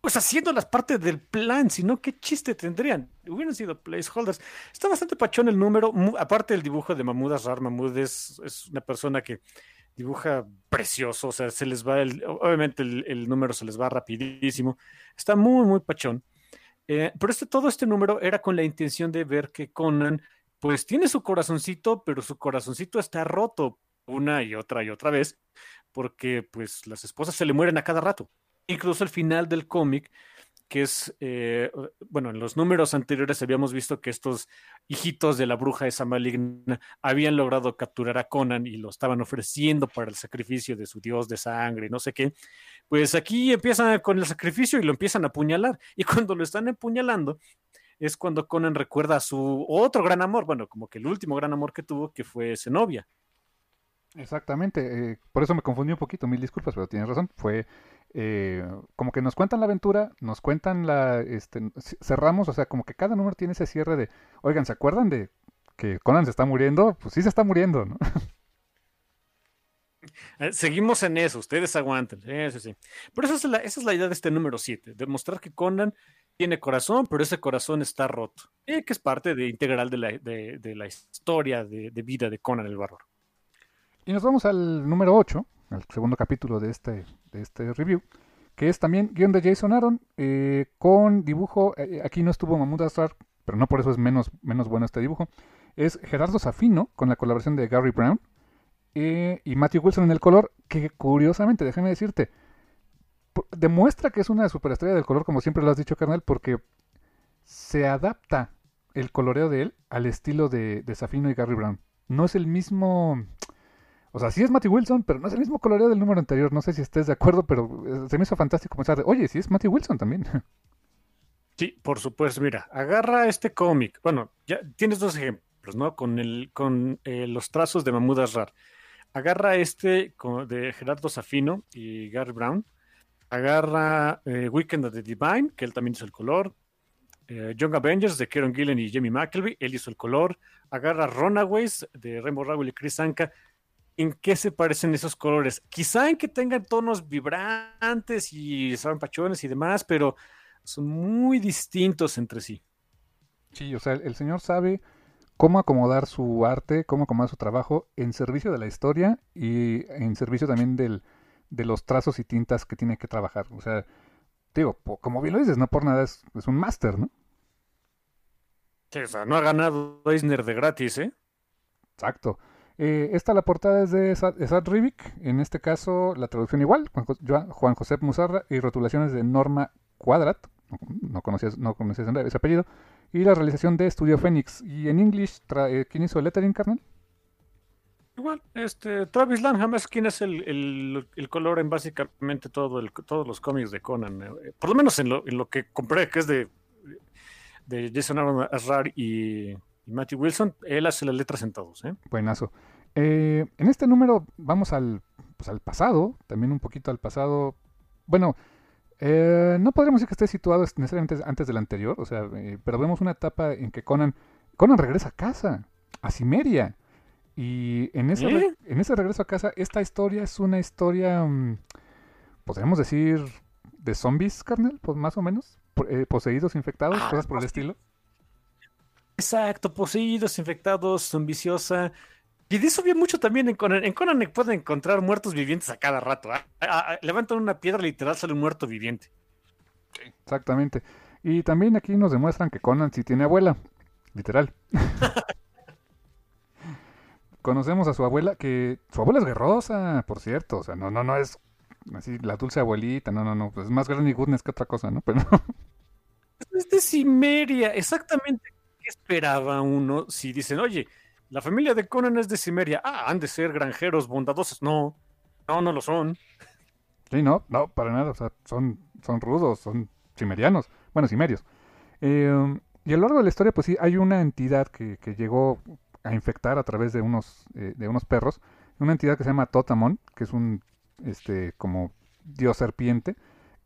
pues haciéndolas parte del plan, sino qué chiste tendrían. Hubieran sido placeholders. Está bastante pachón el número, aparte del dibujo de Mahmoud Asrar. Mahmoud es, una persona que dibuja precioso, o sea, se les va el, obviamente el, número se les va rapidísimo. Está muy, muy pachón. Eh, pero este, todo este número era con la intención de ver que Conan, pues tiene su corazoncito, pero su corazoncito está roto una y otra y otra vez, porque pues las esposas se le mueren a cada rato incluso el final del cómic, que es, eh, bueno, en los números anteriores habíamos visto que estos hijitos de la bruja esa maligna habían logrado capturar a Conan y lo estaban ofreciendo para el sacrificio de su dios de sangre no sé qué. Pues aquí empiezan con el sacrificio y lo empiezan a apuñalar. Y cuando lo están apuñalando, es cuando Conan recuerda a su otro gran amor, bueno, como que el último gran amor que tuvo, que fue Zenobia. Exactamente, eh, por eso me confundí un poquito, mil disculpas, pero tienes razón, fue eh, como que nos cuentan la aventura, nos cuentan la, este, cerramos, o sea, como que cada número tiene ese cierre de, oigan, ¿se acuerdan de que Conan se está muriendo? Pues sí se está muriendo, ¿no? [laughs] Eh, seguimos en eso, ustedes aguanten, eso sí. Pero esa es la, esa es la idea de este número 7, demostrar que Conan tiene corazón, pero ese corazón está roto, y que es parte de, integral de la, de, la historia de, de, vida de Conan el Bárbaro. Y nos vamos al número 8, el segundo capítulo de este, de este review, que es también guion de Jason Aaron, eh, con dibujo, eh, aquí no estuvo Mahmoud Asrar, pero no por eso es menos, menos bueno este dibujo, es Gerardo Safino, con la colaboración de Gary Brown, eh, y Matthew Wilson en el color, que curiosamente, déjame decirte, demuestra que es una superestrella del color, como siempre lo has dicho, carnal, porque se adapta el coloreo de él al estilo de, de Safino y Gary Brown. No es el mismo o sea, sí es Matty Wilson, pero no es el mismo coloreo del número anterior. No sé si estés de acuerdo, pero eh, se me hizo fantástico pensar, oye, sí es Matty Wilson también. [laughs] Sí, por supuesto. Mira, agarra este cómic. Bueno, ya tienes dos ejemplos, ¿no? Con, el, con eh, los trazos de Mahmoud Asrar. Agarra este de Gerardo Safino y Gary Brown. Agarra eh, Weekend of the Divine, que él también hizo el color. Young Avengers de Kieron Gillen y Jamie McKelvey, él hizo el color. Agarra Runaways de Rainbow Rowell y Chris Anka en qué se parecen esos colores. Quizá en que tengan tonos vibrantes y saben pachones y demás, pero son muy distintos entre sí. Sí, o sea, el señor sabe cómo acomodar su arte, cómo acomodar su trabajo en servicio de la historia y en servicio también del, de los trazos y tintas que tiene que trabajar. O sea, digo, como bien lo dices, no por nada es, un máster, ¿no? Sí, o sea, no ha ganado Eisner de gratis, ¿eh? Exacto. Eh, esta la portada es de Sad Rivik, en este caso la traducción igual, Juan José Musarra y rotulaciones de Norma Cuadrat, no conocías, no conocías ese apellido, y la realización de Studio Phoenix. Y en English, eh, ¿quién hizo el lettering, carnal? Igual, este, Travis Lanham es quien es el, color en básicamente todo el, todos los cómics de Conan. Eh, por lo menos en lo, en lo que compré, que es de, de Jason Aaron Asrar y y Matthew Wilson, él hace las letras en todos. ¿eh? Buenazo. Eh, en este número vamos al, pues, al pasado, también un poquito al pasado. Bueno, eh, no podríamos decir que esté situado necesariamente antes del anterior, o sea, eh, pero vemos una etapa en que Conan, Conan regresa a casa, a Cimeria. Y en ese, en ese regreso a casa, esta historia es una historia, mm, podríamos decir, de zombies, carnal, pues más o menos, poseídos, infectados, ah, cosas por el pues estilo. Exacto, poseídos, infectados, ambiciosa. Y de eso vi mucho también en Conan. En Conan pueden encontrar muertos vivientes a cada rato. ¿ah? levantan una piedra, literal sale un muerto viviente. exactamente. Y también aquí nos demuestran que Conan sí tiene abuela. Literal. [laughs] Conocemos a su abuela, que su abuela es guerrosa, por cierto. O sea, no, no, no es así la dulce abuelita, no, no, no. Pues es más grande y goodness que otra cosa, ¿no? [laughs] Pero. Es de Cimeria, exactamente ¿qué esperaba uno si dicen, oye, la familia de Conan es de Cimeria? Ah, han de ser granjeros bondadosos. No, no, no lo son. Sí, no, no, para nada. O sea, son, son rudos, son cimerianos. Bueno, cimerios. Eh, y a lo largo de la historia, pues sí, hay una entidad que, que llegó a infectar a través de unos, eh, de unos perros una entidad que se llama Totamon, que es un, este, como dios serpiente.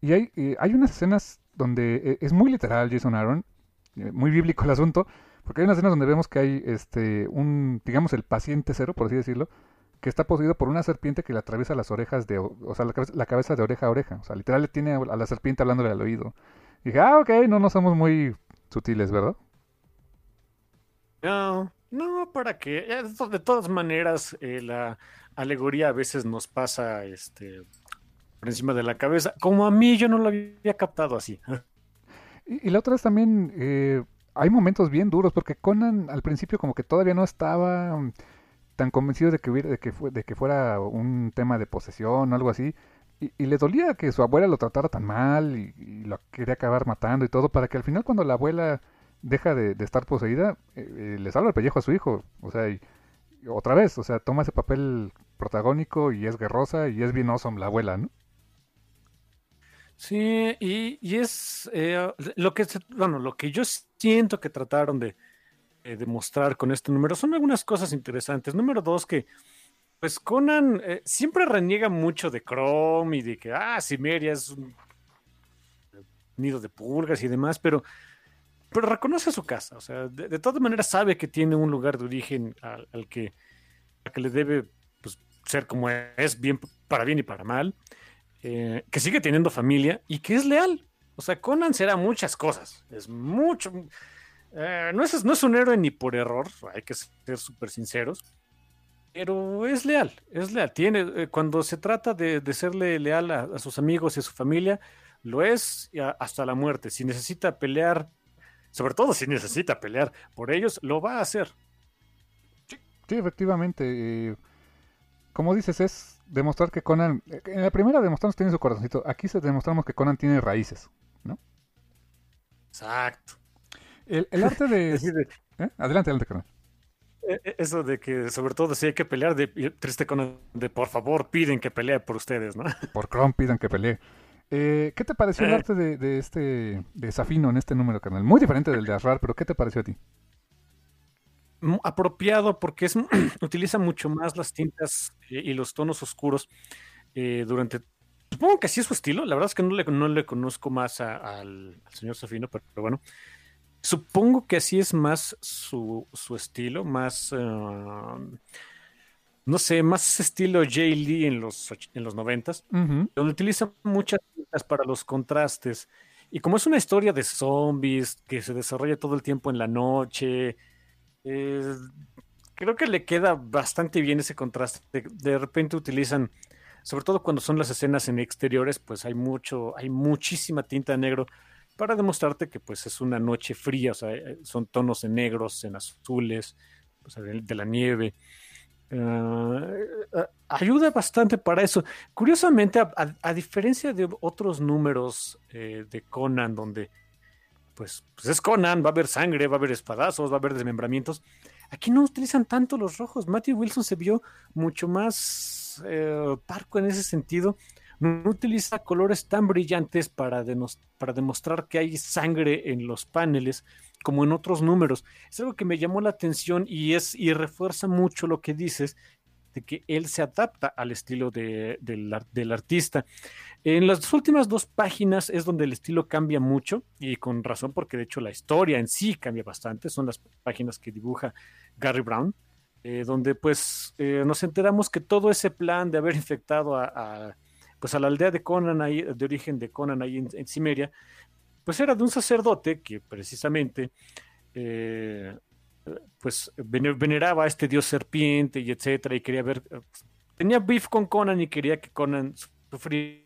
Y hay, eh, hay unas escenas donde eh, es muy literal Jason Aaron, muy bíblico el asunto, porque hay unas escenas donde vemos que hay este un, digamos, el paciente cero, por así decirlo, que está poseído por una serpiente que le atraviesa las orejas de, o sea, la cabeza, de oreja a oreja. O sea, literal le tiene a la serpiente hablándole al oído. Y dije, ah, ok, no, no somos muy sutiles, ¿verdad? No, no, ¿para qué? De todas maneras, eh, la alegoría a veces nos pasa este, por encima de la cabeza. Como a mí yo no lo había captado así. [laughs] Y, la otra es también, eh, hay momentos bien duros, porque Conan al principio como que todavía no estaba mm, tan convencido de que, hubiera, de que, de que fuera un tema de posesión o algo así. Y, le dolía que su abuela lo tratara tan mal y, lo quería acabar matando y todo, para que al final cuando la abuela deja de, estar poseída, eh, eh, le salva el pellejo a su hijo. O sea, y, otra vez, o sea, toma ese papel protagónico y es guerrosa y es bien awesome la abuela, ¿no? Sí, y, es eh, lo que bueno, lo que yo siento que trataron de, demostrar con este número son algunas cosas interesantes. Número dos, que pues Conan eh, siempre reniega mucho de Chrome y de que, ah, Simeria es un nido de pulgas y demás, pero, pero reconoce su casa. O sea, de, todas maneras sabe que tiene un lugar de origen al, que, le debe pues, ser como es, bien para bien y para mal. Eh, que sigue teniendo familia y que es leal. O sea, Conan será muchas cosas. Es mucho. Eh, no, es, no es un héroe ni por error, hay que ser súper sinceros. Pero es leal, es leal. Tiene, eh, cuando se trata de, serle leal a, sus amigos y a su familia, lo es hasta la muerte. Si necesita pelear, sobre todo si necesita pelear por ellos, lo va a hacer. Sí, efectivamente. como dices, es demostrar que Conan. En la primera demostramos que tiene su corazoncito. Aquí se demostramos que Conan tiene raíces, ¿no? Exacto. El, arte [laughs] de. ¿Eh? Adelante, adelante, Conan. Eso de que, sobre todo, si hay que pelear, de, triste con de por favor piden que pelee por ustedes, ¿no? Por Chrome piden que pelee. Eh, ¿Qué te pareció el eh. arte de, este de Safino en este número, carnal? Muy diferente del de Asrar, pero ¿qué te pareció a ti? Apropiado porque es [clears throat] utiliza mucho más las tintas y los tonos oscuros eh, durante. Supongo que así es su estilo. La verdad es que no le, no le conozco más al, señor Safino, pero bueno. Supongo que así es más su, estilo, más, no sé, más estilo Jay Lee en los, en los noventas, donde utiliza muchas tintas para los contrastes. Y como es una historia de zombies que se desarrolla todo el tiempo en la noche, creo que le queda bastante bien ese contraste. De, repente utilizan, sobre todo cuando son las escenas en exteriores, pues hay mucho, hay muchísima tinta negro para demostrarte que pues es una noche fría, o sea, eh, son tonos en negros, en azules, de, la nieve. Ah, eh, ayuda bastante para eso. Curiosamente, a, diferencia de otros números eh, de Conan, donde pues, pues, es Conan, va a haber sangre, va a haber espadazos, va a haber desmembramientos, aquí no utilizan tanto los rojos. Matthew Wilson se vio mucho más parco en ese sentido no utiliza colores tan brillantes para, demostrar que hay sangre en los paneles como en otros números. Es algo que me llamó la atención y, es, y refuerza mucho lo que dices de que él se adapta al estilo de, del artista. En las últimas dos páginas es donde el estilo cambia mucho y con razón porque de hecho la historia en sí cambia bastante. Son las páginas que dibuja Gary Brown. Eh, donde pues eh, nos enteramos que todo ese plan de haber infectado a pues a la aldea de Conan, de origen de Conan ahí en, en Cimeria, pues era de un sacerdote que precisamente eh, pues veneraba a este dios serpiente y etcétera y quería ver, tenía beef con Conan y quería que Conan sufriera,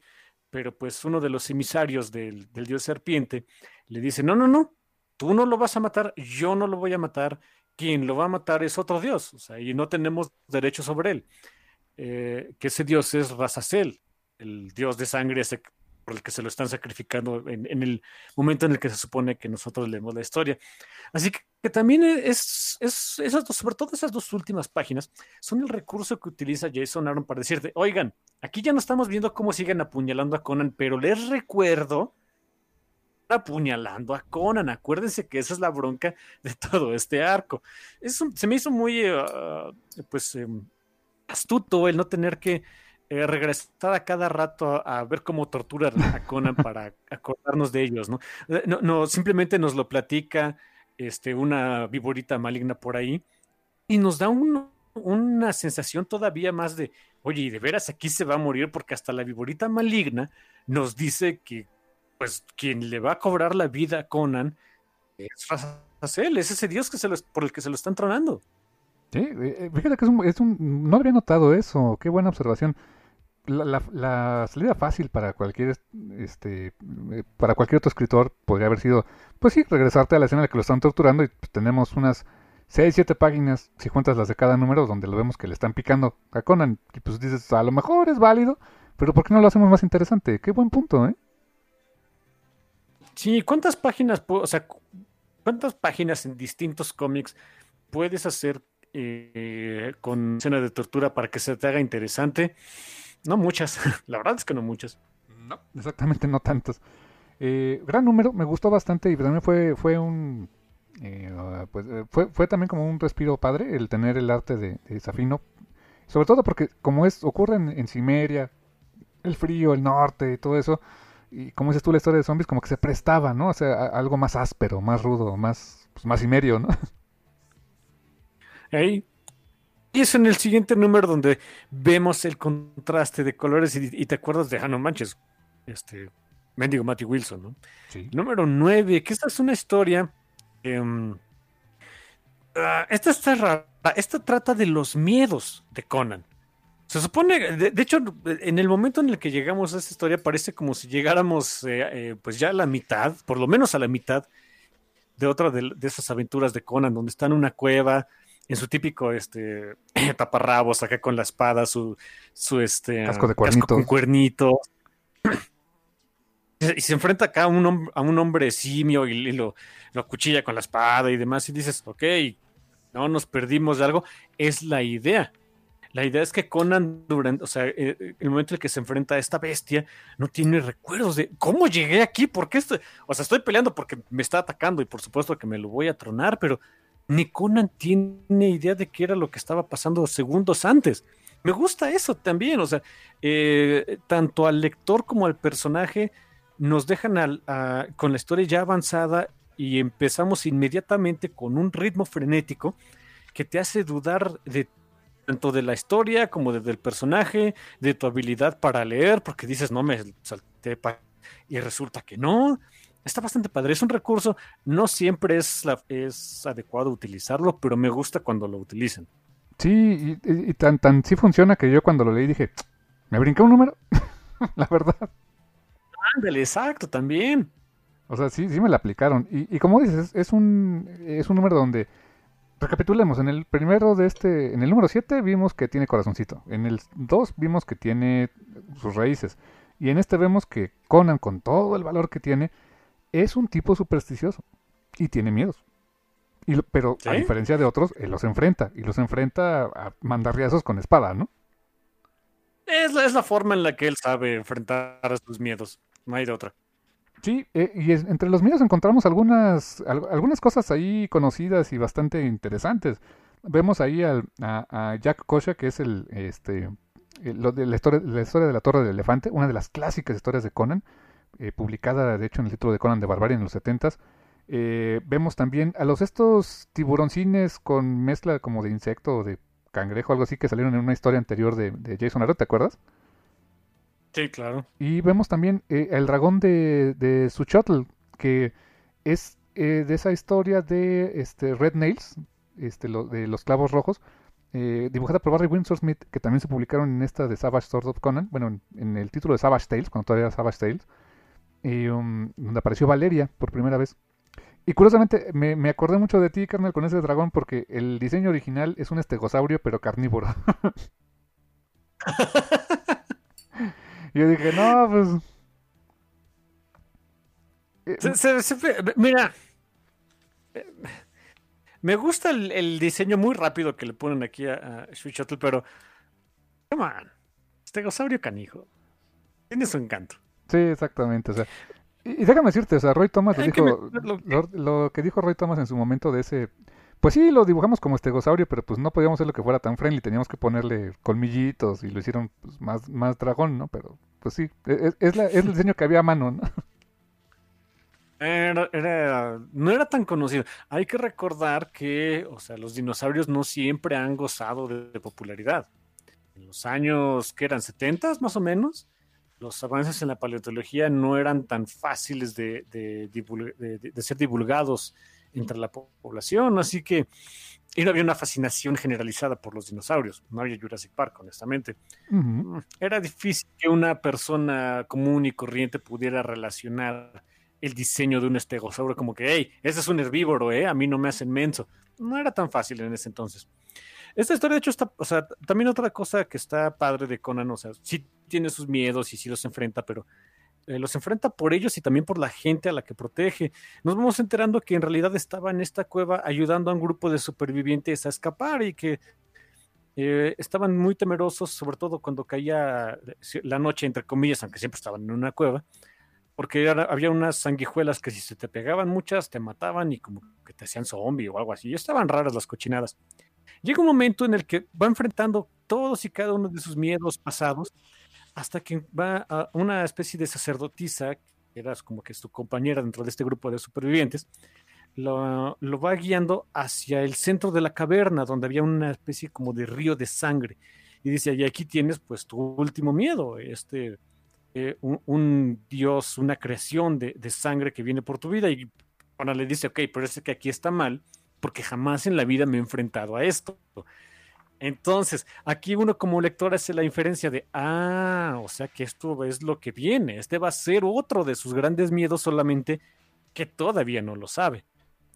pero pues uno de los emisarios del, del dios serpiente le dice, no, no, no, tú no lo vas a matar, yo no lo voy a matar, quien lo va a matar es otro dios, o sea, y no tenemos derecho sobre él. Eh, que ese dios es Razazel, el dios de sangre por el que se lo están sacrificando en, el momento en el que se supone que nosotros leemos la historia. Así que, también es, es esas sobre todo esas dos últimas páginas, son el recurso que utiliza Jason Aaron para decirte, oigan, aquí ya no estamos viendo cómo siguen apuñalando a Conan, pero les recuerdo apuñalando a Conan. Acuérdense que esa es la bronca de todo este arco. Es se me hizo muy, uh, pues, em, astuto el no tener que eh, regresar a cada rato a, ver cómo tortura a Conan para [laughs] acordarnos de ellos, ¿no? Eh, ¿no? No, simplemente nos lo platica este, una viborita maligna por ahí y nos da una sensación todavía más de, oye, y de veras aquí se va a morir porque hasta la viborita maligna nos dice que, pues, quien le va a cobrar la vida a Conan es Razael, es ese dios que se por el que se lo están tronando. Sí, eh, fíjate que es un, un, no había notado eso, qué buena observación la, salida fácil para cualquier este eh, para cualquier otro escritor podría haber sido pues sí regresarte a la escena en la que lo están torturando y pues, tenemos unas 6, 7 páginas si cuentas las de cada número donde lo vemos que le están picando a Conan y pues dices a lo mejor es válido pero ¿por qué no lo hacemos más interesante? qué buen punto ¿eh? Sí, ¿cuántas páginas o sea cuántas páginas en distintos cómics puedes hacer eh, con escena de tortura para que se te haga interesante? No muchas, [laughs] la verdad es que no muchas. No, exactamente no tantas. Eh, gran número, me gustó bastante y también fue, fue un... Eh, pues, eh, fue, fue también como un respiro padre el tener el arte de, de Safino. Sobre todo porque como es ocurre en, en Cimeria, el frío, el norte y todo eso, y como dices tú la historia de zombies, como que se prestaba, ¿no? O sea, algo más áspero, más rudo, más, pues, más cimerio, ¿no? [laughs] Hey, y es en el siguiente número donde vemos el contraste de colores y, te acuerdas de, ah, no manches, este, mendigo Matthew Wilson, ¿no? Sí. Número 9, que esta es una historia. Em, ah, esta está rara. Esta trata de los miedos de Conan. Se supone, de, hecho, en el momento en el que llegamos a esta historia, parece como si llegáramos, eh, eh, pues ya a la mitad, por lo menos a la mitad de otra de, de esas aventuras de Conan, donde está en una cueva en su típico este [clears throat] taparrabos acá con la espada, su, su este casco de cuernito. con cuernito. [clears throat] Y se enfrenta acá a un, a un hombre simio y, lo, lo cuchilla con la espada y demás. Y dices, ok, no nos perdimos de algo. Es la idea. La idea es que Conan, durante, o sea, eh, el momento en el que se enfrenta a esta bestia, no tiene recuerdos de cómo llegué aquí, por qué estoy, o sea, estoy peleando porque me está atacando y por supuesto que me lo voy a tronar, pero ni Conan tiene idea de qué era lo que estaba pasando segundos antes. Me gusta eso también, o sea, eh, tanto al lector como al personaje nos dejan con la historia ya avanzada y empezamos inmediatamente con un ritmo frenético que te hace dudar de tanto de la historia como del personaje, de tu habilidad para leer, porque dices, no me salté y resulta que no, está bastante padre. Es un recurso, no siempre es, es adecuado utilizarlo, pero me gusta cuando lo utilizan. Sí, y, tan, tan sí funciona que yo cuando lo leí dije, me brinqué un número, [laughs] la verdad. Ándale, exacto, también. O sea, sí, sí me la aplicaron. Y, y como dices, es un, es un número donde, recapitulemos, en el primero de este, en el número 7 vimos que tiene corazoncito, en el 2 vimos que tiene sus raíces, y en este vemos que Conan, con todo el valor que tiene, es un tipo supersticioso y tiene miedos. Y, pero a diferencia de otros, él los enfrenta y los enfrenta a mandarriazos con espada, ¿no? Es la, es la forma en la que él sabe enfrentar a sus miedos. No hay de otra. Sí, eh, y entre los miedos encontramos algunas, algunas cosas ahí conocidas y bastante interesantes. Vemos ahí a, Jack Kosha, que es el, este, de la, historia, la historia de la Torre del Elefante, una de las clásicas historias de Conan, eh, publicada de hecho en el título de Conan de Barbarie en los 70 eh, vemos también a los estos tiburoncines con mezcla como de insecto o de cangrejo, algo así, que salieron en una historia anterior de, Jason Aaron, ¿te acuerdas? Sí, claro. Y vemos también eh, el dragón de, de Suchotl, que es de esa historia de este, Red Nails, este, de los clavos rojos, dibujada por Barry Windsor Smith, que también se publicaron en esta de Savage Sword of Conan, bueno, en, en, el título de Savage Tales, cuando todavía era Savage Tales, um, donde apareció Valeria por primera vez. Y curiosamente me, me, acordé mucho de ti, carnal, con ese dragón, porque el diseño original es un estegosaurio, pero carnívoro. [laughs] yo dije, no, pues... Eh, mira, me gusta el, diseño muy rápido que le ponen aquí a, a pero... Come on, estegosaurio canijo. Tiene su encanto. Sí, exactamente. O sea, y, déjame decirte, o sea, Roy Thomas lo, dijo, lo, que dijo Roy Thomas en su momento de ese Pues sí, lo dibujamos como estegosaurio, pero pues no podíamos hacer lo que fuera tan friendly, teníamos que ponerle colmillitos y lo hicieron pues, más, más dragón, ¿no? Pero pues sí, e, e, es, la, es el diseño que había a mano, ¿no? [laughs] Era, no era tan conocido. Hay que recordar que, o sea, los dinosaurios no siempre han gozado de, popularidad. En los años que eran 70 más o menos, los avances en la paleontología no eran tan fáciles de, de ser divulgados entre la población, así que y no había una fascinación generalizada por los dinosaurios. No había Jurassic Park, honestamente. Mm, era difícil que una persona común y corriente pudiera relacionar el diseño de un estegosaurio como que, hey, ese es un herbívoro, ¿eh? A mí no me hacen menso. No era tan fácil en ese entonces. Esta historia, de hecho, está, o sea, también otra cosa que está padre de Conan, o sea, sí tiene sus miedos y sí los enfrenta, pero eh, los enfrenta por ellos y también por la gente a la que protege. Nos vamos enterando que en realidad estaba en esta cueva ayudando a un grupo de supervivientes a escapar y que eh, estaban muy temerosos, sobre todo cuando caía la noche, entre comillas, aunque siempre estaban en una cueva, porque había unas sanguijuelas que si se te pegaban muchas, te mataban y como que te hacían zombie o algo así. Y estaban raras las cochinadas. Llega un momento en el que va enfrentando todos y cada uno de sus miedos pasados hasta que va a una especie de sacerdotisa, que era como que su compañera dentro de este grupo de supervivientes, lo, va guiando hacia el centro de la caverna, donde había una especie como de río de sangre. Y dice, y aquí tienes pues tu último miedo, este, eh, un, dios, una creación de, sangre que viene por tu vida. Y ahora le dice, ok, pero es que aquí está mal, porque jamás en la vida me he enfrentado a esto. Entonces, aquí uno como lector hace la inferencia de, ah, o sea que esto es lo que viene, este va a ser otro de sus grandes miedos solamente que todavía no lo sabe.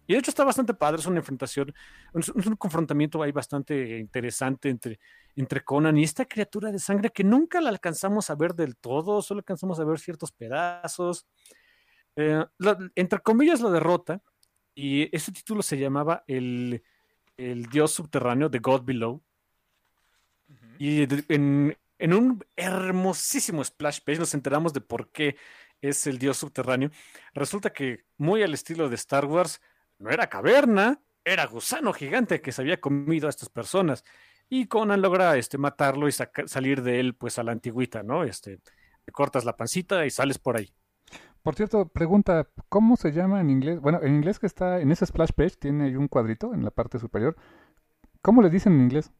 Y de hecho está bastante padre, es una enfrentación, es un confrontamiento ahí bastante interesante entre, entre Conan y esta criatura de sangre que nunca la alcanzamos a ver del todo, solo alcanzamos a ver ciertos pedazos. Eh, entre comillas lo derrota y ese título se llamaba el, el Dios subterráneo, The God Below. Y en, un hermosísimo splash page nos enteramos de por qué es el dios subterráneo. Resulta que, muy al estilo de Star Wars, no era caverna, era gusano gigante que se había comido a estas personas. Y Conan logra este, matarlo y salir de él pues a la antigüita, ¿no? Este, cortas la pancita y sales por ahí. Por cierto, pregunta, ¿cómo se llama en inglés? Bueno, en inglés que está en ese splash page tiene un cuadrito en la parte superior. ¿Cómo le dicen en inglés?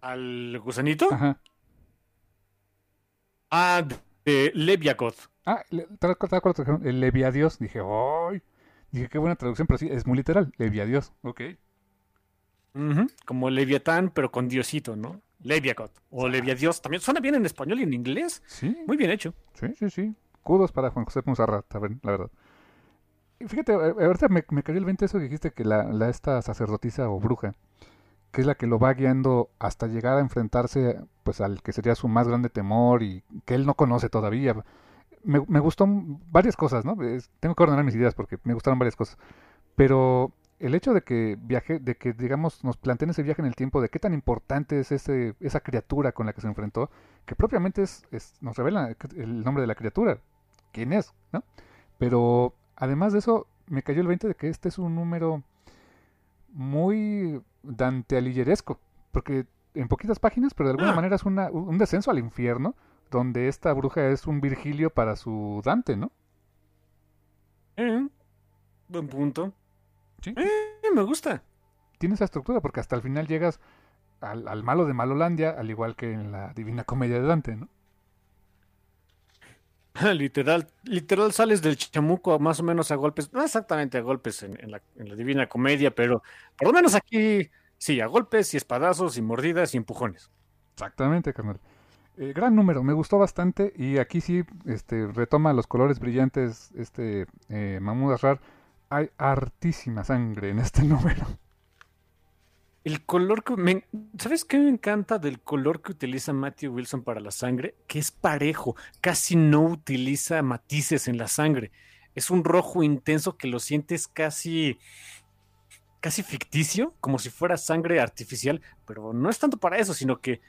¿Al gusanito? Ajá. Ah, de Leviagoth. Ah, ¿te acuerdas el Leviadios? Dije, ¡ay! Dije, qué buena traducción, pero sí, es muy literal. Leviadios, ok. Como Leviatán, pero con Diosito, ¿no? Leviagoth o Leviadios. También suena bien en español y en inglés. Sí. Muy bien hecho. Sí, sí, sí. Kudos para Juan José Muzarra, la verdad. Y fíjate, ahorita me, me cayó el 20 eso que dijiste que la, la, esta sacerdotisa o bruja que es la que lo va guiando hasta llegar a enfrentarse pues al que sería su más grande temor y que él no conoce todavía. Me, me gustó varias cosas, ¿no? tengo que ordenar mis ideas porque me gustaron varias cosas. Pero el hecho de que viaje, de que digamos nos planteen ese viaje en el tiempo, de qué tan importante es ese, esa criatura con la que se enfrentó, que propiamente es, nos revela el nombre de la criatura, quién es, ¿no? Pero además de eso, me cayó el 20 de que este es un número muy Dante Alighieriesco, porque en poquitas páginas, pero de alguna ah. manera es un descenso al infierno, donde esta bruja es un Virgilio para su Dante, ¿no? Eh, buen punto. ¿Sí? Eh, me gusta. Tiene esa estructura, porque hasta el final llegas al, al malo de Malolandia, al igual que en la Divina Comedia de Dante, ¿no? [laughs] literal, literal sales del chamuco más o menos a golpes, no exactamente a golpes en, la, Divina Comedia, pero por lo menos aquí sí, a golpes y espadazos y mordidas y empujones. Exactamente, carnal. Eh, gran número, me gustó bastante y aquí sí este, retoma los colores brillantes este eh, Mahmoud Hay hartísima sangre en este [laughs] número. El color que me, ¿Sabes qué me encanta del color que utiliza Matthew Wilson para la sangre? Que es parejo, casi no utiliza matices en la sangre. Es un rojo intenso que lo sientes casi casi ficticio, como si fuera sangre artificial, pero no es tanto para eso, sino que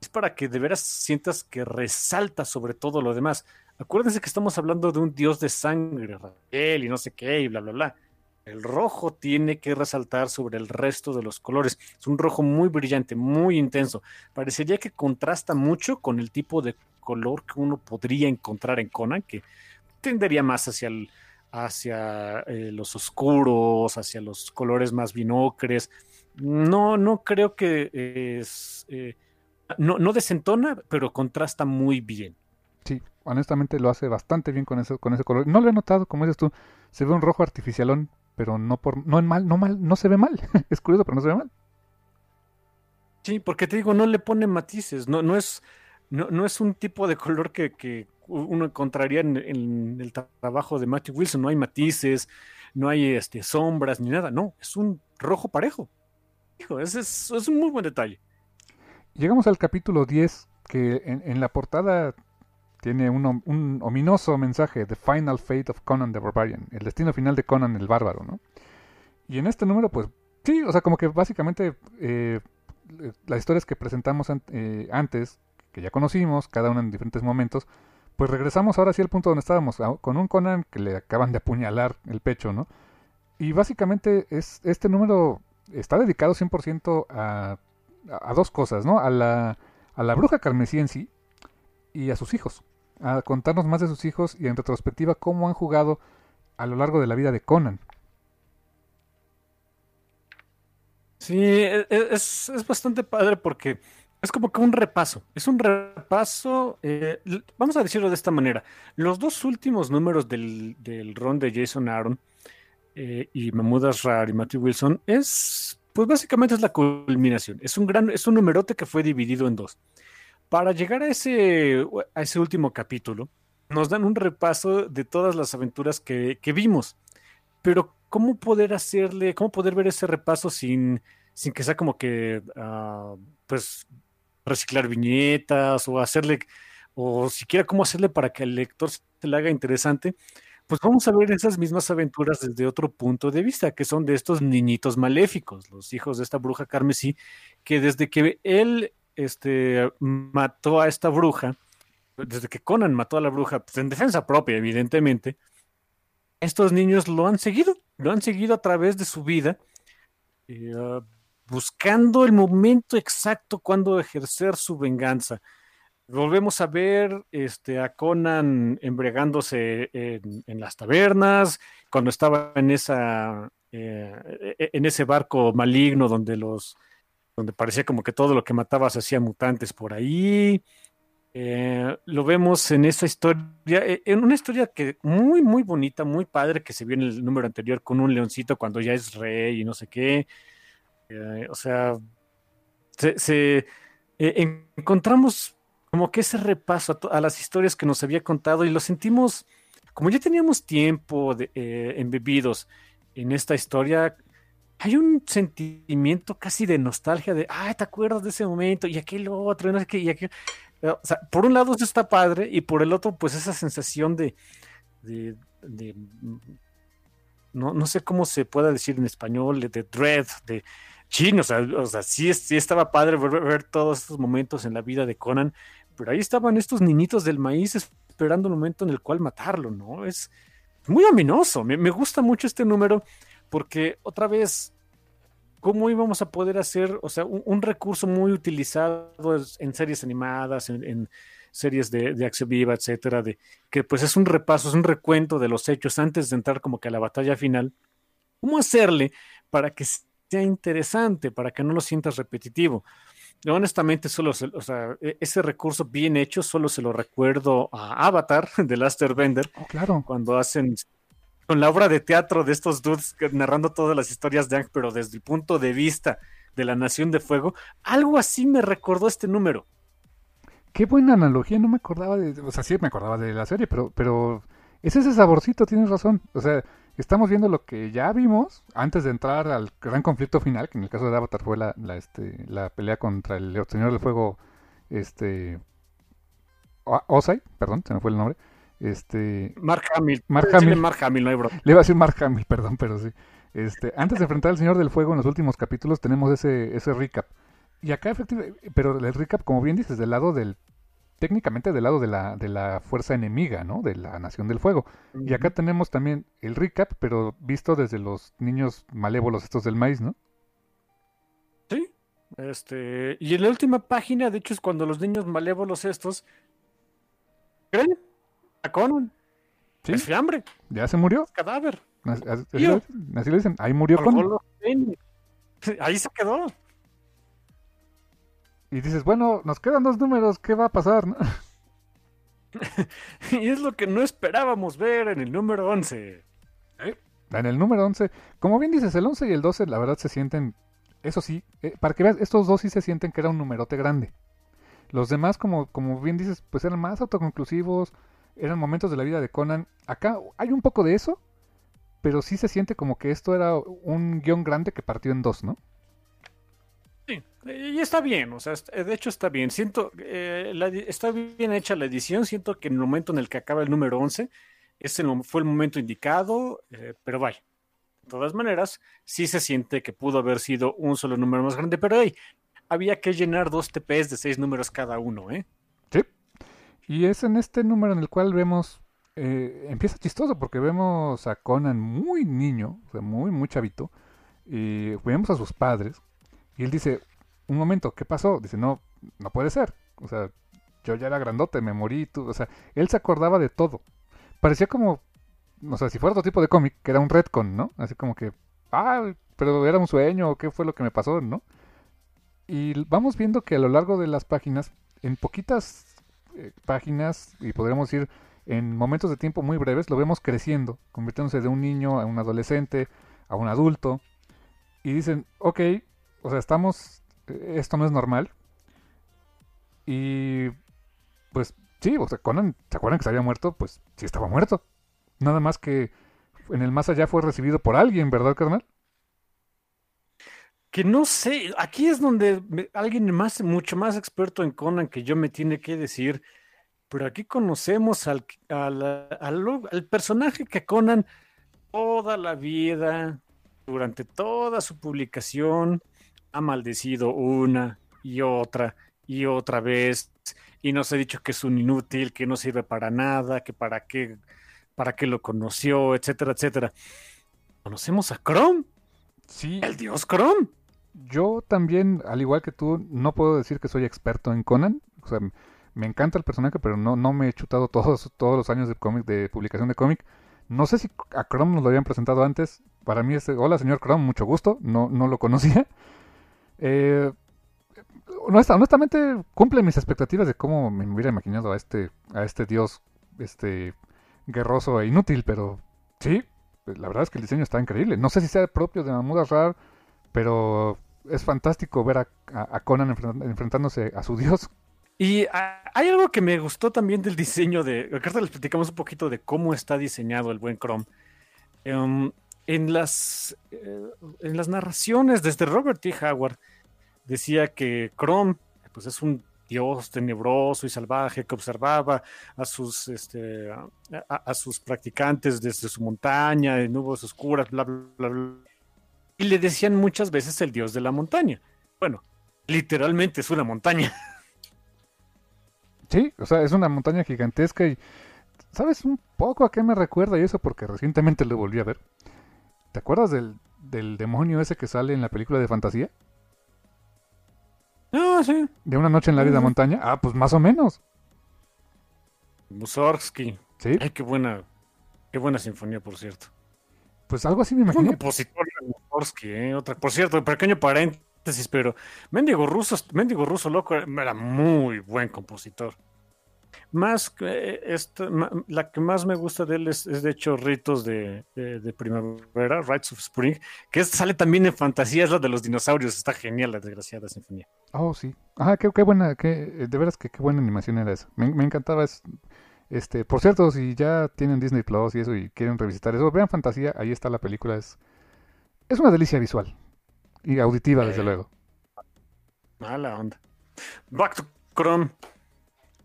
es para que de veras sientas que resalta sobre todo lo demás. Acuérdense que estamos hablando de un dios de sangre, Raquel, y no sé qué, y bla, bla, bla. El rojo tiene que resaltar sobre el resto de los colores. Es un rojo muy brillante, muy intenso. Parecería que contrasta mucho con el tipo de color que uno podría encontrar en Conan, que tendería más hacia, el, hacia eh, los oscuros, hacia los colores más binocres. No, no creo que es... Eh, no, no desentona, pero contrasta muy bien. Sí, honestamente lo hace bastante bien con con ese color. No lo he notado, como dices tú, se ve un rojo artificialón, pero no por, no en mal, no mal, no se ve mal. [laughs] es curioso, pero no se ve mal. Sí, porque te digo, no le pone matices, no, no es, no, no es un tipo de color que, que uno encontraría en, el trabajo de Matthew Wilson, no hay matices, no hay este, sombras ni nada, no, es un rojo parejo. Hijo, ese es, es un muy buen detalle. Llegamos al capítulo 10, que en, en la portada tiene un, un, ominoso mensaje, The Final Fate of Conan the Barbarian, el destino final de Conan el Bárbaro, ¿no? Y en este número, pues, sí, o sea, como que básicamente eh, las historias que presentamos eh, antes, que ya conocimos, cada una en diferentes momentos, pues regresamos ahora sí al punto donde estábamos, con un Conan que le acaban de apuñalar el pecho, ¿no? Y básicamente es, este número está dedicado 100% a, a dos cosas, ¿no? A la, a la bruja carmesí en sí y a sus hijos a contarnos más de sus hijos y en retrospectiva cómo han jugado a lo largo de la vida de Conan. Sí, e, e, es, es bastante padre porque es como que un repaso. Es un repaso, eh, vamos a decirlo de esta manera. Los dos últimos números del, del ron de Jason Aaron eh, y Mahmoud Asrar y Matthew Wilson es, pues básicamente es la culminación. Es un gran, es un numerote que fue dividido en dos. Para llegar a ese, a ese último capítulo, nos dan un repaso de todas las aventuras que, vimos. Pero, ¿cómo poder hacerle, cómo poder ver ese repaso sin, sin que sea como que, uh, pues, reciclar viñetas o hacerle, o siquiera cómo hacerle para que el lector se le haga interesante? Pues vamos a ver esas mismas aventuras desde otro punto de vista, que son de estos niñitos maléficos, los hijos de esta bruja carmesí, que desde que él este, mató a esta bruja, desde que Conan mató a la bruja, pues, en defensa propia, evidentemente, estos niños lo han seguido, lo han seguido a través de su vida, eh, buscando el momento exacto cuando ejercer su venganza. Volvemos a ver este, a Conan embriagándose en, las tabernas, cuando estaba en, esa, eh, e, en ese barco maligno donde los, donde parecía como que todo lo que mataba se hacía mutantes por ahí. Eh, lo vemos en esa historia, eh, en una historia que muy, muy bonita, muy padre, que se vio en el número anterior con un leoncito cuando ya es rey y no sé qué. Eh, o sea, se, encontramos como que ese repaso a, las historias que nos había contado y lo sentimos, como ya teníamos tiempo de, embebidos en esta historia, hay un sentimiento casi de nostalgia de, ay, ¿te acuerdas de ese momento? Y aquel otro, no sé qué, y aquel... O sea, por un lado eso está padre y por el otro, pues esa sensación de, de, no, no, sé cómo se pueda decir en español, de dread, de chino, o sea, o sea sí, sí estaba padre ver, ver, todos estos momentos en la vida de Conan, pero ahí estaban estos niñitos del maíz esperando un momento en el cual matarlo, ¿no? Es muy ominoso, me, me gusta mucho este número porque otra vez, ¿cómo íbamos a poder hacer, o sea, un, recurso muy utilizado en series animadas, en, series de, acción viva, etcétera, de que pues es un repaso, es un recuento de los hechos antes de entrar como que a la batalla final? ¿Cómo hacerle para que sea interesante, para que no lo sientas repetitivo? honestamente, solo, o sea, e, ese recurso bien hecho solo se lo recuerdo a Avatar [laughs] de Last Bender. Oh, claro. Cuando hacen con la obra de teatro de estos dudes narrando todas las historias de Ang, pero desde el punto de vista de la Nación de Fuego, algo así me recordó este número. Qué buena analogía, no me acordaba de, o sea, sí me acordaba de la serie, pero, pero es ese saborcito, tienes razón. O sea, estamos viendo lo que ya vimos antes de entrar al gran conflicto final, que en el caso de Avatar fue la, la, este, la pelea contra el Señor del Fuego, este, Osai, perdón, se me fue el nombre. Este, Mark Hamill. Mark Hamill. Mark Hamill, no hay Le iba a decir Mark Hamill, [laughs] perdón, pero sí. Este, antes de enfrentar al Señor del Fuego en los últimos capítulos tenemos ese, ese recap. Y acá efectivamente, pero el recap, como bien dices, del lado del técnicamente del lado de la, de la fuerza enemiga, ¿no? De la Nación del Fuego. Y acá tenemos también el recap, pero visto desde los niños malévolos estos del maíz, ¿no? Sí. Este, y en la última página, de hecho, es cuando los niños malévolos estos creen a Conan. Sí. Es fiambre, Ya se murió. cadáver. Así, así- lo dicen, así lo dicen. Ahí murió Colgó Conan. Ahí se quedó. Y dices, bueno, nos quedan dos números, ¿qué va a pasar? no? [laughs] Y es lo que no esperábamos ver en el número 11. En el número 11, como bien dices, el 11 y el 12, la verdad se sienten, eso sí, eh, para que veas, estos dos sí se sienten que era un numerote grande. Los demás, como, como bien dices, pues eran más autoconclusivos, eran momentos de la vida de Conan. Acá hay un poco de eso, pero sí se siente como que esto era un guion grande que partió en dos, ¿no? Sí, y está bien, o sea, de hecho está bien. Siento, eh, está bien hecha la edición. Siento que en el momento en el que acaba el número 11, ese fue el momento indicado, eh, pero vaya. De todas maneras, sí se siente que pudo haber sido un solo número más grande, pero hey, había que llenar dos TPs de seis números cada uno, ¿eh? Y es en este número en el cual vemos, eh, empieza chistoso porque vemos a Conan muy niño, o sea, muy, muy chavito, y vemos a sus padres, y él dice, un momento, ¿qué pasó? Dice, no, no puede ser, o sea, yo ya era grandote, me morí, tú, o sea, él se acordaba de todo. Parecía como, o sea, si fuera otro tipo de cómic, que era un retcon, ¿no? Así como que, ah, pero era un sueño, ¿qué fue lo que me pasó, no? Y vamos viendo que a lo largo de las páginas, en poquitas eh, páginas, y podríamos decir en momentos de tiempo muy breves, lo vemos creciendo, convirtiéndose de un niño a un adolescente, a un adulto. Y dicen, ok, o sea, estamos, eh, esto no es normal. Y pues sí, o sea, Conan, ¿se acuerdan que se había muerto? Pues sí estaba muerto. Nada más que en el más allá fue recibido por alguien, ¿verdad, carnal? Que no sé, aquí es donde me- alguien más, mucho más experto en Conan que yo me tiene que decir, pero aquí conocemos al, al, al- al personaje que Conan toda la vida, durante toda su publicación, ha maldecido una y otra y otra vez, y nos ha dicho que es un inútil, que no sirve para nada, que para qué, para qué lo conoció, etcétera, etcétera. Conocemos a Chrome, Sí, el dios Chrome. Yo también, al igual que tú, no puedo decir que soy experto en Conan. O sea, me encanta el personaje, pero no, no me he chutado todos, [laughs] todos los años de cómic, de publicación de cómic. No sé si a Chrome nos lo habían presentado antes. Para mí es, hola señor Chrome, mucho gusto. No, no lo conocía. [laughs] Eh, honesta- honestamente, cumple mis expectativas de cómo me hubiera imaginado a este, a este dios, este guerroso e inútil, pero sí, la verdad es que el diseño está increíble. No sé si sea propio de Mahmoud Asrar, pero es fantástico ver a, Conan enfren- enfrentándose a su dios. Y ah, hay algo que me gustó también del diseño de. Ahorita les platicamos un poquito de cómo está diseñado el buen Chrome. Em, en, las, eh, en las narraciones desde Robert T. Howard decía que Chrome pues, es un dios tenebroso y salvaje que observaba a sus, este, a sus practicantes desde su montaña, en nubes oscuras, bla, bla, bla, bla. Y le decían muchas veces el dios de la montaña. Bueno, literalmente es una montaña. [laughs] Sí, o sea, es una montaña gigantesca y ¿sabes un poco a qué me recuerda y eso? Porque recientemente lo volví a ver. ¿Te acuerdas del, del demonio ese que sale en la película de fantasía? Ah, sí. De una noche en la vida Ujú. montaña. Ah, pues más o menos. Mussorgsky. Sí, Ay, qué buena, qué buena sinfonía, por cierto. Pues algo así me imaginé. compositor Mussorgsky, ¿eh? Otra, por cierto, pequeño paréntesis, pero Mendigo Ruso, Mendigo Ruso Loco era muy buen compositor. Más esta, ma- la que más me gusta de él es, es de hecho Ritos de, de- de Primavera, Rites of Spring, que es- sale también en fantasía, es la de los dinosaurios, está genial la desgraciada sinfonía. Oh, sí. Ah, qué, qué buena, qué, de veras que qué buena animación era esa. Me, me encantaba. Es, este, por cierto, si ya tienen Disney Plus y eso y quieren revisitar eso, vean Fantasía, ahí está la película. Es, es una delicia visual y auditiva, desde Eh. luego. Mala onda. Back to Chrome.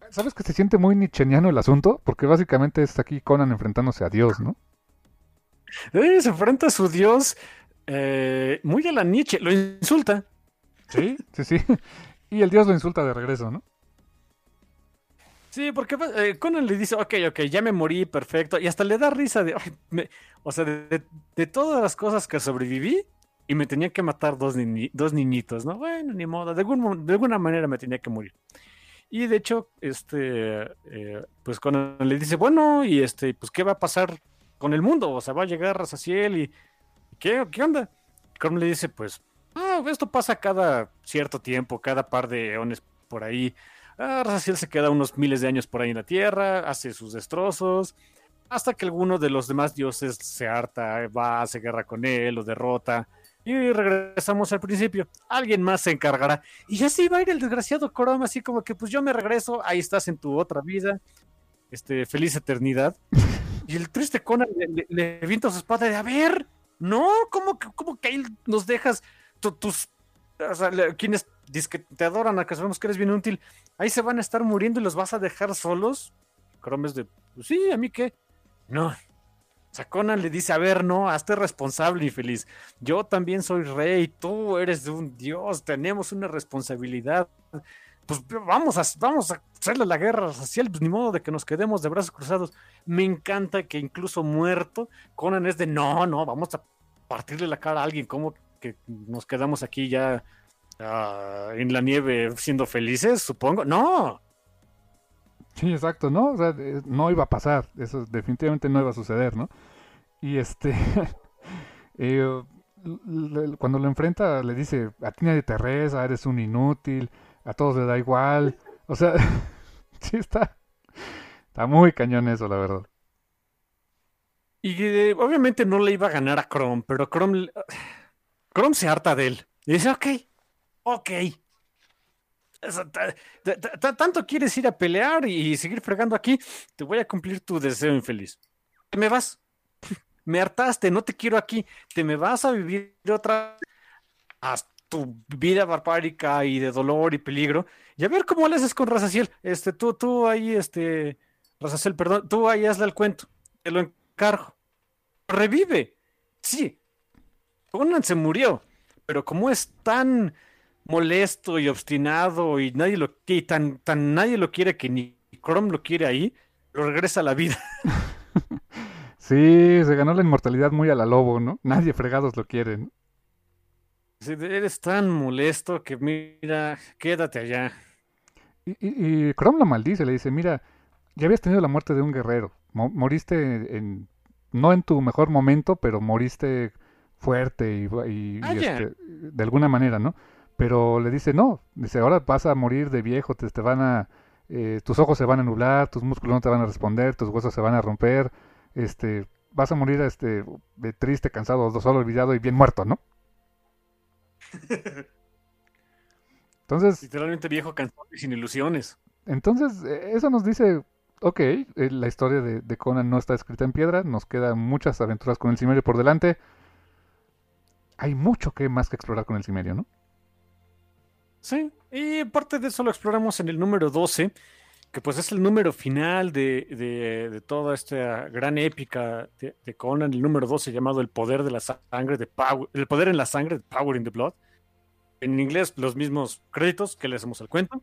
¿Sabes que se siente muy nicheniano el asunto? Porque básicamente es aquí Conan enfrentándose a Dios, ¿no? Eh, se enfrenta a su dios eh, muy a la Nietzsche, lo insulta. Sí, sí, sí. [laughs] Y el Dios lo insulta de regreso, ¿no? Sí, porque eh, Conan le dice, ok, ok, ya me morí, perfecto, y hasta le da risa de, o sea, de, todas las cosas que sobreviví, y me tenía que matar dos, dos niñitos, ¿no? Bueno, ni modo, de, de alguna manera me tenía que morir. Y de hecho, este, eh, pues Conan le dice, bueno, y este, pues, ¿qué va a pasar con el mundo? O sea, va a llegar Razaciel y, ¿qué, qué onda? Conan le dice, pues, ah, esto pasa cada cierto tiempo, cada par de eones por ahí. Ah, Razaciel se queda unos miles de años por ahí en la Tierra, hace sus destrozos, hasta que alguno de los demás dioses se harta, va, hace guerra con él, lo derrota. Y regresamos al principio. Alguien más se encargará. Y así va a ir el desgraciado Chrome, así como que pues yo me regreso, ahí estás en tu otra vida. Este, feliz eternidad. Y el triste Conan le, le, su espada de, a ver, no, ¿cómo, cómo que ahí nos dejas tus... O sea, quienes te adoran, a que sabemos que eres bien útil, ahí se van a estar muriendo y los vas a dejar solos. Chrome es de, pues sí, ¿a mí qué? No, Conan le dice, a ver, no, hazte responsable, infeliz. Yo también soy rey, tú eres un dios, tenemos una responsabilidad. Pues vamos a, vamos a hacerle la guerra racial, pues ni modo de que nos quedemos de brazos cruzados. Me encanta que incluso muerto, Conan es de, no, no, vamos a partirle la cara a alguien, como que nos quedamos aquí ya ah, en la nieve siendo felices, supongo. No, Sí, exacto, ¿no? O sea, no iba a pasar, eso definitivamente no iba a suceder, ¿no? Y este, [laughs] eh, cuando lo enfrenta le dice, a ti nadie te reza, eres un inútil, a todos le da igual, o sea, [laughs] sí está, está muy cañón eso, la verdad. Y eh, obviamente no le iba a ganar a Chrome, pero Chrome, Chrome se harta de él. Y dice, ok, ok, tanto quieres ir a pelear y seguir fregando aquí, te voy a cumplir tu deseo infeliz. Te me vas. [laughs] Me hartaste, no te quiero aquí. Te me vas a vivir otra a tu vida barbárica y de dolor y peligro. Y a ver cómo le haces con Razaciel. Este, tú, tú ahí, este, Razaciel, perdón, tú ahí hazle el cuento. Te lo encargo. Revive. Sí. Conan se murió. Pero como es tan molesto y obstinado y nadie lo y tan, tan nadie lo quiere que ni Chrome lo quiere ahí, lo regresa a la vida. [laughs] sí, se ganó la inmortalidad muy a la lobo, ¿no? Nadie fregados lo quiere. ¿no? eres tan molesto que mira, quédate allá. Y, y, Chrome lo maldice, le dice, mira, ya habías tenido la muerte de un guerrero, moriste en, no en tu mejor momento, pero moriste fuerte y, este, de alguna manera, ¿no? Pero le dice, no, dice, ahora vas a morir de viejo, te, te van a, eh, tus ojos se van a nublar, tus músculos no te van a responder, tus huesos se van a romper, este, vas a morir este, de triste, cansado, solo olvidado y bien muerto, ¿no? [laughs] Entonces... Literalmente viejo, cansado y sin ilusiones. Entonces, eh, eso nos dice, ok, eh, la historia de, de, Conan no está escrita en piedra, nos quedan muchas aventuras con el Cimerio por delante. Hay mucho que más que explorar con el Cimerio, ¿no? Sí, y parte de eso lo exploramos en el número 12, que pues es el número final de, toda esta gran épica de, Conan, el número 12 llamado El poder de la sangre, de Power, el poder en la sangre, Power in the Blood. En inglés los mismos créditos que le hacemos al cuento.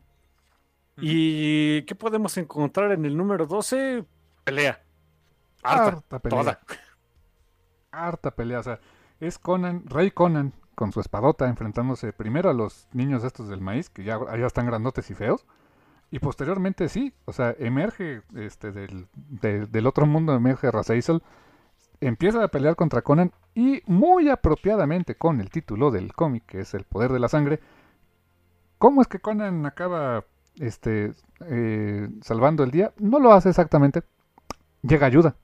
¿Y qué podemos encontrar en el número 12? Pelea. Harta, pelea. Toda. Harta pelea, o sea, es Conan, Rey Conan, con su espadota enfrentándose primero a los niños estos del maíz, que ya, ya están grandotes y feos, y posteriormente sí, o sea, emerge este del, del otro mundo, emerge Razazel, empieza a pelear contra Conan y muy apropiadamente con el título del cómic, que es El Poder de la Sangre, ¿cómo es que Conan acaba este, eh, salvando el día? No lo hace exactamente, llega ayuda.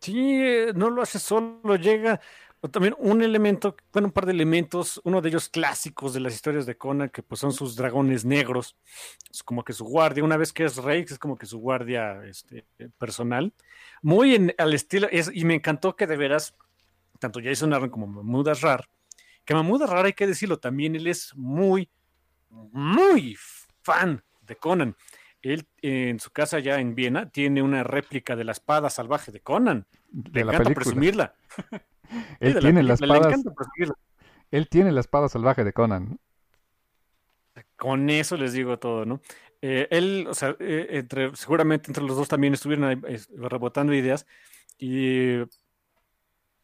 Sí, eh, no lo hace solo, llega también un elemento, bueno, un par de elementos, uno de ellos clásicos de las historias de Conan, que pues son sus dragones negros, es como que su guardia, una vez que es rey, es como que su guardia este, personal, muy en, al estilo, y me encantó que de veras, tanto Jason Aaron como Mahmoud Rar, que Mahmoud Rar hay que decirlo, también él es muy, muy fan de Conan. Él en su casa ya en Viena tiene una réplica de la espada salvaje de Conan. Le encanta presumirla. Él tiene la espada. Él tiene la espada salvaje de Conan. Con eso les digo todo, ¿no? Eh, él, o sea, eh, entre, seguramente entre los dos también estuvieron rebotando ideas. Y...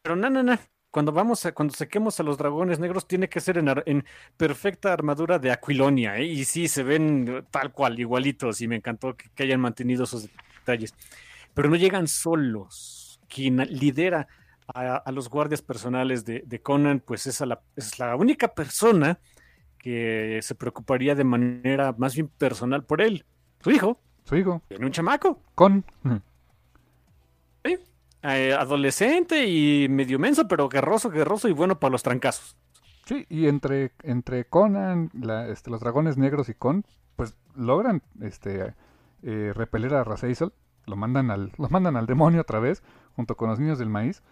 Pero no, no, no. Cuando vamos a, cuando saquemos a los dragones negros, tiene que ser en, perfecta armadura de Aquilonia, ¿eh? Y sí, se ven tal cual, igualitos, y me encantó que, hayan mantenido esos detalles. Pero no llegan solos. Quien lidera a, los guardias personales de, Conan, pues es, la, es la única persona que se preocuparía de manera más bien personal por él. Su hijo. Su hijo. Tiene un chamaco. Con. Sí. Eh, adolescente y medio menso, pero guerroso, guerroso y bueno para los trancazos. Sí, y entre, entre Conan, este, los dragones negros y Con, pues logran este, eh, repeler a Razazel, lo mandan al, los mandan al demonio otra vez, junto con los niños del maíz.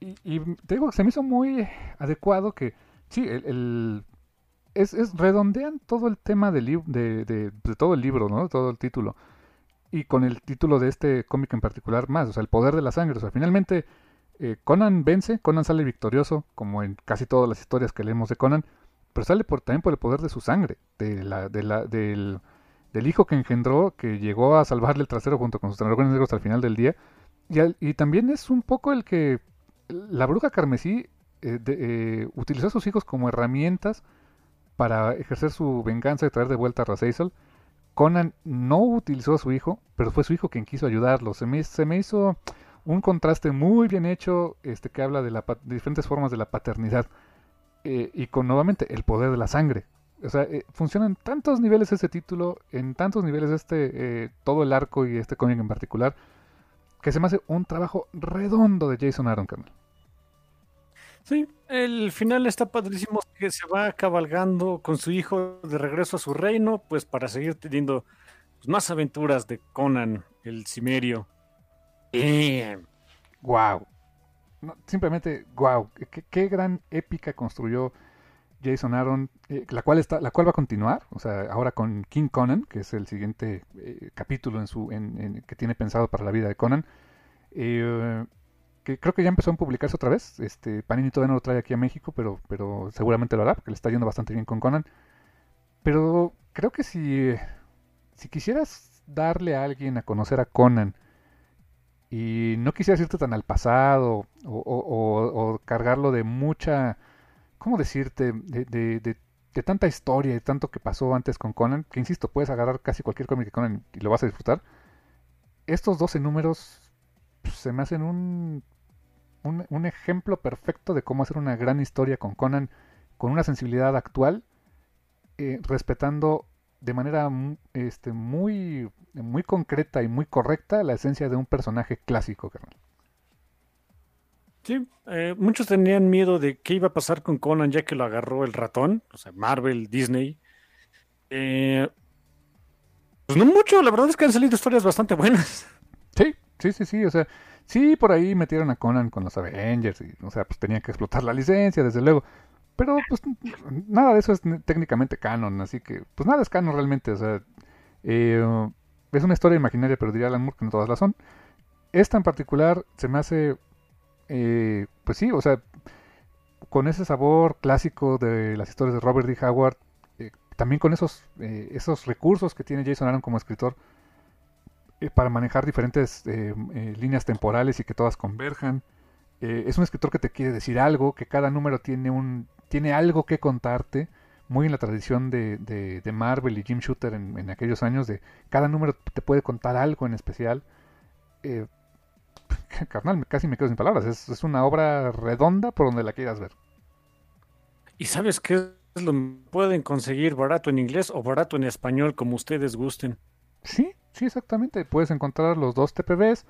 Y, y te digo, se me hizo muy adecuado que, sí, el, es, es, redondean todo el tema de, de, de, todo el libro, ¿no? Todo el título. Y con el título de este cómic en particular más, o sea, el poder de la sangre. O sea, finalmente eh, Conan vence, Conan sale victorioso, como en casi todas las historias que leemos de Conan, pero sale por, también por el poder de su sangre, de la, de la, del, del hijo que engendró, que llegó a salvarle el trasero junto con sus dragones negros al final del día. Y, y también es un poco el que la bruja carmesí eh, eh, utilizó a sus hijos como herramientas para ejercer su venganza y traer de vuelta a Razazel. Conan no utilizó a su hijo, pero fue su hijo quien quiso ayudarlo. Se me, se me hizo un contraste muy bien hecho este, que habla de, la, diferentes formas de la paternidad. Eh, y con nuevamente el poder de la sangre. O sea, funciona en tantos niveles ese título, en tantos niveles este, todo el arco y este cómic en particular, que se me hace un trabajo redondo de Jason Aaron, Campbell. Sí, el final está padrísimo que se va cabalgando con su hijo de regreso a su reino, pues para seguir teniendo pues, más aventuras de Conan, el Cimerio. Wow. simplemente wow. ¿Qué, gran épica construyó Jason Aaron, eh, la cual está, la cual va a continuar, o sea, ahora con King Conan, que es el siguiente eh, capítulo en su, en, que tiene pensado para la vida de Conan. Eh, que creo que ya empezó a publicarse otra vez. Este, Panini todavía no lo trae aquí a México, pero, pero seguramente lo hará, porque le está yendo bastante bien con Conan. Pero creo que si, si quisieras darle a alguien a conocer a Conan y no quisieras irte tan al pasado o, cargarlo de mucha, ¿cómo decirte? De, de, de, tanta historia y tanto que pasó antes con Conan, que insisto, puedes agarrar casi cualquier cómic de Conan y lo vas a disfrutar. Estos 12 números pues, se me hacen un un, ejemplo perfecto de cómo hacer una gran historia con Conan con una sensibilidad actual, eh, respetando de manera este, muy, muy concreta y muy correcta la esencia de un personaje clásico, carnal. Sí, eh, muchos tenían miedo de qué iba a pasar con Conan ya que lo agarró el ratón, o sea, Marvel, Disney. Eh, pues no mucho, la verdad es que han salido historias bastante buenas. Sí, sí, sí, sí, o sea, Sí, por ahí metieron a Conan con los Avengers, y, o sea, pues tenía que explotar la licencia, desde luego. Pero pues nada de eso es técnicamente canon, así que pues nada es canon realmente, o sea, eh, es una historia imaginaria, pero diría Alan Moore que no todas las son. Esta en particular se me hace, eh, pues sí, o sea, con ese sabor clásico de las historias de Robert D. Howard, eh, también con esos, esos recursos que tiene Jason Aaron como escritor, eh, para manejar diferentes eh, eh, líneas temporales y que todas converjan. es un escritor que te quiere decir algo, que cada número tiene, un, tiene algo que contarte, muy en la tradición de, de, Marvel y Jim Shooter en, aquellos años, de cada número te puede contar algo en especial. [laughs] carnal, casi me quedo sin palabras, es, es una obra redonda por donde la quieras ver. ¿Y sabes qué es lo pueden conseguir barato en inglés o barato en español, como ustedes gusten? Sí, Sí, exactamente. Puedes encontrar los dos TPBs.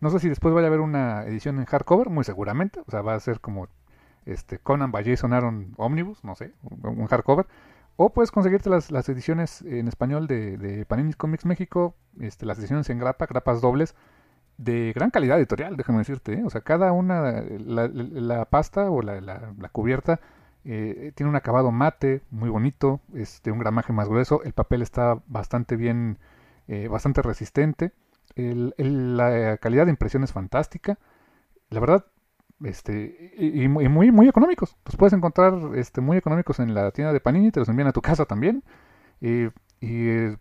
No sé si después vaya a haber una edición en hardcover, muy seguramente. O sea, va a ser como este Conan by Jason Aaron Omnibus, no sé, un hardcover. O puedes conseguirte las, las ediciones en español de, de Panini Comics México, este, las ediciones en grapa, grapas dobles, de gran calidad editorial, déjame decirte. ¿eh? O sea, cada una, la, pasta o la, la cubierta eh, tiene un acabado mate, muy bonito, es de un gramaje más grueso, el papel está bastante bien eh, bastante resistente. la calidad de impresión es fantástica. La verdad, este, y, muy, muy económicos. Los puedes encontrar este, muy económicos en la tienda de Panini, te los envían a tu casa también. y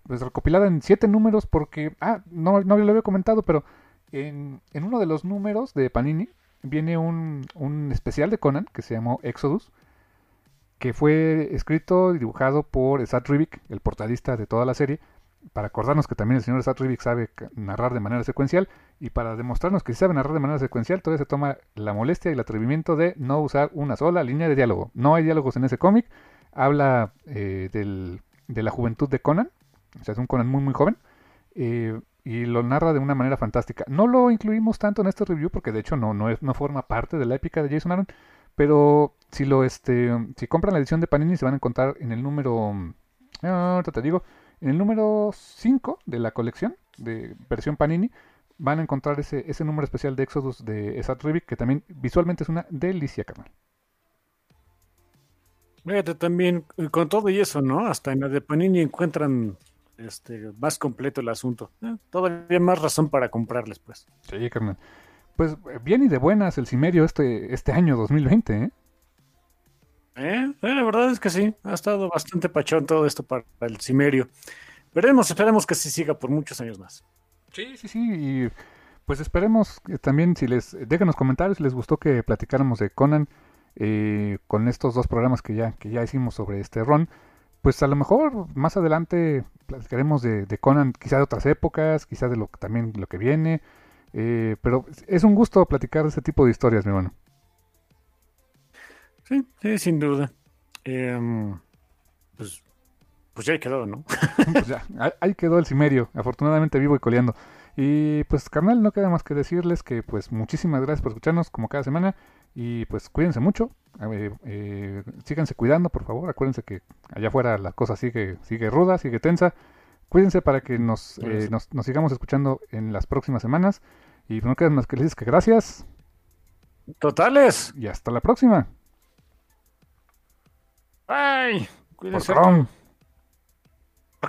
pues recopilada en siete números porque, ah, no, no lo había comentado, pero en, uno de los números de Panini viene un, un especial de Conan que se llamó Exodus, que fue escrito y dibujado por Sat Rivik, el portadista de toda la serie, para acordarnos que también el señor Sat Rivik sabe narrar de manera secuencial y para demostrarnos que sabe narrar de manera secuencial, todavía se toma la molestia y el atrevimiento de no usar una sola línea de diálogo. No hay diálogos en ese cómic, habla eh, del, de la juventud de Conan, o sea, es un Conan muy muy joven, eh, y lo narra de una manera fantástica. No lo incluimos tanto en este review porque de hecho no, no, es, no forma parte de la épica de Jason Aaron, pero si lo este si compran la edición de Panini se van a encontrar en el número ah, te digo, en el número 5 de la colección de versión Panini van a encontrar ese, ese número especial de Exodus de Esat Rivik que también visualmente es una delicia, carnal. Fíjate también, con todo y eso, ¿no? Hasta en la de Panini encuentran este, más completo el asunto. Eh, todavía más razón para comprarles, pues. Sí, carnal. Pues bien y de buenas el Cimerio este, este año 2020, ¿eh? ¿eh? ¿eh? la verdad es que sí, ha estado bastante pachón todo esto para el Cimerio. Veremos, esperemos que se siga por muchos años más. Sí, sí, sí, y pues esperemos que también si les dejen los comentarios si les gustó que platicáramos de Conan eh, con estos dos programas que ya, que ya hicimos sobre este ron. Pues a lo mejor más adelante platicaremos de, de Conan, quizá de otras épocas, quizá de lo también lo que viene. Eh, pero es un gusto platicar de este tipo de historias, mi hermano. Sí, sí, sin duda. Em, pues, pues ya quedó, ¿no? [laughs] pues ya, ahí quedó el cimerio, afortunadamente vivo y coleando. Y pues, carnal, no queda más que decirles que pues muchísimas gracias por escucharnos como cada semana. Y pues cuídense mucho, eh, eh, síganse cuidando, por favor. Acuérdense que allá afuera la cosa sigue, sigue ruda, sigue tensa. Cuídense para que nos, eh, nos, nos, sigamos escuchando en las próximas semanas. Y no queda más que les que gracias. Totales. Y hasta la próxima. Bye. Cuídense. Por